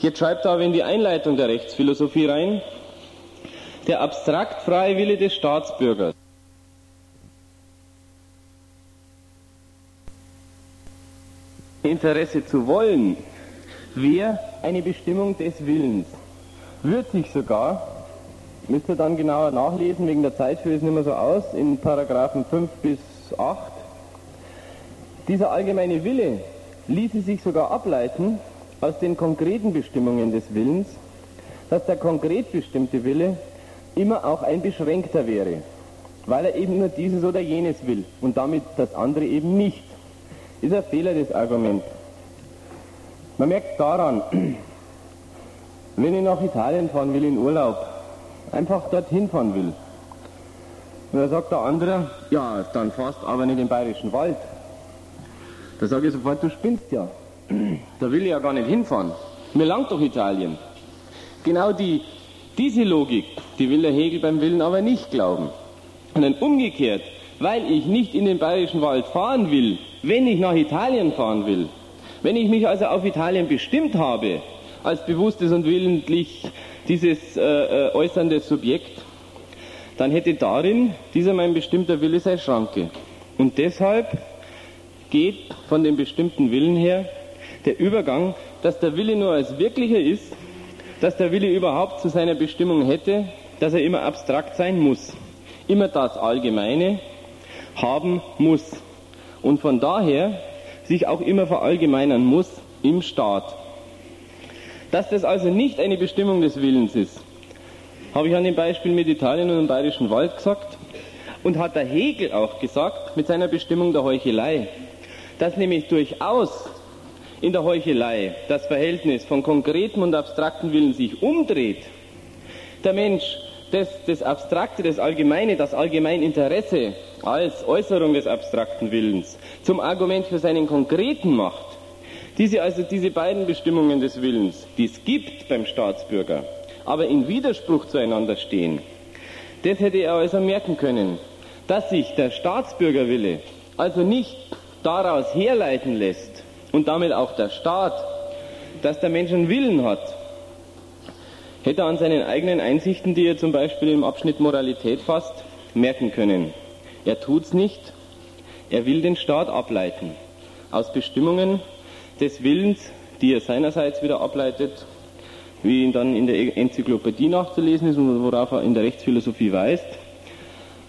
Jetzt schreibt er aber in die Einleitung der Rechtsphilosophie rein, der abstrakt freie Wille des Staatsbürgers. Interesse zu wollen, wäre eine Bestimmung des Willens. Wird sich sogar, müsst ihr dann genauer nachlesen, wegen der Zeit führe ich es nicht mehr so aus, in Paragraphen 5 bis 8, dieser allgemeine Wille ließe sich sogar ableiten aus den konkreten Bestimmungen des Willens, dass der konkret bestimmte Wille immer auch ein beschränkter wäre, weil er eben nur dieses oder jenes will und damit das andere eben nicht ist ein Fehler, das Argument. Man merkt daran, wenn ich nach Italien fahren will in Urlaub, einfach dorthin fahren will, und da sagt der andere, ja, dann fast aber nicht im bayerischen Wald. Da sage ich sofort, du spinnst ja. da will ich ja gar nicht hinfahren. Mir langt doch Italien. Genau die, diese Logik, die will der Hegel beim Willen aber nicht glauben. Dann umgekehrt, weil ich nicht in den bayerischen Wald fahren will, wenn ich nach Italien fahren will, wenn ich mich also auf Italien bestimmt habe, als bewusstes und willentlich dieses äh, äh, äußernde Subjekt, dann hätte darin dieser mein bestimmter Wille seine Schranke. Und deshalb geht von dem bestimmten Willen her der Übergang, dass der Wille nur als wirklicher ist, dass der Wille überhaupt zu seiner Bestimmung hätte, dass er immer abstrakt sein muss, immer das Allgemeine haben muss und von daher sich auch immer verallgemeinern muss im Staat. Dass das also nicht eine Bestimmung des Willens ist, habe ich an dem Beispiel mit Italien und dem Bayerischen Wald gesagt und hat der Hegel auch gesagt mit seiner Bestimmung der Heuchelei, dass nämlich durchaus in der Heuchelei. Das Verhältnis von konkretem und abstraktem Willen sich umdreht, der Mensch das, das Abstrakte, das Allgemeine, das Allgemeininteresse als Äußerung des abstrakten Willens zum Argument für seinen konkreten macht, diese, also diese beiden Bestimmungen des Willens, die es gibt beim Staatsbürger, aber in Widerspruch zueinander stehen, das hätte er also merken können, dass sich der Staatsbürgerwille also nicht daraus herleiten lässt und damit auch der Staat, dass der Mensch einen Willen hat, hätte er an seinen eigenen Einsichten, die er zum Beispiel im Abschnitt Moralität fasst, merken können. Er tut's nicht, er will den Staat ableiten aus Bestimmungen des Willens, die er seinerseits wieder ableitet, wie ihn dann in der Enzyklopädie nachzulesen ist und worauf er in der Rechtsphilosophie weist,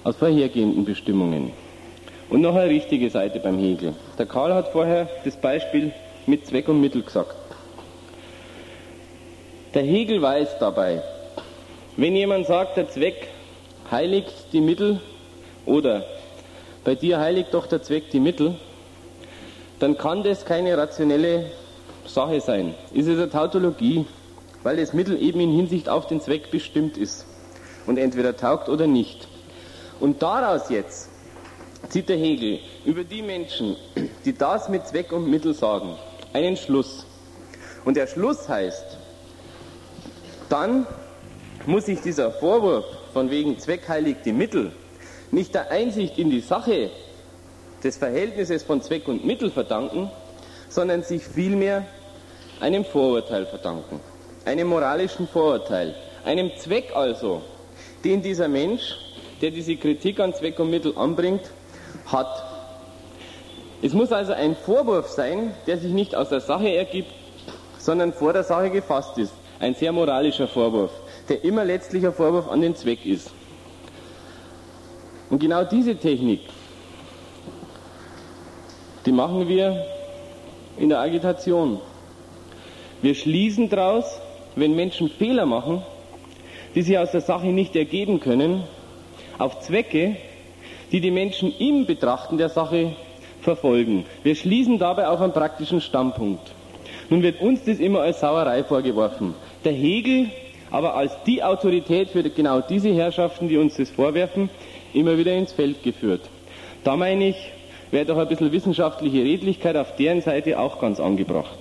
aus vorhergehenden Bestimmungen. Und noch eine richtige Seite beim Hegel. Der Karl hat vorher das Beispiel mit Zweck und Mittel gesagt. Der Hegel weiß dabei, wenn jemand sagt, der Zweck heiligt die Mittel oder bei dir heiligt doch der Zweck die Mittel, dann kann das keine rationelle Sache sein. Ist es eine Tautologie, weil das Mittel eben in Hinsicht auf den Zweck bestimmt ist und entweder taugt oder nicht. Und daraus jetzt zieht der Hegel über die Menschen, die das mit Zweck und Mittel sagen, einen Schluss. Und der Schluss heißt, dann muss sich dieser Vorwurf von wegen Zweck heiligt die Mittel nicht der Einsicht in die Sache des Verhältnisses von Zweck und Mittel verdanken, sondern sich vielmehr einem Vorurteil verdanken, einem moralischen Vorurteil, einem Zweck also, den dieser Mensch, der diese Kritik an Zweck und Mittel anbringt, hat. Es muss also ein Vorwurf sein, der sich nicht aus der Sache ergibt, sondern vor der Sache gefasst ist. Ein sehr moralischer Vorwurf, der immer letztlich ein Vorwurf an den Zweck ist. Und genau diese Technik, die machen wir in der Agitation. Wir schließen daraus, wenn Menschen Fehler machen, die sich aus der Sache nicht ergeben können, auf Zwecke, die die Menschen im Betrachten der Sache verfolgen. Wir schließen dabei auf einen praktischen Standpunkt. Nun wird uns das immer als Sauerei vorgeworfen. Der Hegel aber als die Autorität für genau diese Herrschaften, die uns das vorwerfen, immer wieder ins Feld geführt. Da meine ich, wäre doch ein bisschen wissenschaftliche Redlichkeit auf deren Seite auch ganz angebracht.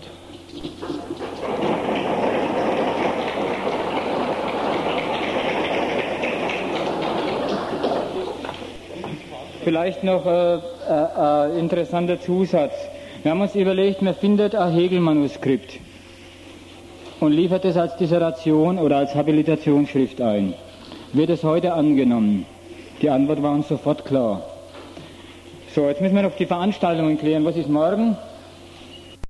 Vielleicht noch ein äh, äh, interessanter Zusatz. Wir haben uns überlegt, man findet ein Hegel-Manuskript und liefert es als Dissertation oder als Habilitationsschrift ein. Wird es heute angenommen? Die Antwort war uns sofort klar. So, jetzt müssen wir noch die Veranstaltungen klären. Was ist morgen?